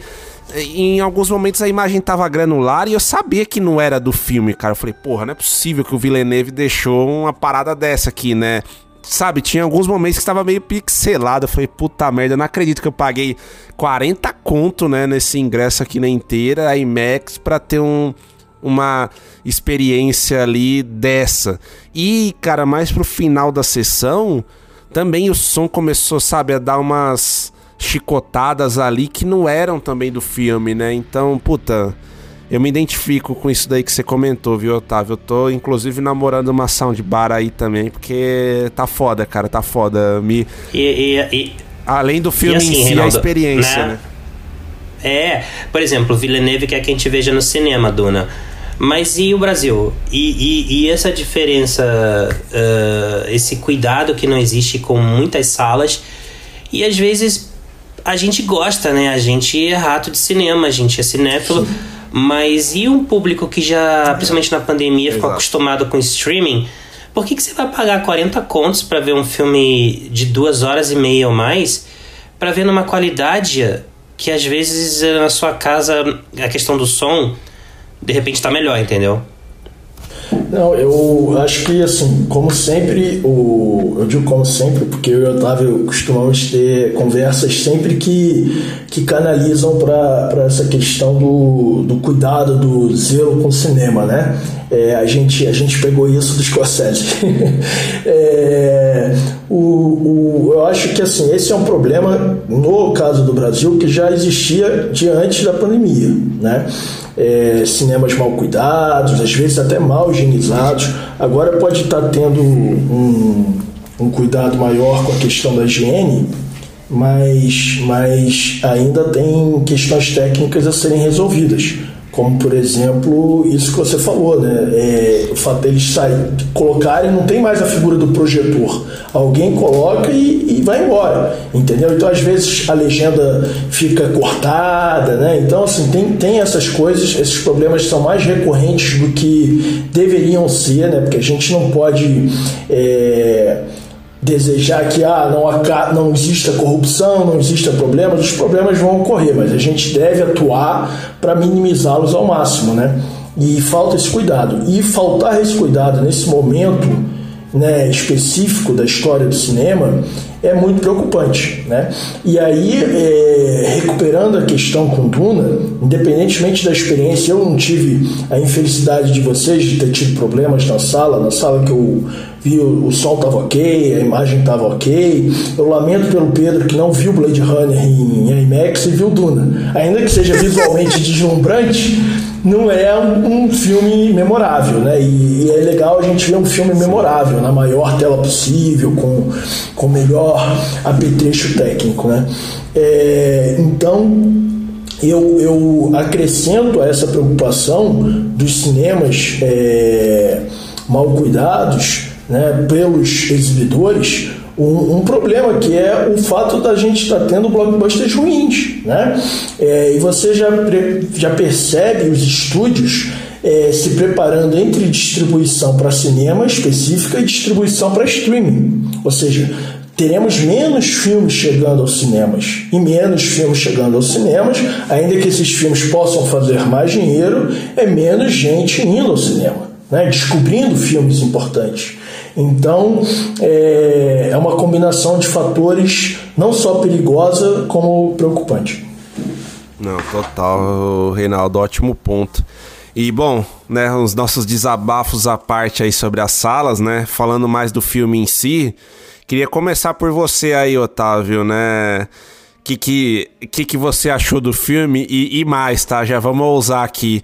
em alguns momentos a imagem tava granular e eu sabia que não era do filme, cara. Eu falei, porra, não é possível que o Villeneuve deixou uma parada dessa aqui, né? Sabe, tinha alguns momentos que estava meio pixelado. Eu falei, puta merda, não acredito que eu paguei 40 conto, né, nesse ingresso aqui na inteira, IMAX, pra ter um, uma experiência ali dessa. E, cara, mais pro final da sessão, também o som começou, sabe, a dar umas chicotadas ali que não eram também do filme, né? Então, puta, eu me identifico com isso daí que você comentou, viu, Otávio? Eu tô, inclusive, namorando uma soundbar aí também, porque tá foda, cara, tá foda. Me... E, e, e... Além do filme assim, em si, Reinaldo, a experiência, né? né? É, por exemplo, Villeneuve quer que a gente veja no cinema, Duna. Mas e o Brasil? E, e, e essa diferença, uh, esse cuidado que não existe com muitas salas, e às vezes a gente gosta, né? A gente é rato de cinema, a gente é cinéfilo. Sim. Mas e um público que já, principalmente na pandemia, ficou acostumado com streaming? Por que, que você vai pagar 40 contos para ver um filme de duas horas e meia ou mais para ver numa qualidade que às vezes na sua casa a questão do som de repente está melhor, entendeu? Não, eu acho que assim, como sempre, o, eu digo como sempre, porque eu e o Otávio costumamos ter conversas sempre que, que canalizam para essa questão do, do cuidado, do zelo com o cinema, né? É, a, gente, a gente pegou isso do Scorsese. *laughs* é, o, o, eu acho que assim, esse é um problema, no caso do Brasil, que já existia diante da pandemia, né? É, cinemas mal cuidados, às vezes até mal higienizados. Agora pode estar tendo um, um cuidado maior com a questão da higiene, mas, mas ainda tem questões técnicas a serem resolvidas. Como, por exemplo, isso que você falou, né? É, o fato deles sair, colocarem, não tem mais a figura do projetor. Alguém coloca e, e, vai embora, entendeu? Então, às vezes, a legenda fica cortada, né? Então, assim, tem, tem essas coisas, esses problemas são mais recorrentes do que deveriam ser, né? Porque a gente não pode. É, desejar que ah, não, não exista corrupção, não exista problemas, os problemas vão ocorrer, mas a gente deve atuar para minimizá-los ao máximo, né? E falta esse cuidado. E faltar esse cuidado nesse momento né, específico da história do cinema é muito preocupante. Né? E aí, é, recuperando a questão com Duna, independentemente da experiência, eu não tive a infelicidade de vocês de ter tido problemas na sala, na sala que eu vi o, o som estava ok, a imagem estava ok. Eu lamento pelo Pedro que não viu Blade Runner em, em IMAX e viu Duna. Ainda que seja visualmente *laughs* deslumbrante, não é um, um, filme memorável, né? E, e, é legal a gente ver um filme memorável, na maior tela possível, com, com melhor apetrecho técnico, né? É, então, eu, eu acrescento a essa preocupação dos cinemas é, mal cuidados né, pelos exibidores um, um, problema que é o fato da gente estar tá tendo blockbusters ruins, né? É, e você já, já percebe os estúdios é, se preparando entre distribuição para cinema específica e distribuição para streaming, ou seja, teremos menos filmes chegando aos cinemas e menos filmes chegando aos cinemas, ainda que esses filmes possam fazer mais dinheiro, é menos gente indo ao cinema, né? descobrindo filmes importantes. Então, é, é uma combinação de fatores não só perigosa, como preocupante. Não, total, Reinaldo, ótimo ponto. E bom, né, os nossos desabafos à parte aí sobre as salas, né, falando mais do filme em si, queria começar por você aí, Otávio, né? Que que, que, que você achou do filme e, e mais, tá? Já vamos ousar aqui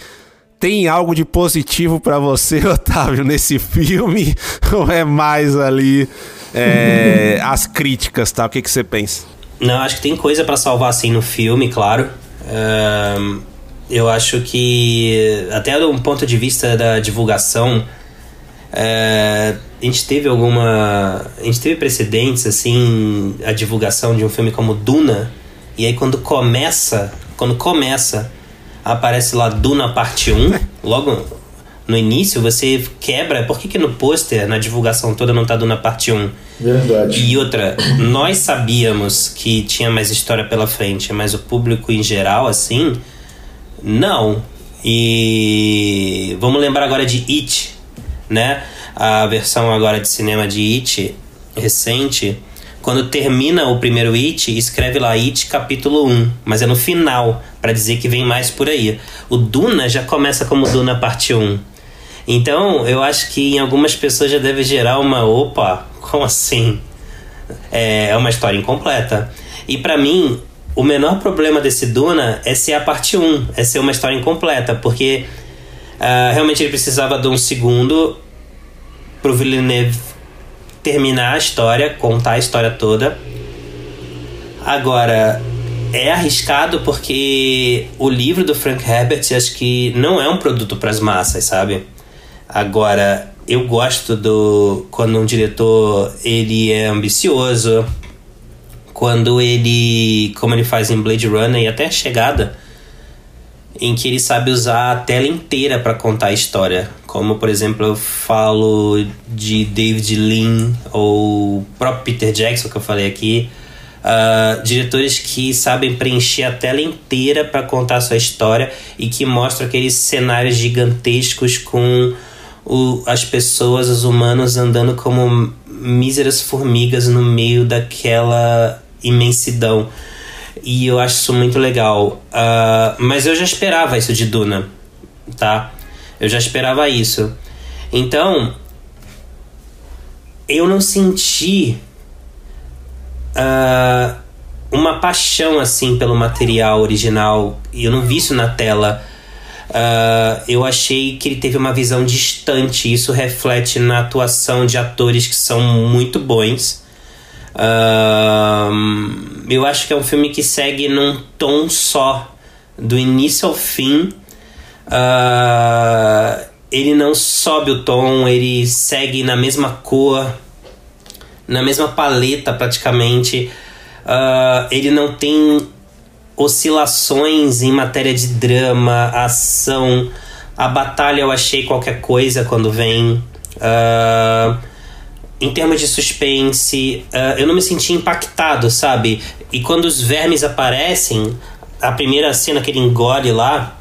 tem algo de positivo para você, *laughs* Otávio, nesse filme? *laughs* Ou é mais ali é, *laughs* as críticas, tá? O que, que você pensa? Não, acho que tem coisa para salvar assim no filme, claro. Um, eu acho que, até do ponto de vista da divulgação, é, a gente teve alguma. A gente teve precedentes, assim, a divulgação de um filme como Duna, e aí quando começa. Quando começa aparece lá Duna Parte 1, *laughs* logo no início, você quebra. Por que, que no pôster, na divulgação toda, não tá Duna Parte 1? Verdade. E outra, nós sabíamos que tinha mais história pela frente, mas o público em geral, assim, não. E vamos lembrar agora de It, né? A versão agora de cinema de It, recente quando termina o primeiro It, escreve lá It capítulo 1, mas é no final, para dizer que vem mais por aí. O Duna já começa como Duna parte 1. Então, eu acho que em algumas pessoas já deve gerar uma opa, como assim? É, é uma história incompleta. E para mim, o menor problema desse Duna é ser a parte 1, é ser uma história incompleta, porque uh, realmente ele precisava de um segundo pro Villeneuve terminar a história, contar a história toda. Agora, é arriscado porque o livro do Frank Herbert acho que não é um produto para as massas, sabe? Agora, eu gosto do quando um diretor ele é ambicioso, quando ele, como ele faz em Blade Runner e até Chegada, em que ele sabe usar a tela inteira para contar a história. Como, por exemplo, eu falo de David Lean ou próprio Peter Jackson, que eu falei aqui. Uh, diretores que sabem preencher a tela inteira para contar a sua história e que mostram aqueles cenários gigantescos com o, as pessoas, os humanos andando como míseras formigas no meio daquela imensidão. E eu acho isso muito legal. Uh, mas eu já esperava isso de Duna, tá? Eu já esperava isso. Então, eu não senti uh, uma paixão assim pelo material original. Eu não vi isso na tela. Uh, eu achei que ele teve uma visão distante. Isso reflete na atuação de atores que são muito bons. Eu acho que é um filme que segue num tom só, do início ao fim. Uh, ele não sobe o tom, ele segue na mesma cor, na mesma paleta praticamente. Uh, ele não tem oscilações em matéria de drama, ação. A batalha eu achei qualquer coisa quando vem. Uh, em termos de suspense, uh, eu não me senti impactado, sabe? E quando os vermes aparecem, a primeira cena que ele engole lá,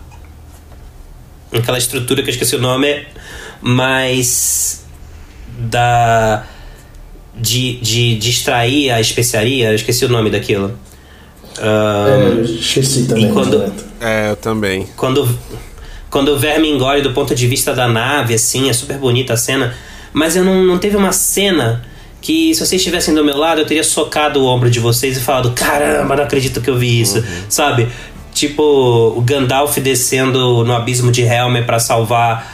aquela estrutura que eu esqueci o nome, mas da de, de, de extrair a especiaria, eu esqueci o nome daquilo. Um, é, esqueci também. quando, é, eu também. Quando, quando o verme engole do ponto de vista da nave, assim, é super bonita a cena. Mas eu não, não teve uma cena que se vocês estivessem do meu lado, eu teria socado o ombro de vocês e falado: caramba, não acredito que eu vi isso, uhum. sabe? Tipo o Gandalf descendo no abismo de Helm para salvar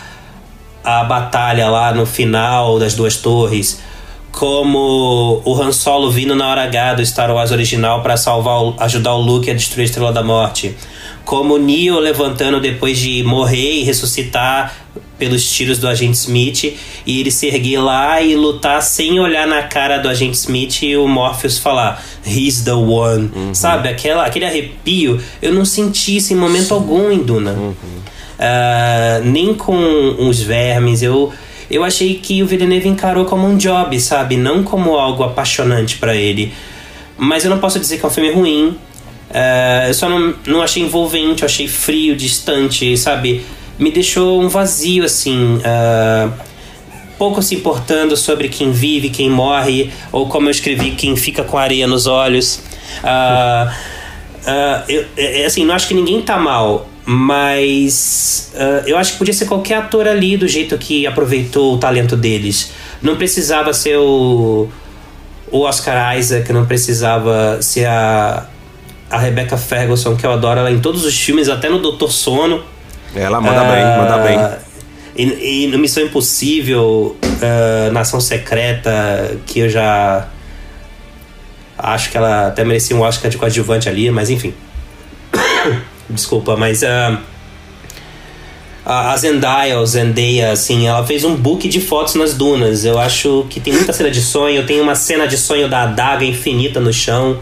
a batalha lá no final das duas torres como o Han Solo vindo na hora H do Star Wars original para salvar, ajudar o Luke a destruir a Estrela da Morte, como Neo levantando depois de morrer e ressuscitar pelos tiros do agente Smith e ele se erguer lá e lutar sem olhar na cara do agente Smith e o Morpheus falar He's the one, uhum. sabe? Aquela, aquele arrepio eu não senti isso em momento Sim. algum em Duna. Uhum. Uh, nem com os vermes, eu eu achei que o Villeneuve encarou como um job, sabe? Não como algo apaixonante para ele. Mas eu não posso dizer que é um filme ruim. Uh, eu só não, não achei envolvente, eu achei frio, distante, sabe? Me deixou um vazio, assim. Uh, pouco se importando sobre quem vive, quem morre, ou como eu escrevi, quem fica com areia nos olhos. Uh, eu, assim, não acho que ninguém tá mal. Mas eu acho que podia ser qualquer ator ali do jeito que aproveitou o talento deles. Não precisava ser o, o Oscar Isaac, não precisava ser a, a Rebecca Ferguson, que eu adoro ela em todos os filmes, até no Doutor Sono. Ela manda bem, manda bem. Ah, e, e no Missão Impossível, uh, Nação Secreta, que eu já acho que ela até merecia um Oscar de coadjuvante ali, mas enfim. *coughs* Desculpa, mas uh, a Zendaya, o Zendaya, assim, ela fez um book de fotos nas dunas. Eu acho que tem muita cena de sonho. Tem uma cena de sonho da adaga infinita no chão.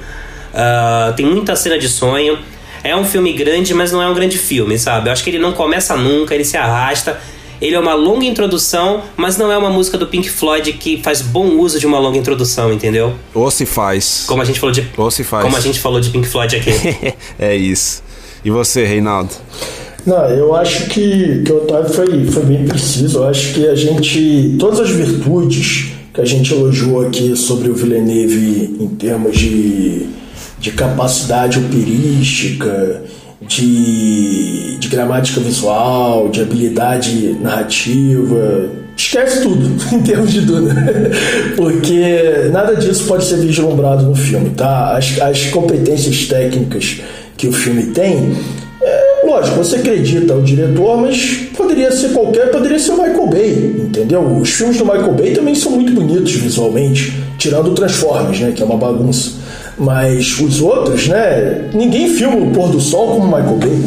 Uh, tem muita cena de sonho. É um filme grande, mas não é um grande filme, sabe? Eu acho que ele não começa nunca, ele se arrasta. Ele é uma longa introdução, mas não é uma música do Pink Floyd que faz bom uso de uma longa introdução, entendeu? Ou se faz. Como a gente falou de. Ou se faz. Como a gente falou de Pink Floyd aqui. *laughs* é isso. E você, Reinaldo? Não, eu acho que, que o Otávio foi, foi bem preciso. Eu acho que a gente. Todas as virtudes que a gente elogiou aqui sobre o Villeneuve em termos de, de capacidade operística, de, de gramática visual, de habilidade narrativa, esquece tudo *laughs* em termos de Duna. Porque nada disso pode ser vislumbrado no filme, tá? As, as competências técnicas que o filme tem, é, lógico, você acredita o diretor, mas poderia ser qualquer, poderia ser o Michael Bay, entendeu? Os filmes do Michael Bay também são muito bonitos visualmente, tirando o Transformers, né, que é uma bagunça. Mas os outros, né? Ninguém filma o pôr do sol como Michael Bay.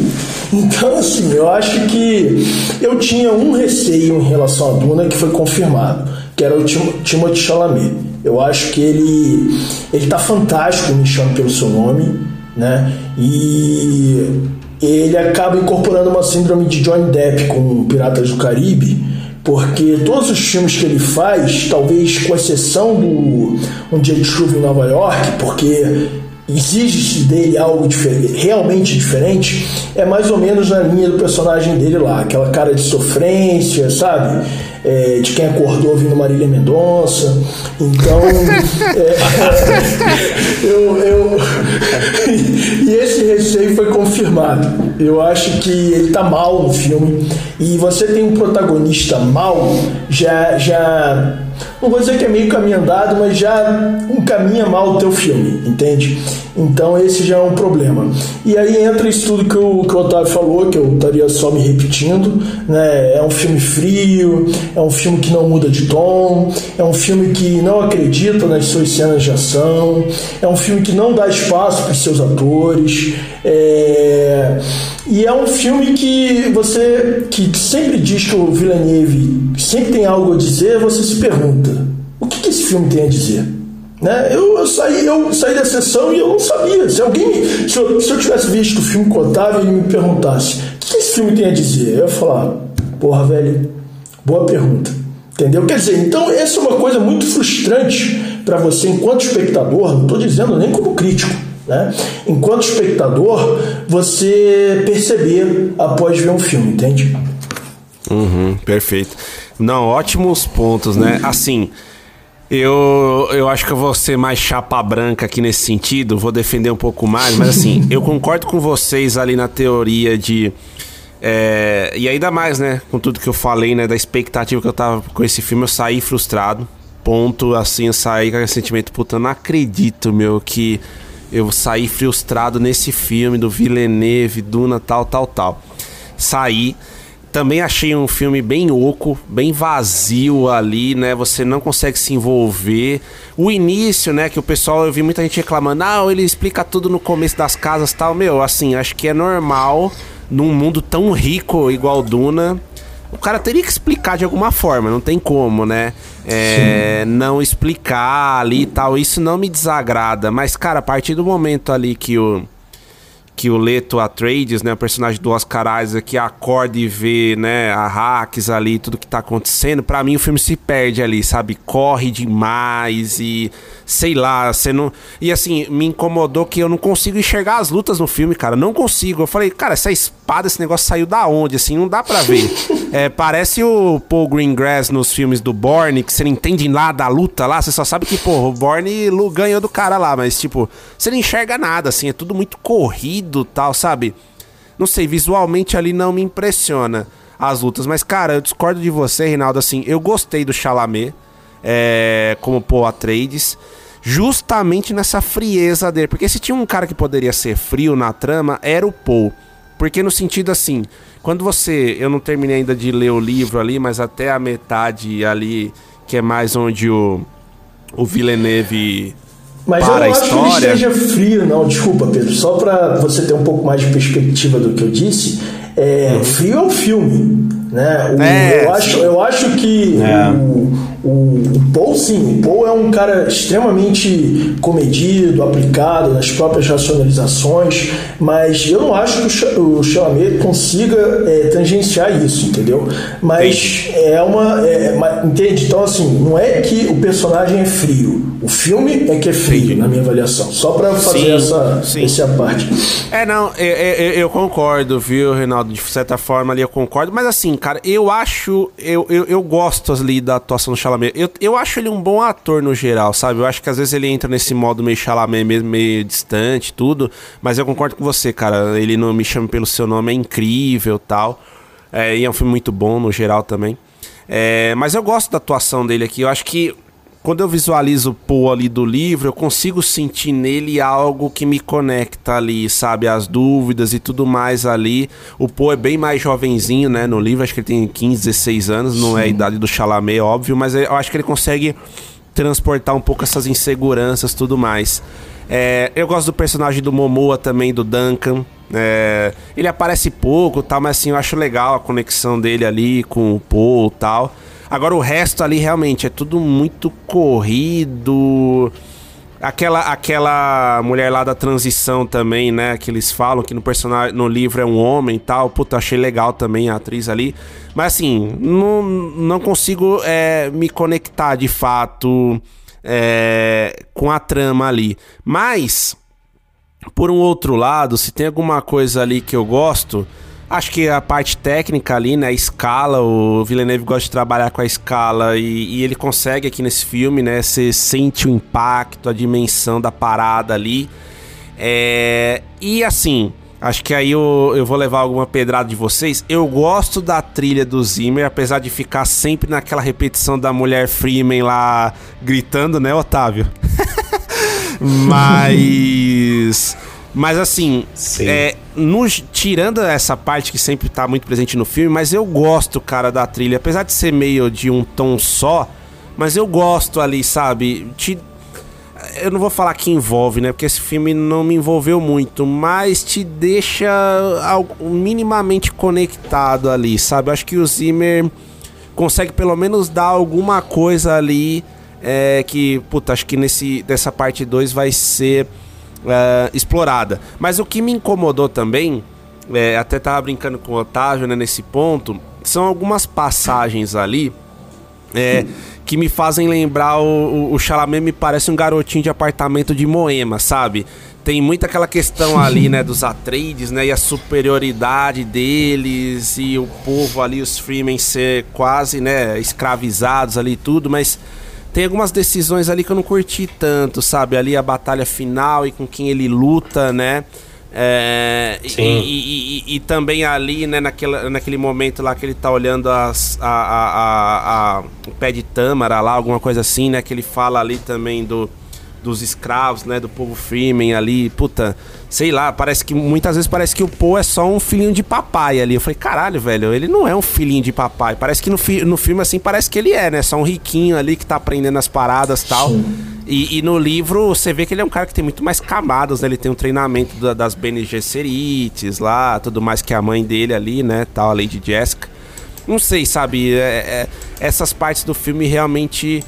Então, assim, eu acho que eu tinha um receio em relação a Duna que foi confirmado, que era o Tim Timothée Chalamet. Eu acho que ele ele tá fantástico me chama pelo seu nome, né? E ele acaba incorporando uma síndrome de Johnny Depp com Piratas do Caribe, porque todos os filmes que ele faz, talvez com exceção do Um Dia de Chuva em Nova York, porque exige dele algo diferente, realmente diferente, é mais ou menos na linha do personagem dele lá, aquela cara de sofrência, sabe? É, de quem acordou ouvindo Marília Mendonça. Então, é, *laughs* eu, eu *laughs* e esse receio foi confirmado. Eu acho que ele tá mal no filme e você tem um protagonista mal, já já não vou dizer que é meio caminho andado, mas já encaminha mal o teu filme, entende? Então esse já é um problema. E aí entra isso tudo que o, que o Otávio falou, que eu estaria só me repetindo, né? É um filme frio, é um filme que não muda de tom, é um filme que não acredita nas suas cenas de ação, é um filme que não dá espaço para os seus atores, é... e é um filme que você que sempre diz que o Villeneuve sempre tem algo a dizer, você se pergunta, o que, que esse filme tem a dizer? Né? Eu, eu, saí, eu saí da sessão e eu não sabia. Se alguém, se eu, se eu tivesse visto o filme com e me perguntasse o que esse filme tem a dizer, eu ia falar, porra, velho, boa pergunta. Entendeu? Quer dizer, então essa é uma coisa muito frustrante para você enquanto espectador, não estou dizendo nem como crítico, né? Enquanto espectador, você perceber após ver um filme, entende? Uhum, perfeito. Não, ótimos pontos, né? Assim, eu, eu acho que eu vou ser mais chapa branca aqui nesse sentido, vou defender um pouco mais, mas assim, *laughs* eu concordo com vocês ali na teoria de. É, e ainda mais, né, com tudo que eu falei, né, da expectativa que eu tava com esse filme, eu saí frustrado. Ponto, assim, eu saí com esse sentimento, puta, não acredito, meu, que eu saí frustrado nesse filme do Villeneuve, Duna, tal, tal, tal. Saí. Também achei um filme bem oco, bem vazio ali, né? Você não consegue se envolver. O início, né? Que o pessoal, eu vi muita gente reclamando, ah, ele explica tudo no começo das casas tal. Meu, assim, acho que é normal num mundo tão rico igual Duna. O cara teria que explicar de alguma forma, não tem como, né? É, não explicar ali e tal. Isso não me desagrada. Mas, cara, a partir do momento ali que o que o Leto Atreides, né, o personagem do Oscar Isaac, acorda e vê, né, a hacks ali, tudo que tá acontecendo, para mim o filme se perde ali, sabe? Corre demais e sei lá, você não. E assim, me incomodou que eu não consigo enxergar as lutas no filme, cara. Não consigo. Eu falei, cara, essa espada, esse negócio saiu da onde? Assim, não dá para ver. *laughs* é, parece o Paul Greengrass nos filmes do Borne, que você não entende nada da luta lá, você só sabe que, pô, o Borne ganhou do cara lá, mas tipo, você não enxerga nada, assim, é tudo muito corrido tal, sabe? Não sei, visualmente ali não me impressiona as lutas, mas cara, eu discordo de você, Reinaldo, assim, eu gostei do Chalamet é, como Paul Atreides justamente nessa frieza dele. Porque se tinha um cara que poderia ser frio na trama, era o Paul. Porque no sentido assim, quando você. Eu não terminei ainda de ler o livro ali, mas até a metade ali, que é mais onde o, o Villeneuve. Mas para eu não a acho que ele história. esteja frio, não. Desculpa, Pedro. Só para você ter um pouco mais de perspectiva do que eu disse, é, frio é o filme. Né? O- É, eu, acho, eu acho que É. o, o, o Paul, sim, o Paul é um cara extremamente comedido, aplicado nas próprias racionalizações, mas eu não acho que o, Cha- o Chalamet consiga é, tangenciar isso, entendeu? Mas é uma. é, ma- entende? Então, assim, não é que o personagem é frio, o filme é que é frio, na minha avaliação. Só para fazer Sim, essa, sim. essa parte. É, não, eu, eu, eu concordo, viu, Reinaldo? De certa forma ali eu concordo. Mas assim, cara, eu acho. Eu, eu, eu gosto ali da atuação do Chalamet. Eu, eu acho ele um bom ator no geral, sabe? Eu acho que às vezes ele entra nesse modo meio Chalamet, mesmo, meio distante tudo. Mas eu concordo com você, cara. Ele não me chama pelo seu nome, é incrível tal. É, e é um filme muito bom no geral também. É, mas eu gosto da atuação dele aqui. Eu acho que quando eu visualizo o Poe ali do livro, eu consigo sentir nele algo que me conecta ali, sabe? As dúvidas e tudo mais ali. O Poe é bem mais jovenzinho, né? No livro, acho que ele tem 15, 16 anos, não é a idade do Chalamet, óbvio, mas eu acho que ele consegue transportar um pouco essas inseguranças tudo mais. É, eu gosto do personagem do Momoa também, do Duncan. É, ele aparece pouco, tal, mas assim, eu acho legal a conexão dele ali com o Paul e tal. Agora o resto ali realmente é tudo muito corrido. Aquela, aquela mulher lá da transição também, né? Que eles falam que no personagem, no livro é um homem e tal. Puta, achei legal também a atriz ali. Mas assim, não, não consigo é, me conectar de fato é, com a trama ali. Mas, por um outro lado, se tem alguma coisa ali que eu gosto, Acho que a parte técnica ali, né? A escala, o Villeneuve gosta de trabalhar com a escala e, e ele consegue aqui nesse filme, né? Você sente o impacto, a dimensão da parada ali. É, e assim, acho que aí eu, eu vou levar alguma pedrada de vocês. Eu gosto da trilha do Zimmer, apesar de ficar sempre naquela repetição da mulher Freeman lá gritando, né, Otávio? *laughs* Mas. Mas assim, é, nos, tirando essa parte que sempre tá muito presente no filme, mas eu gosto, cara, da trilha. Apesar de ser meio de um tom só, mas eu gosto ali, sabe? Te, eu não vou falar que envolve, né? Porque esse filme não me envolveu muito, mas te deixa minimamente conectado ali, sabe? Eu acho que o Zimmer consegue pelo menos dar alguma coisa ali é, que, puta, acho que nesse, dessa parte 2 vai ser uh, explorada. Mas o que me incomodou também, é, até tava brincando com o Otávio né, nesse ponto, são algumas passagens ali é, que me fazem lembrar o, o, Chalamet me parece um garotinho de apartamento de Moema, sabe? Tem muita aquela questão ali, né, dos Atreides, né, e a superioridade deles e o povo ali, os Freemen ser quase, né, escravizados ali e tudo, mas tem algumas decisões ali que eu não curti tanto, sabe? Ali a batalha final e com quem ele luta, né? É, e, e, e, e, também ali, né, naquele, naquele momento lá que ele tá olhando as, a, a, a, a, o pé de tâmara lá, alguma coisa assim, né? Que ele fala ali também do, dos escravos, né, do povo Freeman ali, puta, sei lá, parece que muitas vezes parece que o Poe é só um filhinho de papai ali. Eu falei, caralho, velho, ele não é um filhinho de papai. Parece que no, fi no filme assim parece que ele é, né? Só um riquinho ali que tá aprendendo as paradas tal. E, e, no livro você vê que ele é um cara que tem muito mais camadas, né? Ele tem um treinamento da, das Bene Gesserits lá, tudo mais que a mãe dele ali, né? Tal, a Lady Jessica. Não sei, sabe? É, é, essas partes do filme realmente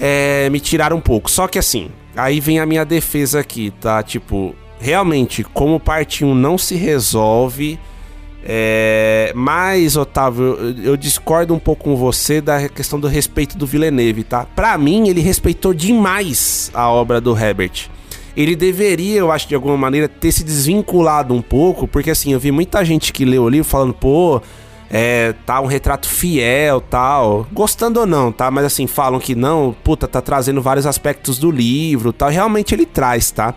é, me tiraram um pouco. Só que assim, aí vem a minha defesa aqui, tá? Tipo, realmente, como parte 1 não se resolve. É, mas, Otávio, eu discordo um pouco com você da questão do respeito do Villeneuve, tá? Pra mim, ele respeitou demais a obra do Herbert. Ele deveria, eu acho, de alguma maneira, ter se desvinculado um pouco, porque assim, eu vi muita gente que leu o livro falando, pô, é, tá um retrato fiel, tal. Gostando ou não, tá? Mas assim, falam que não, puta, tá trazendo vários aspectos do livro, tal. Realmente ele traz, tá?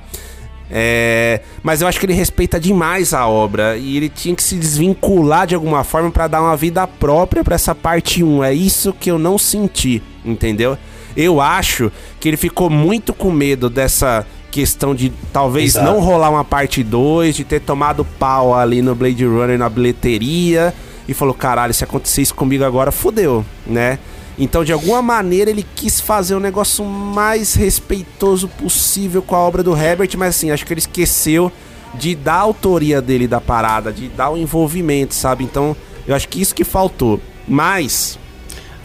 É, mas eu acho que ele respeita demais a obra e ele tinha que se desvincular de alguma forma para dar uma vida própria para essa parte 1. É isso que eu não senti, entendeu? Eu acho que ele ficou muito com medo dessa questão de talvez Exato. não rolar uma parte 2, de ter tomado pau ali no Blade Runner na bilheteria e falou: caralho, se acontecer isso comigo agora, fodeu, né? Então, de alguma maneira, ele quis fazer o negócio mais respeitoso possível com a obra do Herbert, mas assim, acho que ele esqueceu de dar a autoria dele da parada, de dar o envolvimento, sabe? Então, eu acho que isso que faltou. Mas,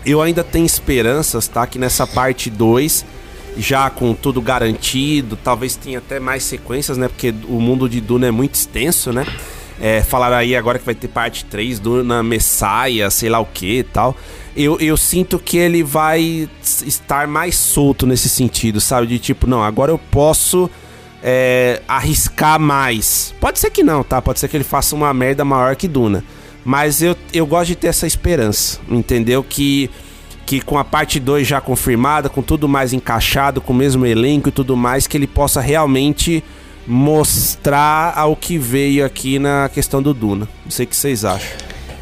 eu ainda tenho esperanças, tá? Que nessa parte 2, já com tudo garantido, talvez tenha até mais sequências, né? Porque o mundo de Duna é muito extenso, né? É, falaram aí agora que vai ter parte 3 do na Messiah, sei lá o que e tal. Eu, eu sinto que ele vai estar mais solto nesse sentido, sabe? De tipo, não, agora eu posso é, arriscar mais. Pode ser que não, tá? Pode ser que ele faça uma merda maior que Duna. Mas eu, eu gosto de ter essa esperança, entendeu? Que, que com a parte 2 já confirmada, com tudo mais encaixado, com o mesmo elenco e tudo mais, que ele possa realmente mostrar ao que veio aqui na questão do Duna. Não sei o que vocês acham.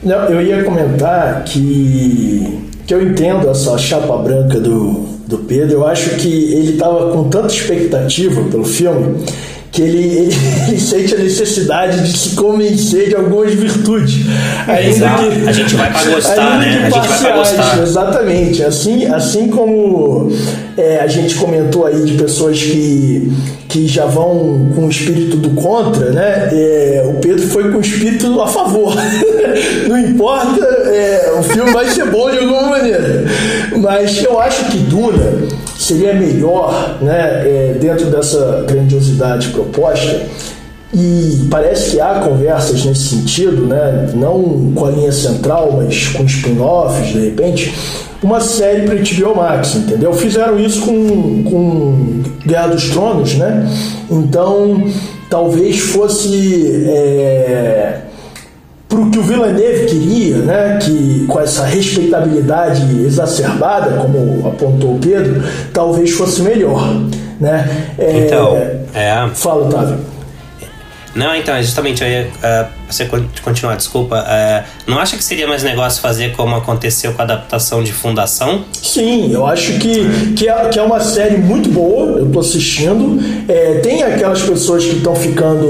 Não, eu ia comentar que, que eu entendo essa chapa branca do, do Pedro. Eu acho que ele estava com tanta expectativa pelo filme que ele, ele, *laughs* ele, sente a necessidade de se convencer de algumas virtudes. Exato. Que, a gente vai para gostar, né? A gente vai para gostar. Exatamente. Assim, assim como é, a gente comentou aí de pessoas que, que já vão com o espírito do contra, né? É, o Pedro foi com o espírito a favor. *laughs* Não importa, é, o filme vai ser bom de alguma maneira. Mas eu acho que Duna seria melhor, né, é, dentro dessa grandiosidade proposta, e parece que há conversas nesse sentido, né, não com a linha central, mas com spin-offs, de repente, uma série para HBO Max, entendeu? Fizeram isso com, com Guerra dos Tronos, né? Então, talvez fosse... É, para o que o Villeneuve queria, né, que com essa respeitabilidade exacerbada, como apontou o Pedro, talvez fosse melhor. Né? É, então, é. Fala, Otávio. Não, então, é justamente, aí, uh, você continuar, desculpa. Uh, não acha que seria mais negócio fazer como aconteceu com a adaptação de Fundação? Sim, eu acho que, que, é, que é uma série muito boa, eu tô assistindo. É, tem aquelas pessoas que estão ficando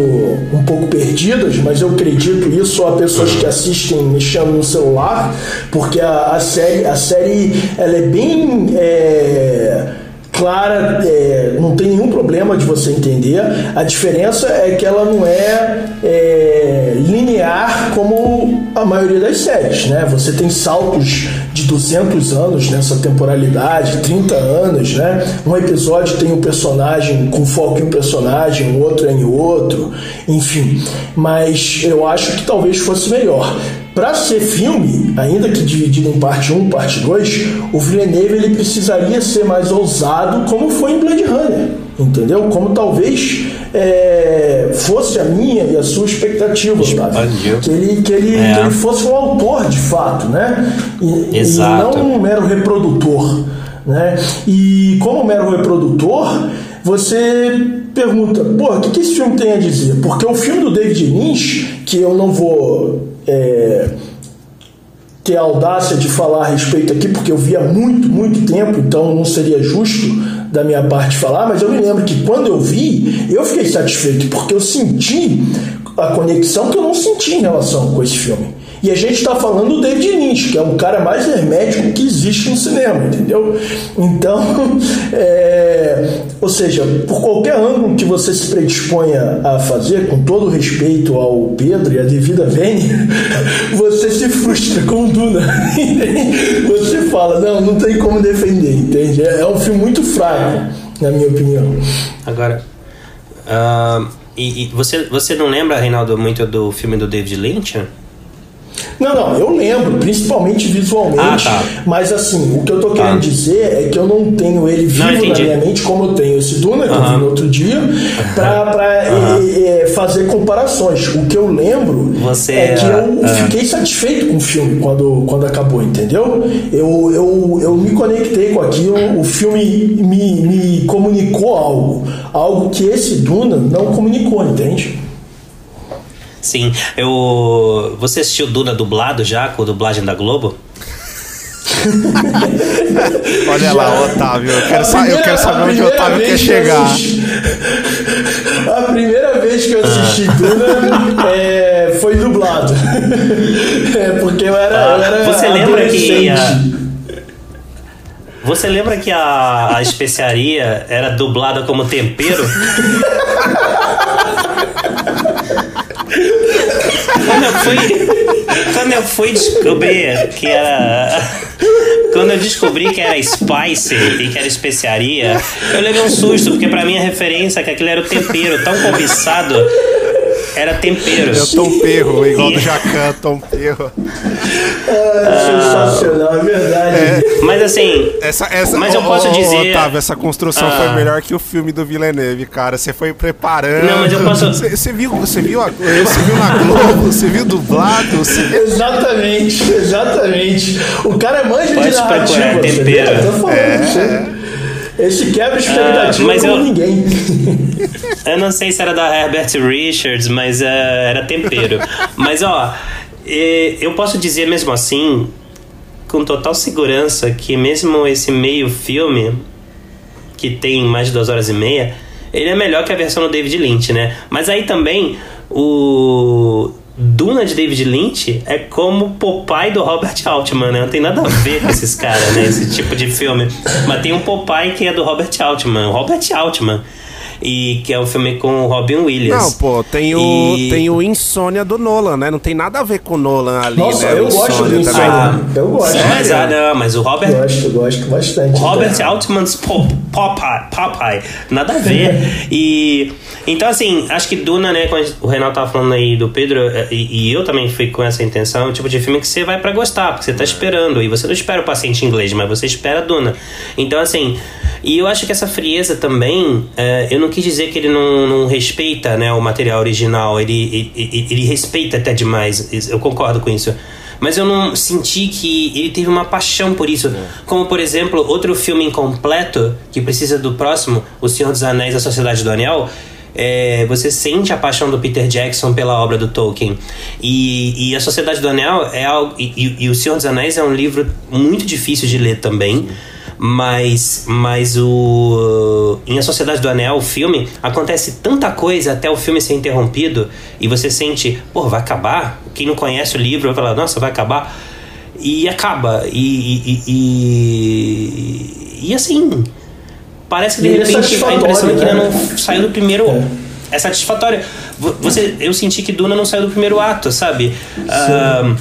um pouco perdidas, mas eu acredito isso a pessoas que assistem mexendo no celular, porque a, a série, a série ela é bem. É, clara, é, não tem nenhum problema de você entender. A diferença é que ela não é, é, linear como a maioria das séries, né? Você tem saltos de 200 anos nessa temporalidade, 30 anos, né? Um episódio tem um personagem com foco em um personagem, o outro é em outro, enfim. Mas eu acho que talvez fosse melhor. Para ser filme, ainda que dividido em parte 1 parte 2, o Villeneuve ele precisaria ser mais ousado, como foi em Blade Runner, entendeu? Como talvez é, fosse a minha e a sua expectativa, Que ele, que, ele, é. que ele fosse um autor de fato, né? E, Exato. e não um mero reprodutor. Né? E como mero reprodutor, você pergunta, pô, o que, que esse filme tem a dizer? Porque o filme do David Lynch, que eu não vou é, ter a audácia de falar a respeito aqui, porque eu vi há muito, muito tempo, então não seria justo da minha parte falar, mas eu me lembro que quando eu vi, eu fiquei satisfeito, porque eu senti a conexão que eu não senti em relação com esse filme. E a gente está falando do David Lynch, que é o cara mais hermético que existe no cinema, entendeu? Então, *laughs* é, ou seja, por qualquer ângulo que você se predisponha a fazer, com todo respeito ao Pedro e à devida vênia, *laughs* você se frustra com o Duna. *laughs* você fala, não, não tem como defender, entende? É, é um filme muito fraco, na minha opinião. Agora, uh, e, e você, você não lembra, Reinaldo, muito do filme do David Lynch? Não, não, eu lembro, principalmente visualmente. Ah, tá. Mas assim, o que eu tô querendo tá. dizer é que eu não tenho ele vivo não, na minha mente, como eu tenho esse Duna, que uh -huh. eu vi no outro dia, pra, pra uh -huh. é, fazer comparações. O que eu lembro Você, é que eu uh -huh. fiquei satisfeito com o filme quando, quando acabou, entendeu? Eu, eu, eu me conectei com aquilo, o filme me, me comunicou algo. Algo que esse Duna não comunicou, entende? Sim, eu. Você assistiu Duna dublado já, com a dublagem da Globo? Olha lá, Otávio. Eu quero, primeira, eu quero saber onde o Otávio quer chegar. Assisti, a primeira vez que eu assisti ah. Duna é, foi dublado. É, porque eu era. Ah, eu era você lembra que. A, você lembra que a, a especiaria era dublada como tempero? *laughs* quando eu fui, quando eu fui descobrir que era. Quando eu descobri que era spice e que era especiaria, eu levei um susto, porque pra mim a referência é que aquilo era o tempero tão cobiçado era tempero. Eu tom perro, igual do Jacan, tom perro. Ah, sensacional, é verdade. É, mas assim. Essa, essa, mas eu posso dizer. Otávio, essa construção ah, foi melhor que o filme do Villeneuve, cara. Você foi preparando. Não, mas eu posso. Você viu, você viu, a, você viu na Globo, você viu dublado. Você... Exatamente, exatamente. O cara é manja Pode de narrativa. É tempero. Tô falando, é. Esse quebra expectativa uh, mas eu, ninguém. *laughs* eu não sei se era da Herbert Richards, mas uh, era tempero. mas ó, eu posso dizer mesmo assim, com total segurança, que mesmo esse meio filme que tem mais de duas horas e meia, ele é melhor que a versão do David Lynch, né? Mas aí também o Duna de David Lynch é como Popeye do Robert Altman, né? Não tem nada a ver com esses caras, né? Esse tipo de filme. Mas tem um Popeye que é do Robert Altman. Robert Altman e que é um filme com o Robin Williams. Não, pô, tem o, e... tem o Insônia do Nolan, né? Não tem nada a ver com o Nolan ali, Nossa, né? eu gosto do Insônia. Ah, eu gosto. Mas, ah, não, mas o Robert... Gosto, gosto bastante. Robert então. Altman's Pop, Popeye, Popeye, nada a ver. *laughs* e... Então, assim, acho que Duna, né, o Renato tava falando aí do Pedro, é, e, e eu também fui com essa intenção, o tipo de filme que você vai para gostar, porque você tá esperando, e você não espera o paciente inglês, mas você espera Duna. Então, assim, e eu acho que essa frieza também, é, eu não quis dizer que ele não, não respeita né, o material original, ele, ele, ele respeita até demais, eu concordo com isso mas eu não senti que ele teve uma paixão por isso. Como, por exemplo, outro filme incompleto que precisa do próximo, O Senhor dos Anéis, A Sociedade do Anel. É, você sente a paixão do Peter Jackson pela obra do Tolkien. E, e A Sociedade do Anel é algo. E, e, e, O Senhor dos Anéis é um livro muito difícil de ler também. Sim mas, mas o em A Sociedade do Anel, o filme, acontece tanta coisa até o filme ser interrompido e você sente, pô, vai acabar? Quem não conhece o livro vai falar, nossa, vai acabar. E acaba. E, e, e, e assim, parece que de é repente a impressão é que ainda né? não saiu do primeiro. É. é satisfatório. Você, eu senti que Duna não saiu do primeiro ato, sabe? Uh,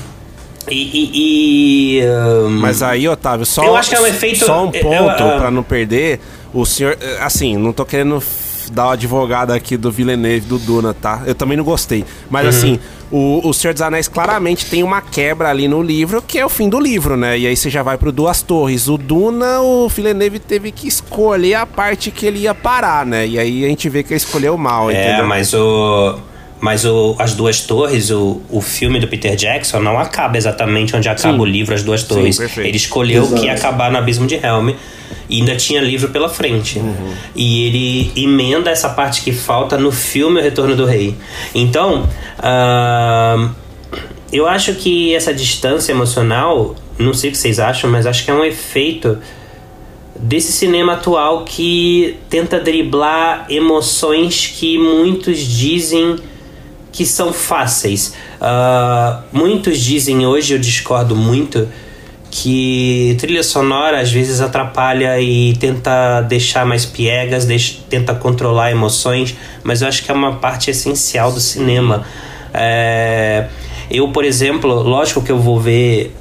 e, e, e um... Mas aí, Otávio, só, eu acho que é um efeito, só um ponto uh, para não perder. O senhor, assim, não tô querendo dar o advogado aqui do Villeneuve, do Duna, tá? Eu também não gostei. Mas uhum. assim, o, o Senhor dos Anéis claramente tem uma quebra ali no livro, que é o fim do livro, né? E aí você já vai pro Duas Torres. O Duna, o Villeneuve teve que escolher a parte que ele ia parar, né? E aí a gente vê que ele escolheu mal, é, entendeu? É, mas o mas o, As Duas Torres, o, o filme do Peter Jackson, não acaba exatamente onde acaba Sim. o livro As Duas Torres. Sim, ele escolheu Exato. que ia acabar no Abismo de Helm e ainda tinha livro pela frente. Uhum. E ele emenda essa parte que falta no filme O Retorno do Rei. Então, uh, eu acho que essa distância emocional, não sei o que vocês acham, mas acho que é um efeito desse cinema atual que tenta driblar emoções que muitos dizem que são fáceis. Uh, muitos dizem hoje, eu discordo muito, que trilha sonora às vezes atrapalha e tenta deixar mais piegas, deixa, tenta controlar emoções, mas eu acho que é uma parte essencial do cinema. É, eu, por exemplo, lógico que eu vou ver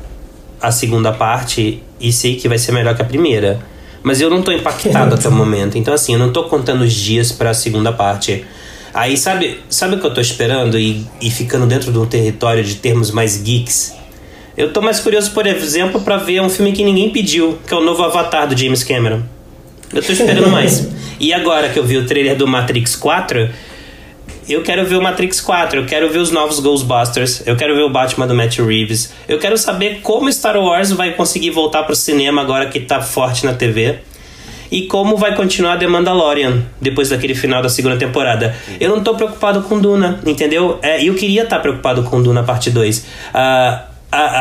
a segunda parte e sei que vai ser melhor que a primeira, mas eu não estou impactado até o momento. Então, assim, eu não estou contando os dias para a segunda parte. Aí sabe, sabe o que eu tô esperando e, e ficando dentro de um território de termos mais geeks? Eu tô mais curioso, por exemplo, para ver um filme que ninguém pediu, que é o novo Avatar do James Cameron. Eu tô esperando *laughs* mais. E agora que eu vi o trailer do Matrix 4, eu quero ver o Matrix 4, eu quero ver os novos Ghostbusters, eu quero ver o Batman do Matt Reeves, eu quero saber como Star Wars vai conseguir voltar pro cinema agora que tá forte na TV e como vai continuar The Mandalorian depois daquele final da segunda temporada. Eu não tô preocupado com Duna, entendeu? É, eu queria estar tá preocupado com Duna parte 2. Uh, uh,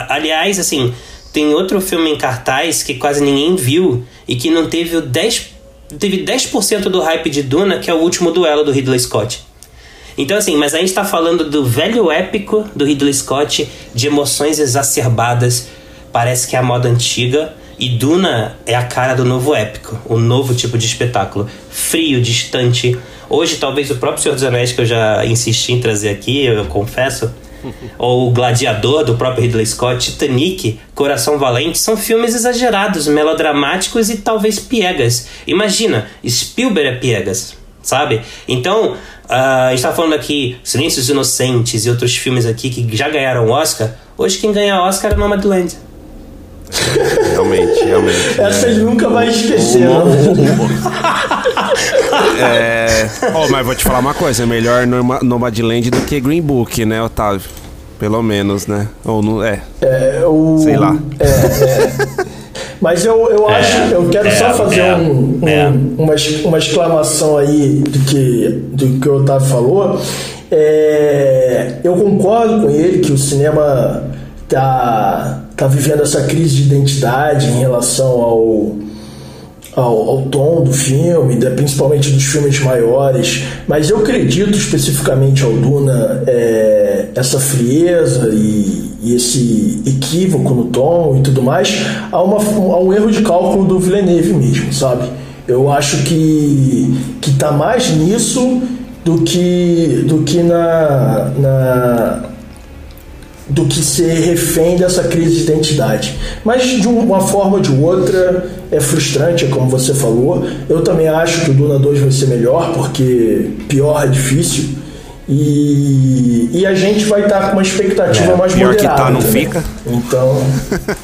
aliás, assim, tem outro filme em cartaz que quase ninguém viu e que não teve o 10 teve 10% do hype de Duna, que é o último duelo do Ridley Scott. Então, assim, mas a gente tá falando do velho épico do Ridley Scott, de emoções exacerbadas. Parece que é a moda antiga. E Duna é a cara do novo épico, o novo tipo de espetáculo. Frio, distante. Hoje, talvez o próprio Senhor dos Anéis, que eu já insisti em trazer aqui, eu confesso, *laughs* ou o Gladiador, do próprio Ridley Scott, Titanic, Coração Valente, são filmes exagerados, melodramáticos e talvez piegas. Imagina, Spielberg é piegas, sabe? Então, uh, a gente tá falando aqui Silêncios Inocentes e outros filmes aqui que já ganharam Oscar. Hoje quem ganha Oscar é Nomadland. Realmente, realmente. Essa né? ele nunca vai esquecer, não. é. Oh, mas vou te falar uma coisa: é melhor Nomadland do que Green Book, né, Otávio? Pelo menos, né? Ou não. É. é o... Sei lá. É, é. Mas eu, eu acho, é, eu quero é, só fazer é, um, um, é. uma, uma exclamação aí do que, do que o Otávio falou. É, eu concordo com ele que o cinema tá, tá vivendo essa crise de identidade em relação ao, ao, ao, tom do filme, principalmente dos filmes maiores, mas eu acredito especificamente ao Duna é, essa frieza e, e, esse equívoco no tom e tudo mais, a, uma, a um erro de cálculo do Villeneuve mesmo, sabe? Eu acho que, que tá mais nisso do que, do que na, na do que ser refém dessa crise de identidade. Mas de uma forma ou de outra é frustrante, como você falou. Eu também acho que o Duna 2 vai ser melhor, porque pior é difícil. E, e a gente vai estar com uma expectativa é, mais pior moderada. que tá, não também. fica. Então,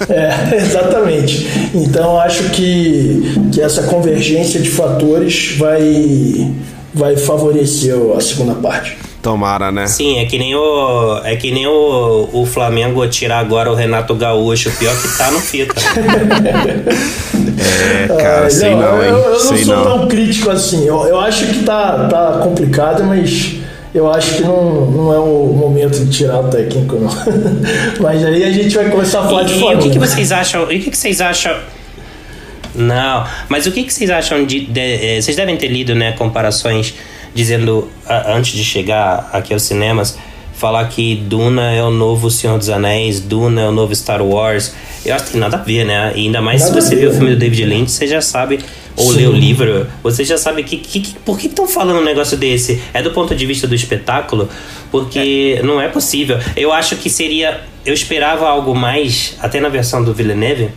é, *laughs* exatamente. Então acho que, que essa convergência de fatores vai, vai favorecer a segunda parte. Tomara, né? Sim, é que nem o. É que nem o, o Flamengo tirar agora o Renato Gaúcho. Pior que tá no fita. *laughs* é, cara, ah, sei não, não, hein? Eu, eu não sei sou não. tão crítico assim. Eu, eu acho que tá, tá complicado, mas eu acho que não, não é o momento de tirar o técnico, não. *laughs* mas aí a gente vai começar a falar e, de Flamengo. E o que, que vocês acham? E o que, que vocês acham? Não, mas o que, que vocês acham de, de, de, eh, Vocês devem ter lido, né, comparações dizendo, antes de chegar aqui aos cinemas, falar que Duna é o novo Senhor dos Anéis, Duna é o novo Star Wars. Eu acho que tem nada a ver, né? E ainda mais nada se você viu o filme do David Lynch, você já sabe, ou Sim. lê o livro, você já sabe que, que, que por que estão falando um negócio desse? É do ponto de vista do espetáculo? Porque é. não é possível. Eu acho que seria. Eu esperava algo mais, até na versão do Villeneuve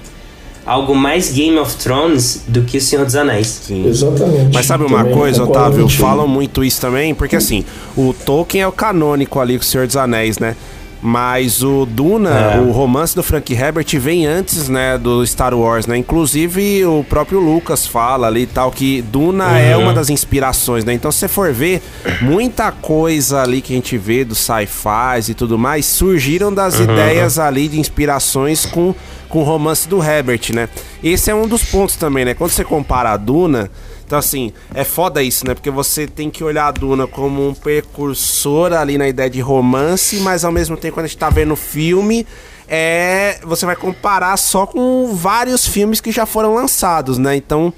algo mais Game of Thrones do que O Senhor dos Anéis. Sim. Exatamente. Mas sabe uma também coisa, Otávio? Falam muito isso também, porque assim, o Tolkien é o canônico ali com O Senhor dos Anéis, né? Mas o Duna, é. o romance do Frank Herbert vem antes, né, do Star Wars, né? Inclusive o próprio Lucas fala ali e tal que Duna uhum. é uma das inspirações, né? Então se você for ver, muita coisa ali que a gente vê dos sci-fi e tudo mais surgiram das uhum. ideias ali de inspirações com com o romance do Herbert, né? Esse é um dos pontos também, né? Quando você compara a Duna, então assim, é foda isso, né? Porque você tem que olhar a Duna como um precursor ali na ideia de romance, mas ao mesmo tempo quando a gente tá vendo o filme, é, você vai comparar só com vários filmes que já foram lançados, né? Então,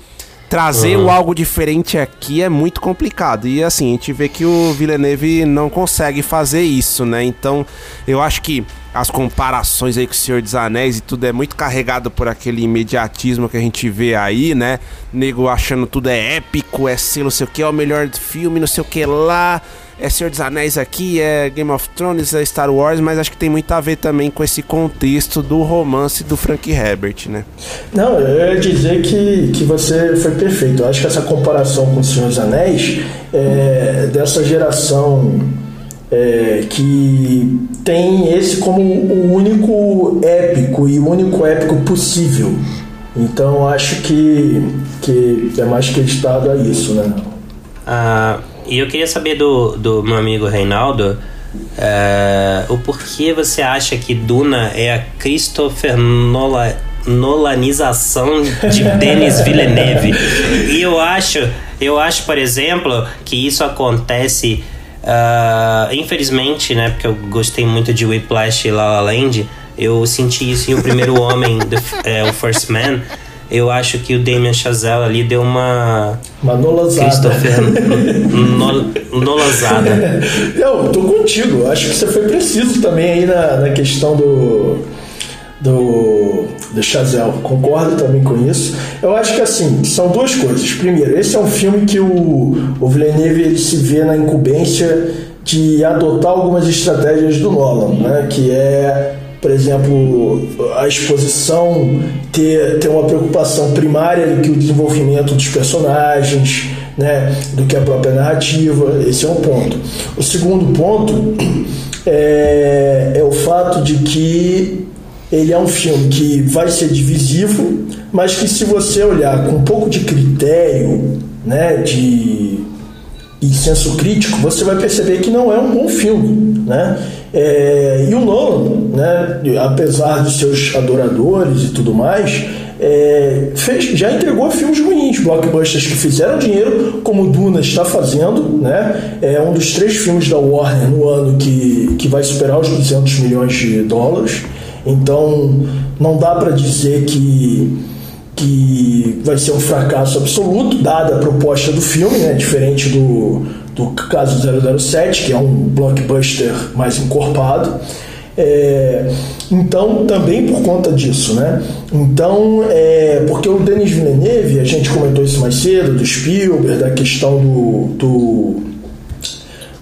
trazer uhum. algo diferente aqui é muito complicado. E assim, a gente vê que o Villeneuve não consegue fazer isso, né? Então, eu acho que as comparações aí com o Senhor dos Anéis e tudo é muito carregado por aquele imediatismo que a gente vê aí, né? Nego achando tudo é épico, é ser não sei o que, é o melhor filme, não sei o que lá. É Senhor dos Anéis aqui, é Game of Thrones, é Star Wars, mas acho que tem muito a ver também com esse contexto do romance do Frank Herbert, né? Não, eu ia dizer que, que você foi perfeito. Eu acho que essa comparação com o Senhor dos Anéis é dessa geração é, que tem esse como o único épico e o único épico possível. Então acho que, que é mais acreditado a isso, né? Ah, e eu queria saber do, do meu amigo Reinaldo é, o porquê você acha que Duna é a Christopher Nolan, Nolanização de *laughs* Denis Villeneuve. E eu acho, eu acho, por exemplo, que isso acontece Uh, infelizmente, né, porque eu gostei muito de Whiplash e La La Land, eu senti isso em O Primeiro Homem, the, é, o First Man. Eu acho que o Damien Chazelle ali deu uma. Uma nolozada. Christopher *laughs* no, nolozada. Eu tô contigo. Acho que você foi preciso também aí na, na questão do do, do Chazelle. Concordo também com isso. Eu acho que assim, são duas coisas. Primeiro, esse é um filme que o, o Villeneuve ele se vê na incumbência de adotar algumas estratégias do Nolan, né? que é, por exemplo, a exposição ter, ter uma preocupação primária do que o desenvolvimento dos personagens, né? do que a própria narrativa. Esse é um ponto. O segundo ponto é, é o fato de que ele é um filme que vai ser divisivo, mas que se você olhar com um pouco de critério, né, de e senso crítico, você vai perceber que não é um bom filme, né? É, e o Nolan, né, apesar de seus adoradores e tudo mais, é, fez, já entregou filmes ruins, blockbusters que fizeram dinheiro, como Duna está fazendo, né? É um dos três filmes da Warner no ano que, que vai superar os 200 milhões de dólares. Então, não dá para dizer que, que vai ser um fracasso absoluto, dada a proposta do filme, né? diferente do, do caso 007, que é um blockbuster mais encorpado. É, então, também por conta disso, né? Então, é, porque o Denis Villeneuve, a gente comentou isso mais cedo, do Spielberg, da questão do, do,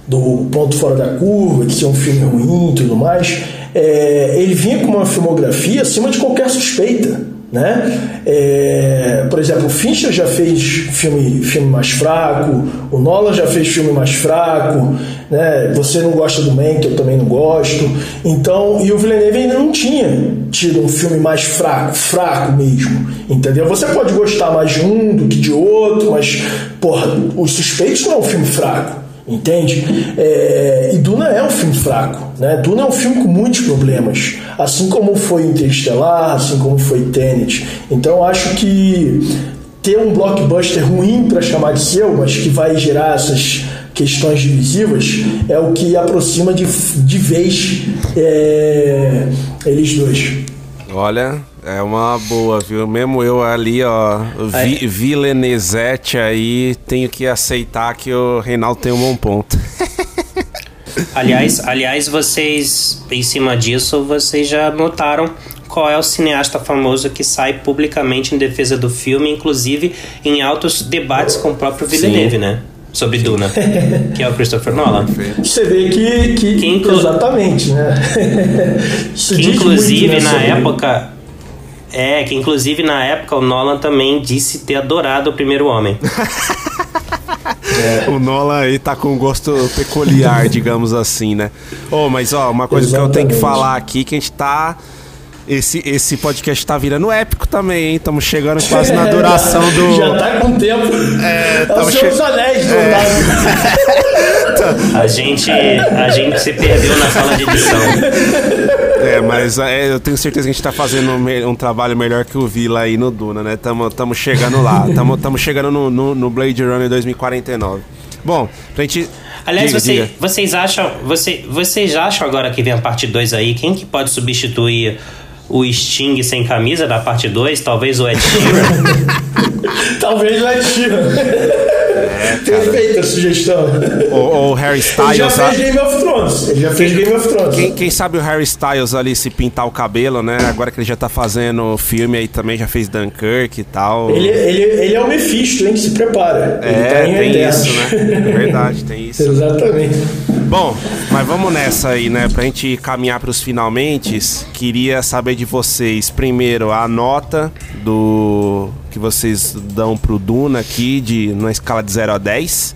do Ponto Fora da Curva, de ser um filme ruim e tudo mais, é, ele vinha com uma filmografia acima de qualquer suspeita. Né? É, por exemplo, o Fincher já fez filme, filme mais fraco, o Nolan já fez filme mais fraco, né? Você não gosta do Mank, eu também não gosto. Então, e o Villeneuve ainda não tinha tido um filme mais fraco, fraco mesmo, entendeu? Você pode gostar mais de um do que de outro, mas porra, Os Suspeitos não é um filme fraco. Entende? É, e Duna é um filme fraco. Né? Duna é um filme com muitos problemas. Assim como foi Interestelar, assim como foi Tenet. Então acho que ter um blockbuster ruim para chamar de seu, mas que vai gerar essas questões divisivas, é o que aproxima de, de vez é, eles dois. Olha, é uma boa, viu? Mesmo eu ali, ó, vi, Vilenezete aí, tenho que aceitar que o Reinaldo tem um bom ponto. *laughs* aliás, aliás, vocês, em cima disso, vocês já notaram qual é o cineasta famoso que sai publicamente em defesa do filme, inclusive em altos debates com o próprio Villeneuve, Sim. né? sobre Duna, *laughs* que é o Christopher Nolan. Você vê que, que, que inclu... exatamente, né? *laughs* que inclusive na época é, que inclusive na época o Nolan também disse ter adorado o primeiro homem. *laughs* É. O Nolan aí tá com um gosto peculiar, *laughs* digamos assim, né? Oh, mas ó, uma coisa Exatamente. que eu tenho que falar aqui que a gente tá esse, esse podcast tá virando épico também, hein? Estamos chegando quase na *laughs* duração do. Já tá com tempo. É, é os che... anéis do é. a gente A gente se perdeu na sala de edição. É, mas é, eu tenho certeza que a gente tá fazendo um, um, trabalho melhor que o Vila aí no Duna, né? Tamo, chegando lá. *laughs* Tamo, tamo chegando no, no, no Blade Runner 2049. Bom, pra gente. Aliás, diga, você, diga. vocês acham. Você, vocês acham agora que vem a parte 2 aí, quem que pode substituir o Sting sem camisa da parte 2? Talvez o Ed Sheeran? *laughs* *laughs* Talvez o Ed Sheeran. É, Perfeita a sugestão. O, o Harry Styles. Ele já fez Game of Thrones. Ele já fez Game of Thrones. Quem, quem, sabe o Harry Styles ali se pintar o cabelo, né? Agora que ele já tá fazendo filme aí também, já fez Dunkirk e tal. Ele, ele, ele é o Mephisto, hein? Se prepara. É, tá tem isso, né? É verdade, tem *laughs* isso. Exatamente. Bom, mas vamos nessa aí, né? Pra gente caminhar pros finalmente, queria saber de vocês, primeiro, a nota do que vocês dão pro Duna aqui de na escala de 0 a 10.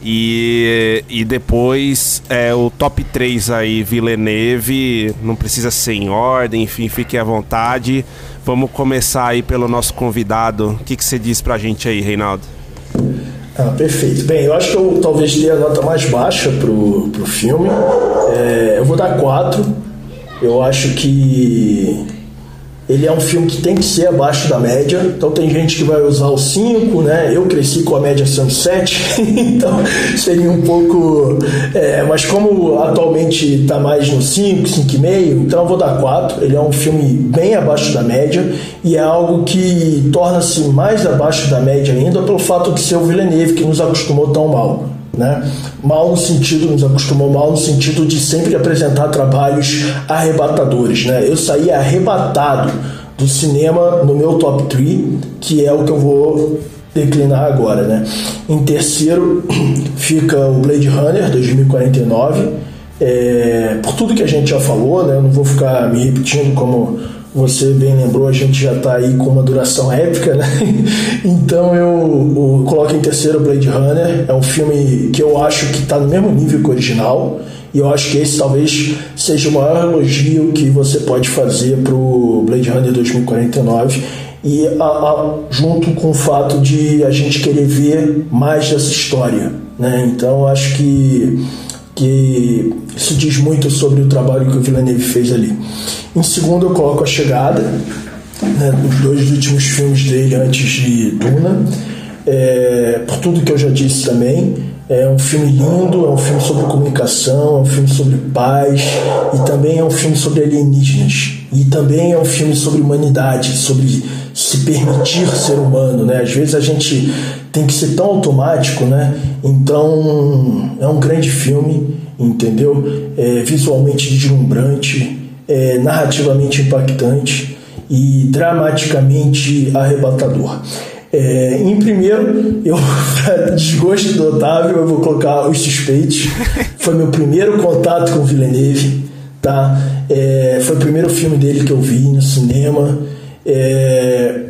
E, e depois é, o top 3 aí, Villeneuve, não precisa ser em ordem, enfim, fique à vontade. Vamos começar aí pelo nosso convidado. O que, que você diz pra gente aí, Reinaldo? Ah, perfeito. Bem, eu acho que eu talvez dê a nota mais baixa pro, pro filme. É, eu vou dar 4. Eu acho que ele é um filme que tem que ser abaixo da média, então tem gente que vai usar o 5, né? Eu cresci com a média sendo 7, *laughs* então seria um pouco. É, mas como atualmente está mais no 5, 5,5, então eu vou dar 4. Ele é um filme bem abaixo da média e é algo que torna-se mais abaixo da média ainda pelo fato de ser o Villeneuve que nos acostumou tão mal. Né? Mal no sentido, nos acostumou mal no sentido de sempre apresentar trabalhos arrebatadores. Né? Eu saí arrebatado do cinema no meu top 3, que é o que eu vou declinar agora. Né? Em terceiro *clears throat* fica o Blade Runner 2049. É, por tudo que a gente já falou, né? eu não vou ficar me repetindo como você bem lembrou, a gente já está aí com uma duração épica, né? *laughs* Então eu, eu coloco em terceiro Blade Runner. É um filme que eu acho que está no mesmo nível que o original. E eu acho que esse talvez seja o maior elogio que você pode fazer para o Blade Runner 2049. E a, a, junto com o fato de a gente querer ver mais dessa história. Né? Então eu acho que que isso diz muito sobre o trabalho que o Villeneuve fez ali. Em segundo, eu coloco A Chegada, né, os dois últimos filmes dele antes de Duna. É, por tudo que eu já disse também, é um filme lindo, é um filme sobre comunicação, é um filme sobre paz e também é um filme sobre alienígenas. E também é um filme sobre humanidade, sobre se permitir ser humano, né? Às vezes a gente tem que ser tão automático, né? Então é um grande filme, entendeu? É visualmente deslumbrante, é narrativamente impactante e dramaticamente arrebatador. É, em primeiro, eu, para *laughs* desgosto do Otávio, eu vou colocar Os Suspeitos. Foi meu primeiro contato com Villeneuve, tá? É, foi o primeiro filme dele que eu vi no cinema. É,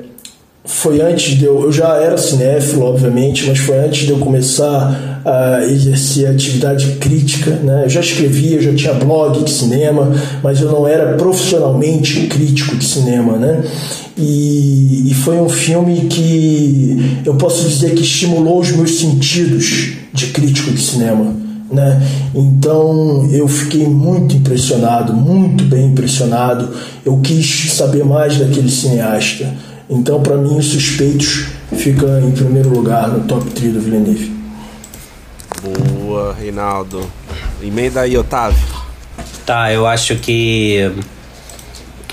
foi antes de eu. Eu já era cinéfilo, obviamente, mas foi antes de eu começar a exercer atividade crítica. Né? Eu já escrevia, já tinha blog de cinema, mas eu não era profissionalmente crítico de cinema. Né? E, e foi um filme que eu posso dizer que estimulou os meus sentidos de crítico de cinema. Né? Então eu fiquei muito impressionado, muito bem impressionado. Eu quis saber mais daquele cineasta. Então, para mim, os suspeitos fica em primeiro lugar no top 3 do Villeneuve. Boa, Reinaldo. Emenda aí, Otávio. Tá, eu acho que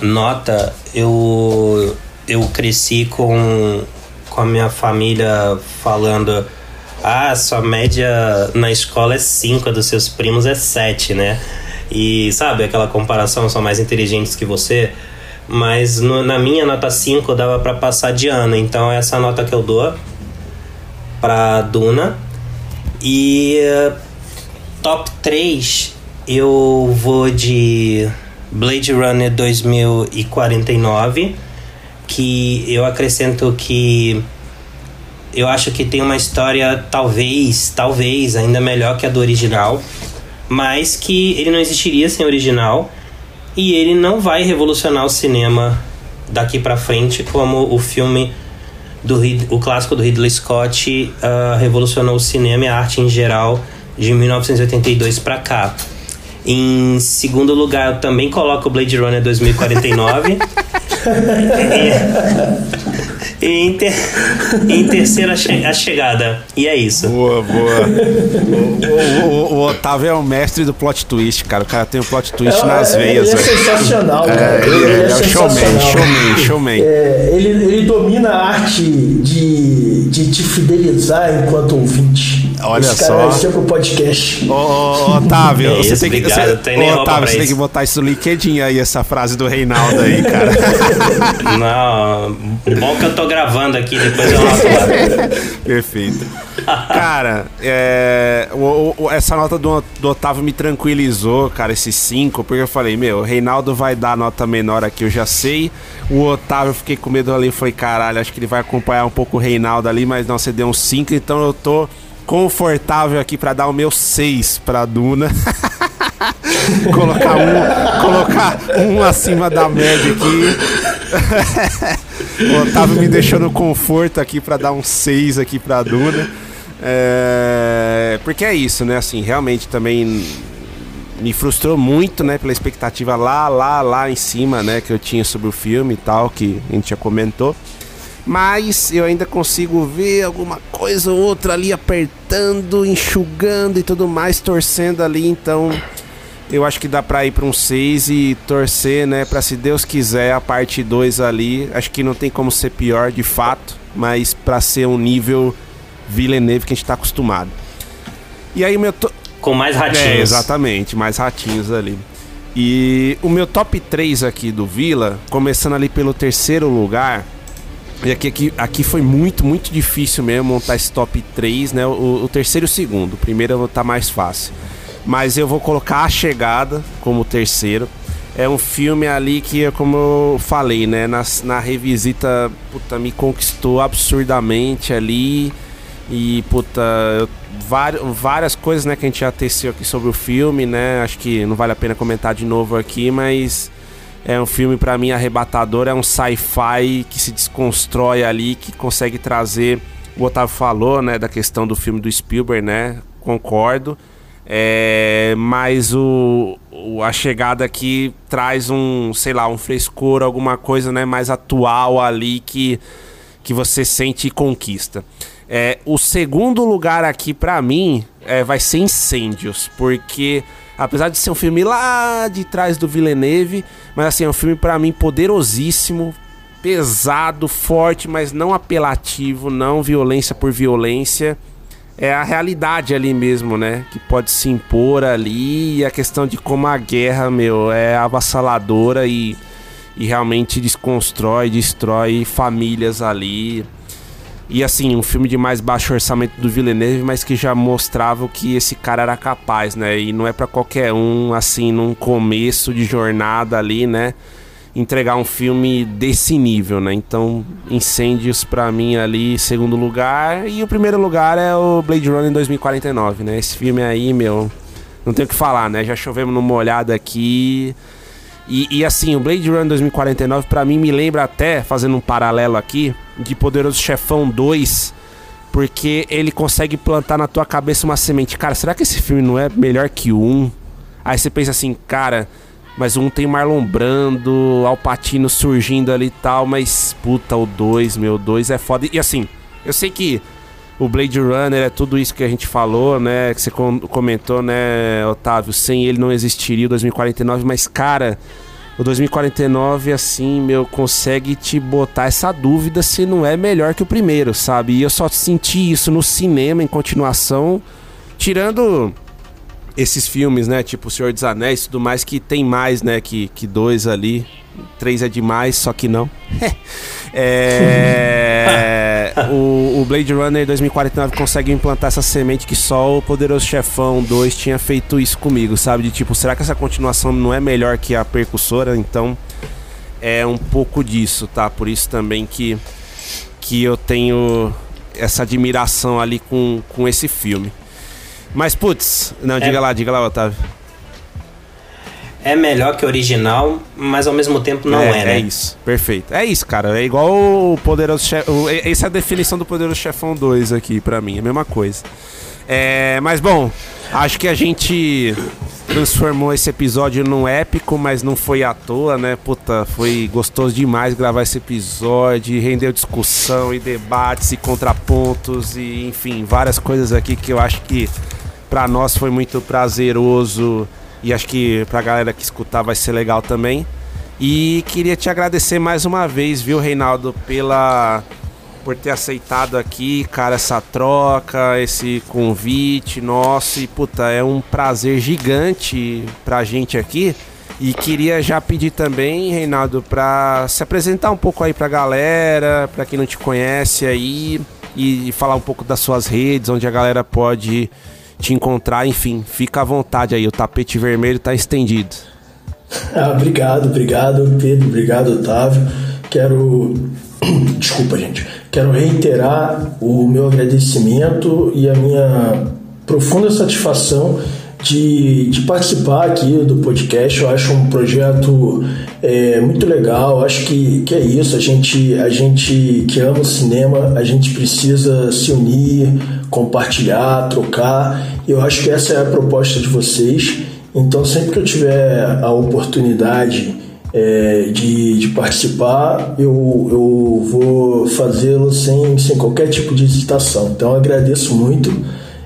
nota, eu eu cresci com com a minha família falando ah, sua média na escola é 5, a dos seus primos é 7, né? E sabe aquela comparação, são mais inteligentes que você, mas no, na minha nota 5 dava para passar de ano, então essa nota que eu dou para Duna. E top 3 eu vou de Blade Runner 2049, que eu acrescento que eu acho que tem uma história talvez, talvez ainda melhor que a do original, mas que ele não existiria sem o original e ele não vai revolucionar o cinema daqui para frente como o filme do o clássico do Ridley Scott uh, revolucionou o cinema e a arte em geral de 1982 para cá. Em segundo lugar, eu também coloco o Blade Runner 2049. *laughs* e, em, ter, em *laughs* terceira, a chegada. E é isso. Boa, boa. o, o, o, Otávio é o mestre do plot twist, cara. O cara tem o um plot twist é, nas veias. Ele é sensacional, é, Ele, ele, é, é, é o showman, showman, showman. É, ele, ele domina a arte de, de te fidelizar enquanto ouvinte. Olha Esse cara só. Esse é pro podcast. Ô, ô, Otávio, é você, tem que, você, ô, Otávio, você tem que botar isso no LinkedIn aí, essa frase do Reinaldo aí, cara. *laughs* Não, bom que eu tô gravando aqui, depois eu anoto lá. *laughs* Perfeito. Cara, é, o, o, essa nota do, do, Otávio me tranquilizou, cara, esses cinco, porque eu falei, meu, o Reinaldo vai dar nota menor aqui, eu já sei. O Otávio, eu fiquei com medo ali, falei, caralho, acho que ele vai acompanhar um pouco o Reinaldo ali, mas não, você deu um cinco, então eu tô confortável aqui para dar o meu 6 para Duna. *laughs* colocar um, colocar um acima da média aqui. *laughs* o Otávio me deixou no conforto aqui para dar um 6 aqui para Duna. É, porque é isso, né? Assim, realmente também me frustrou muito, né, pela expectativa lá, lá, lá em cima, né, que eu tinha sobre o filme e tal, que a gente já comentou mas eu ainda consigo ver alguma coisa ou outra ali apertando, enxugando e tudo mais, torcendo ali, então eu acho que dá pra ir pra um 6 e torcer, né, pra se Deus quiser a parte 2 ali, acho que não tem como ser pior de fato, mas pra ser um nível Villeneuve que a gente tá acostumado. E aí o meu... To... Com mais ratinhos. É, exatamente, mais ratinhos ali. E o meu top 3 aqui do Vila, começando ali pelo terceiro lugar, e aqui, aqui, aqui foi muito, muito difícil mesmo montar esse top 3, né? O, o terceiro e o segundo. O primeiro tá mais fácil. Mas eu vou colocar A Chegada como terceiro. É um filme ali que, como eu falei, né? Na, na revisita, puta, me conquistou absurdamente ali. E, puta, eu, várias, várias coisas, né, que a gente já teceu aqui sobre o filme, né? Acho que não vale a pena comentar de novo aqui, mas é um filme para mim arrebatador, é um sci-fi que se desconstrói ali, que consegue trazer. O Otávio falou, né, da questão do filme do Spielberg, né? Concordo. É, mas o, o, a chegada aqui traz um, sei lá, um frescor, alguma coisa né, mais atual ali que, que você sente e conquista. É, o segundo lugar aqui para mim é, vai ser Incêndios, porque Apesar de ser um filme lá de trás do Villeneuve, mas assim, é um filme para mim poderosíssimo, pesado, forte, mas não apelativo, não violência por violência. É a realidade ali mesmo, né? Que pode se impor ali. E a questão de como a guerra, meu, é avassaladora e, e realmente desconstrói, destrói famílias ali. E assim, um filme de mais baixo orçamento do Villeneuve, mas que já mostrava o que esse cara era capaz, né? E não é para qualquer um, assim, num começo de jornada ali, né? Entregar um filme desse nível, né? Então, Incêndios para mim ali, segundo lugar. E o primeiro lugar é o Blade Runner 2049, né? Esse filme aí, meu, não tem o que falar, né? Já chovemos numa olhada aqui. E, e, assim, o Blade Runner 2049 para mim me lembra até, fazendo um paralelo aqui, de Poderoso Chefão 2, porque ele consegue plantar na tua cabeça uma semente. Cara, será que esse filme não é melhor que 1? Aí você pensa assim, cara, mas 1 tem Marlon Brando, Alpatino surgindo ali e tal, mas puta, o 2, meu, o 2 é foda. E assim, eu sei que o Blade Runner é tudo isso que a gente falou, né? Que você comentou, né, Otávio? Sem ele não existiria o 2049, mas, cara, o 2049, assim, meu, consegue te botar essa dúvida se não é melhor que o primeiro, sabe? E eu só senti isso no cinema em continuação, tirando esses filmes, né? Tipo O Senhor dos Anéis e tudo mais, que tem mais, né? Que, que dois ali. Três é demais, só que não. *laughs* é, *laughs* o, o, Blade Runner 2049 consegue implantar essa semente que só o Poderoso Chefão 2 tinha feito isso comigo, sabe? De tipo, será que essa continuação não é melhor que a percussora? Então é um pouco disso, tá? Por isso também que, que eu tenho essa admiração ali com, com esse filme. Mas, putz, não, diga é... lá, diga lá, Otávio é melhor que o original, mas ao mesmo tempo não é, é, né? É isso, perfeito. É isso, cara. É igual o Poderoso Chefão. Essa é a definição do Poderoso Chefão 2 aqui, pra mim. É a mesma coisa. É, mas bom, acho que a gente transformou esse episódio num épico, mas não foi à toa, né? Puta, foi gostoso demais gravar esse episódio, rendeu discussão e debates e contrapontos e enfim, várias coisas aqui que eu acho que para nós foi muito prazeroso e acho que pra galera que escutar vai ser legal também. E queria te agradecer mais uma vez, viu, Reinaldo, pela por ter aceitado aqui, cara, essa troca, esse convite nosso. E puta, é um prazer gigante pra gente aqui. E queria já pedir também, Reinaldo, pra se apresentar um pouco aí pra galera, pra quem não te conhece aí, e falar um pouco das suas redes, onde a galera pode te encontrar, enfim, fica à vontade aí, o tapete vermelho está estendido. *laughs* Ah, obrigado, obrigado, Pedro, obrigado, Otávio. Quero. *clears throat* Desculpa, gente. Quero reiterar o meu agradecimento e a minha profunda satisfação de, de participar aqui do podcast. Eu acho um projeto é, muito legal. Acho que, que é isso. A gente, a gente que ama o cinema, a gente precisa se unir, compartilhar, trocar. Eu acho que essa é a proposta de vocês. Então, sempre que eu tiver a oportunidade é, de, de, participar, eu, eu vou fazê-lo sem, sem qualquer tipo de hesitação. Então, agradeço muito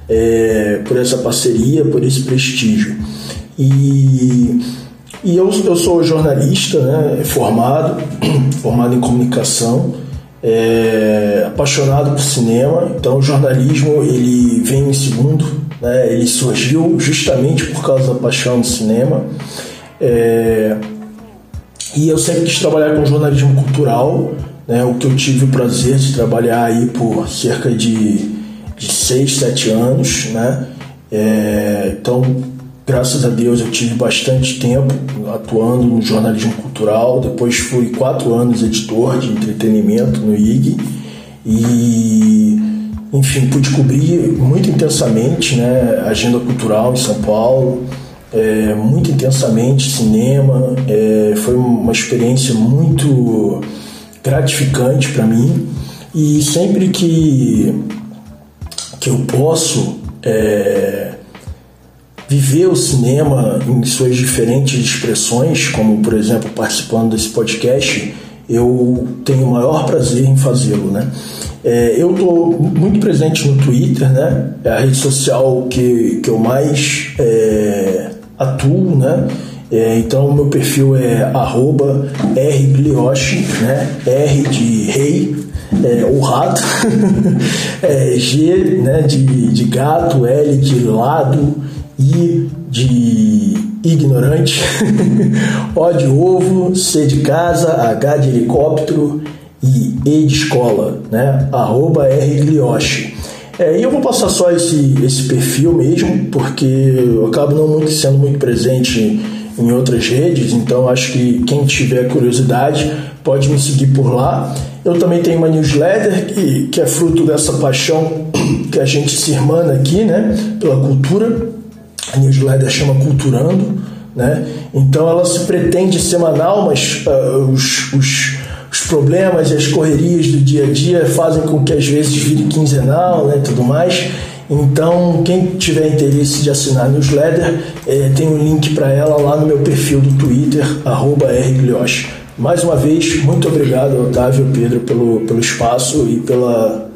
é, por essa parceria, por esse prestígio. E, e eu, eu sou jornalista né, formado, *clears throat* formado em comunicação é, apaixonado por cinema, então o jornalismo ele vem em segundo, né? ele surgiu justamente por causa da paixão do cinema. É, e eu sempre quis trabalhar com jornalismo cultural, né? o que eu tive o prazer de trabalhar aí por cerca de, seis, sete anos. Né? É, então graças a Deus eu tive bastante tempo atuando no jornalismo cultural. Depois fui quatro anos editor de entretenimento no IG e, enfim, pude cobrir muito intensamente né, agenda cultural em São Paulo, é, muito intensamente cinema. É, foi uma experiência muito gratificante para mim e sempre que, que eu posso. É, viver o cinema em suas diferentes expressões, como por exemplo participando desse podcast, eu tenho o maior prazer em fazê-lo, né? É, eu estou muito presente no Twitter, né? É a rede social que, que eu mais é, atuo, né? É, então meu perfil é arroba né? R de rei, é, o rato, *laughs* é, G né, de, de gato, L de lado, I de ignorante, *laughs* O de ovo, C de casa, H de helicóptero e E de escola, né? Arroba rglioche. É, e eu vou passar só esse, esse perfil mesmo, porque eu acabo não muito sendo muito presente em outras redes, então acho que quem tiver curiosidade pode me seguir por lá. Eu também tenho uma newsletter que, que é fruto dessa paixão *clears throat* que a gente se irmana aqui, né, pela cultura. A newsletter chama Culturando, né? Então ela se pretende semanal, mas uh, os, os, os, problemas e as correrias do dia a dia fazem com que às vezes vire quinzenal, né, tudo mais. Então, quem tiver interesse de assinar a newsletter, é, tem um link para ela lá no meu perfil do Twitter, rglioche. Mais uma vez, muito obrigado, Otávio e Pedro, pelo, pelo espaço e pela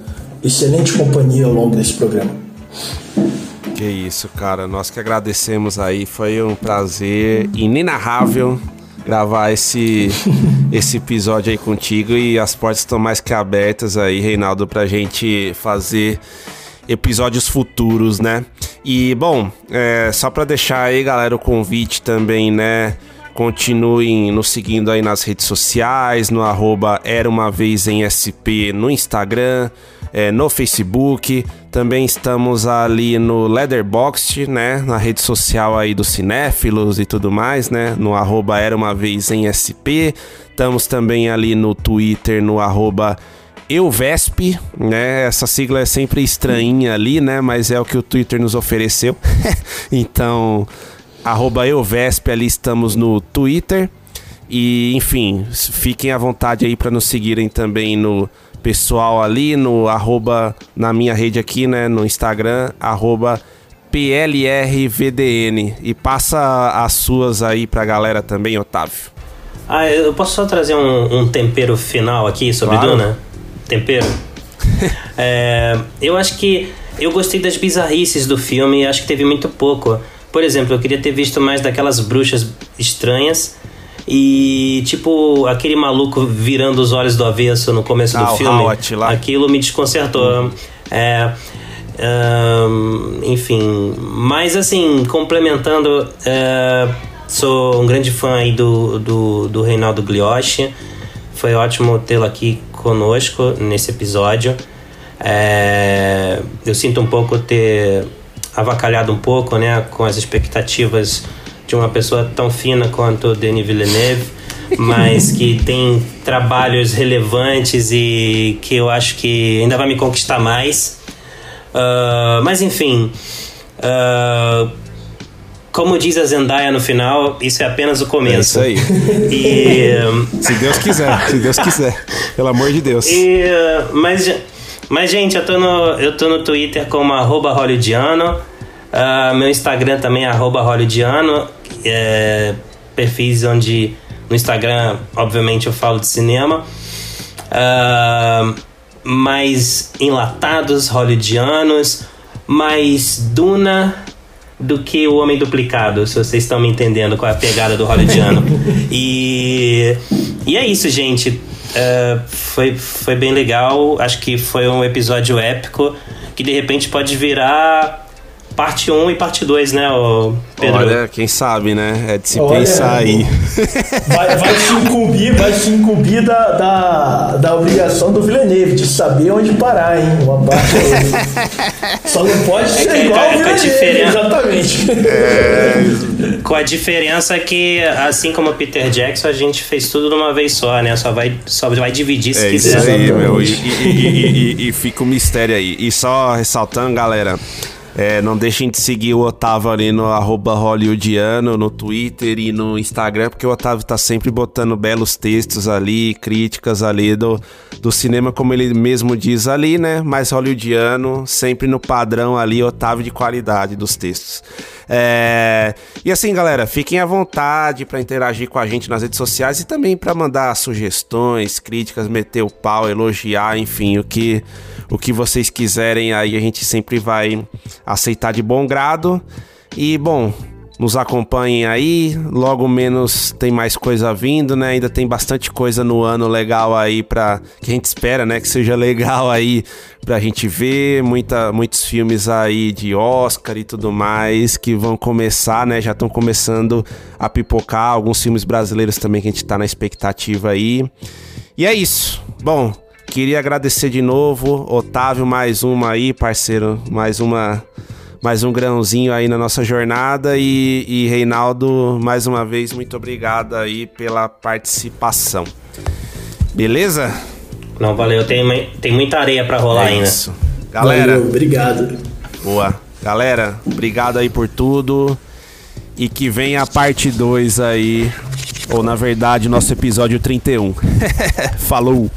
excelente companhia ao longo desse programa. Que isso, cara. Nós que agradecemos aí. Foi um prazer inenarrável gravar esse, *laughs* esse episódio aí contigo. E as portas estão mais que abertas aí, Reinaldo, pra gente fazer episódios futuros, né? E bom, é, só para deixar aí, galera, o convite também, né? Continuem nos seguindo aí nas redes sociais, no arroba Era Uma Vez em SP no Instagram, é, no Facebook. Também estamos ali no Leatherbox, né? Na rede social aí dos cinéfilos e tudo mais, né? No arroba Era Uma Vez em SP. Estamos também ali no Twitter, no arroba EUVESP, né? Essa sigla é sempre estranha ali, né? Mas é o que o Twitter nos ofereceu. *laughs* então, arroba EUVESP, ali estamos no Twitter. E, enfim, fiquem à vontade aí para nos seguirem também no pessoal ali, no arroba, na minha rede aqui, né? No Instagram, arroba PLRVDN. E passa as suas aí pra galera também, Otávio. Ah, eu posso só trazer um, um tempero final aqui sobre claro. Duna? tempero. *laughs* é, eu acho que eu gostei das bizarrices do filme e acho que teve muito pouco. Por exemplo, eu queria ter visto mais daquelas bruxas estranhas e tipo aquele maluco virando os olhos do avesso no começo ah, do filme. Aquilo me desconcertou. Uhum. É, enfim, mas assim, complementando, é, sou um grande fã aí do, do, do Reinaldo Glioche. Foi ótimo tê-lo aqui conosco nesse episódio. É, eu sinto um pouco ter avacalhado um pouco né, com as expectativas de uma pessoa tão fina quanto Denis Villeneuve, mas que *laughs* tem trabalhos relevantes e que eu acho que ainda vai me conquistar mais. Uh, mas enfim, uh, como diz a Zendaya no final, isso é apenas o começo. É isso aí. E, *laughs* se Deus quiser, se Deus quiser. Pelo amor de Deus. E, mas, mas, gente, eu tô no, eu tô no Twitter como arroba hollywoodiano. Uh, meu Instagram também é arroba hollywoodiano. É, perfis onde no Instagram, obviamente, eu falo de cinema. Uh, mais enlatados hollywoodianos. Mais Duna do que o Homem Duplicado, se vocês estão me entendendo qual é a pegada do hollywoodiano. *laughs* e, e é isso, gente. Uh, foi, foi bem legal. Acho que foi um episódio épico que de repente pode virar parte 1 e parte 2, né, Pedro? Olha, quem sabe, né? É de se Olha, pensar aí. Vai, vai se incumbir, vai se incumbir da, da, da obrigação do Villeneuve de saber onde parar, hein? Uma parte Só não pode é ser é igual o Villeneuve, diferença... exatamente. É... Com a diferença que, assim como o Peter Jackson, a gente fez tudo de uma vez só, né? Só vai, só vai dividir se é quiser. Isso aí, meu. E, e, e, e fica o um mistério aí. E só ressaltando, galera... É, não deixem de seguir o Otávio ali no arroba hollywoodiano, no Twitter e no Instagram, porque o Otávio tá sempre botando belos textos ali, críticas ali do, do cinema, como ele mesmo diz ali, né? Mais hollywoodiano, sempre no padrão ali, Otávio de qualidade dos textos. É... E assim, galera, fiquem à vontade para interagir com a gente nas redes sociais e também para mandar sugestões, críticas, meter o pau, elogiar, enfim, o que o que vocês quiserem aí a gente sempre vai aceitar de bom grado. E bom, nos acompanhem aí. Logo menos tem mais coisa vindo, né? Ainda tem bastante coisa no ano legal aí para que a gente espera, né, que seja legal aí pra gente ver, muita, muitos filmes aí de Oscar e tudo mais que vão começar, né? Já estão começando a pipocar alguns filmes brasileiros também que a gente tá na expectativa aí. E é isso. Bom, queria agradecer de novo, Otávio, mais uma aí, parceiro, mais uma mais um grãozinho aí na nossa jornada. E, e Reinaldo, mais uma vez, muito obrigado aí pela participação. Beleza? Não, valeu. Tem, tem muita areia para rolar é ainda. Isso. Galera. Valeu, obrigado. Boa. Galera, obrigado aí por tudo. E que venha a parte 2 aí. Ou na verdade, nosso episódio 31. *laughs* Falou!